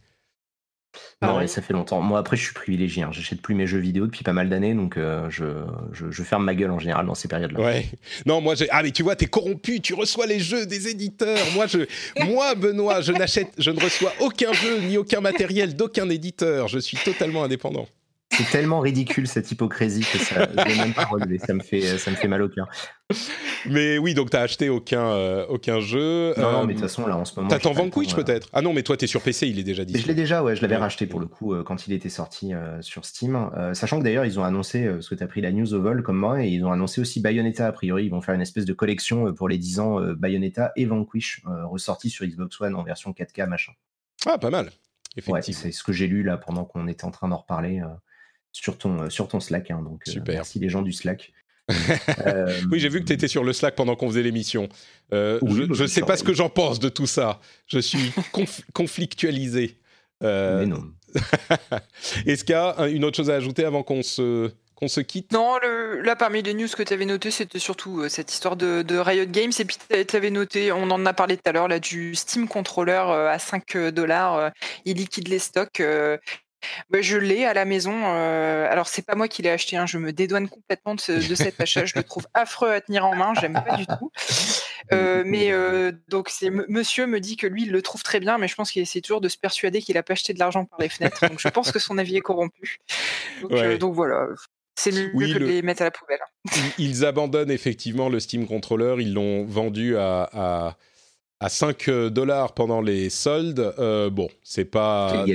non, ça fait longtemps. Moi, après, je suis privilégié. Hein. J'achète plus mes jeux vidéo depuis pas mal d'années, donc euh, je, je, ferme ma gueule en général dans ces périodes-là. Ouais. Non, moi, ah mais tu vois, t'es corrompu. Tu reçois les jeux des éditeurs. Moi, je, moi, Benoît, je n'achète, je ne reçois aucun jeu ni aucun matériel d'aucun éditeur. Je suis totalement indépendant. C'est tellement ridicule cette hypocrisie que ça, je même pas Ça me fait, ça me fait mal au cœur. Mais oui, donc t'as acheté aucun, euh, aucun jeu. Non, non, mais de toute façon, là, en ce moment. T'attends Vanquish peut-être? Ah non, mais toi, t'es sur PC, il est déjà dit. Je l'ai déjà, ouais, je l'avais racheté pour le coup euh, quand il était sorti euh, sur Steam. sachant que d'ailleurs, ils ont annoncé, parce que t'as pris la news au vol comme moi, et ils ont annoncé aussi Bayonetta. A priori, ils vont faire une espèce de collection pour les 10 ans Bayonetta et Vanquish, ressortis sur Xbox One en version 4K, machin. Ah, pas mal. Ouais, c'est ce que j'ai lu là pendant qu'on était en train d'en reparler sur ton, euh, sur ton Slack. Hein, donc, euh, Super. merci les gens du Slack. Euh, [laughs] oui, j'ai vu que tu étais sur le Slack pendant qu'on faisait l'émission. je ne bah, sais pas ce que j'en pense de tout ça. Je suis [laughs] conflictualisé. Mais non. [laughs] Est-ce qu'il y a une autre chose à ajouter avant qu'on se, qu'on se quitte? Non, le, là parmi les news que tu avais noté, c'était surtout cette histoire de, Riot Games. Et puis tu avais noté, on en a parlé tout à l'heure, là, du Steam Controller à 5 dollars. il liquide les stocks. Bah, je l'ai à la maison. Euh, alors c'est pas moi qui l'ai acheté. Hein, je me dédouane complètement de, cet [laughs] achat. je le trouve affreux à tenir en main. J'aime pas du tout. Euh, mais euh, donc c'est Monsieur me dit que lui il le trouve très bien, mais je pense qu'il essaie toujours de se persuader qu'il a pas acheté de l'argent par les fenêtres. Donc je pense que son avis est corrompu. Donc, voilà. C'est mieux que de les mettre à la poubelle. Ils abandonnent effectivement le Steam Controller. Ils l'ont vendu à à 5 euh, dollars pendant les soldes, euh, bon, c'est pas.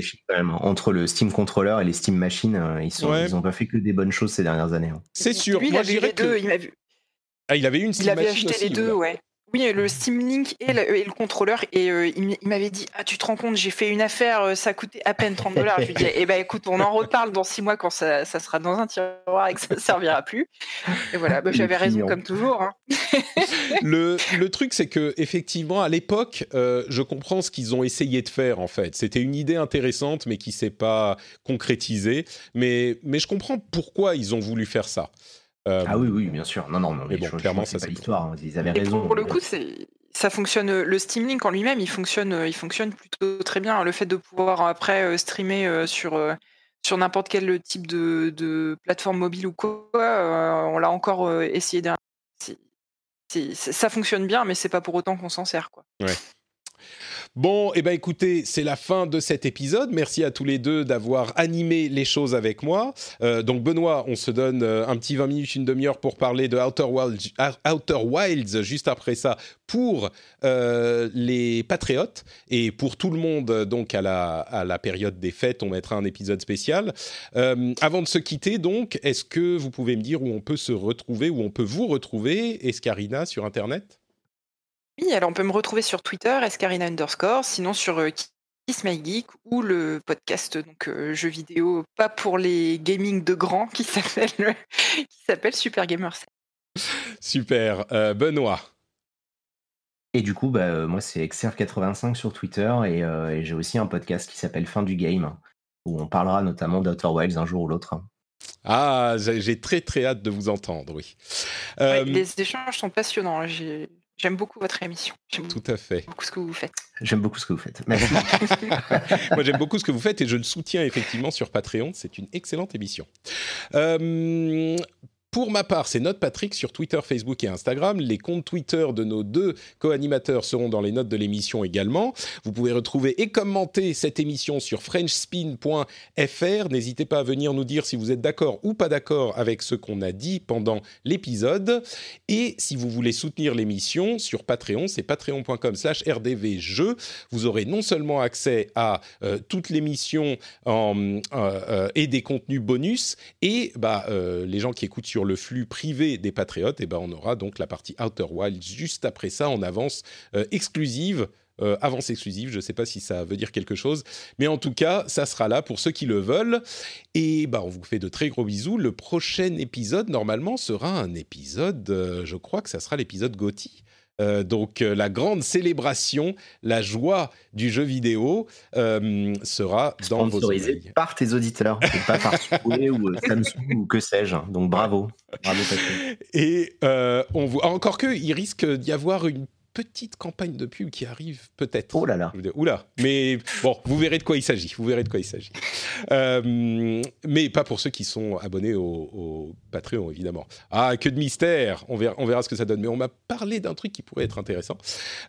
Entre le Steam Controller et les Steam Machines, euh, ils, sont, ils ont pas fait que des bonnes choses ces dernières années. Hein. C'est sûr. Lui, il avait les deux. Il, vu. Ah, il avait une Steam Il avait acheté les deux, ouais. Oui, le Steam Link et le, contrôleur. Et euh, il, m'avait dit Ah, tu te rends compte, j'ai fait une affaire, euh, ça coûtait à peine 30 dollars. Je lui ai dit Eh ben, écoute, on en reparle dans six mois quand ça, sera dans un tiroir et que ça ne servira plus. Et voilà, bah, j'avais raison comme toujours. Hein. [laughs] le, le, truc, c'est que effectivement, à l'époque, euh, je comprends ce qu'ils ont essayé de faire en fait. C'était une idée intéressante, mais qui s'est pas concrétisée. Mais, mais je comprends pourquoi ils ont voulu faire ça. Euh, ah oui, oui, bien sûr. Non, non, mais, bon, clairement, ça c'est l'histoire. Hein. Ils avaient raison. Pour le coup, c'est ça fonctionne. Le Steam Link en lui-même, il fonctionne, il fonctionne plutôt très bien. Le fait de pouvoir après euh, streamer euh, sur sur n'importe quel type de, de, plateforme mobile ou quoi, on l'a encore essayé d'un. Ça fonctionne bien, mais c'est pas pour autant qu'on s'en sert, quoi. Ouais. Bon, eh ben écoutez, c'est la fin de cet épisode. Merci à tous les deux d'avoir animé les choses avec moi. Euh, donc Benoît, on se donne euh, un petit 20 minutes, une demi-heure pour parler de Outer Wilds, Outer Wilds juste après ça pour euh, les patriotes et pour tout le monde donc à la, période des fêtes, on mettra un épisode spécial. avant de se quitter donc, est-ce que vous pouvez me dire où on peut se retrouver, où on peut vous retrouver, Escarina, sur Internet? Oui, alors on peut me retrouver sur Twitter, escarina underscore, sinon sur euh, Kiss My Geek ou le podcast donc euh, jeux vidéo pas pour les gaming de grands qui s'appelle qui s'appelle Super Gamer Super, euh, Benoît. Et du coup, bah, moi c'est XR85 sur Twitter et, j'ai aussi un podcast qui s'appelle Fin du Game où on parlera notamment d'Outer Wilds un jour ou l'autre. Ah, j'ai très très hâte de vous entendre, oui. les échanges sont passionnants. Hein, j'ai J'aime beaucoup votre émission. J'aime Tout à fait. beaucoup ce que vous faites. J'aime beaucoup ce que vous faites. Merci. [laughs] Moi, j'aime beaucoup ce que vous faites et je le soutiens effectivement sur Patreon. C'est une excellente émission. Euh, pour ma part, c'est Note Patrick sur Twitter, Facebook et Instagram. Les comptes Twitter de nos deux co-animateurs seront dans les notes de l'émission également. Vous pouvez retrouver et commenter cette émission sur frenchspin.fr. N'hésitez pas à venir nous dire si vous êtes d'accord ou pas d'accord avec ce qu'on a dit pendant l'épisode. Et si vous voulez soutenir l'émission sur Patreon, c'est patreon.com slash rdvjeux. Vous aurez non seulement accès à euh, toute l'émission euh, euh, et des contenus bonus, et bah, euh, les gens qui écoutent sur le flux privé des Patriotes, et ben on aura donc la partie Outer Wild juste après ça en avance euh, exclusive. euh, avance exclusive, je ne sais pas si ça veut dire quelque chose, mais en tout cas, ça sera là pour ceux qui le veulent. Et bah, on vous fait de très gros bisous. Le prochain épisode, normalement, sera un épisode, euh, je crois que ça sera l'épisode Gotti. Euh, donc euh, la grande célébration, la joie du jeu vidéo euh, sera dans vos oreilles. par tes auditeurs, et pas par [laughs] Subway ou Samsung ou que sais-je. Donc bravo. Bravo Patrick. Et on voit encore que il risque d'y avoir une petite campagne de pub qui arrive peut-être. Oh là là. Oula, mais bon, vous verrez de quoi il s'agit. Vous verrez de quoi il s'agit. Euh, mais pas pour ceux qui sont abonnés au, au Patreon, évidemment. Ah, que de mystère. On verra, on verra ce que ça donne. Mais on m'a parlé d'un truc qui pourrait être intéressant.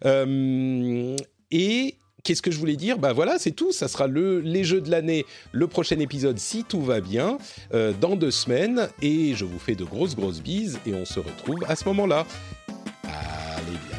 Euh, et qu'est-ce que je voulais dire? Bah voilà, c'est tout. Ça sera le, les jeux de l'année, le prochain épisode, si tout va bien, euh, dans deux semaines. Et je vous fais de grosses, grosses bises. Et on se retrouve à ce moment-là. À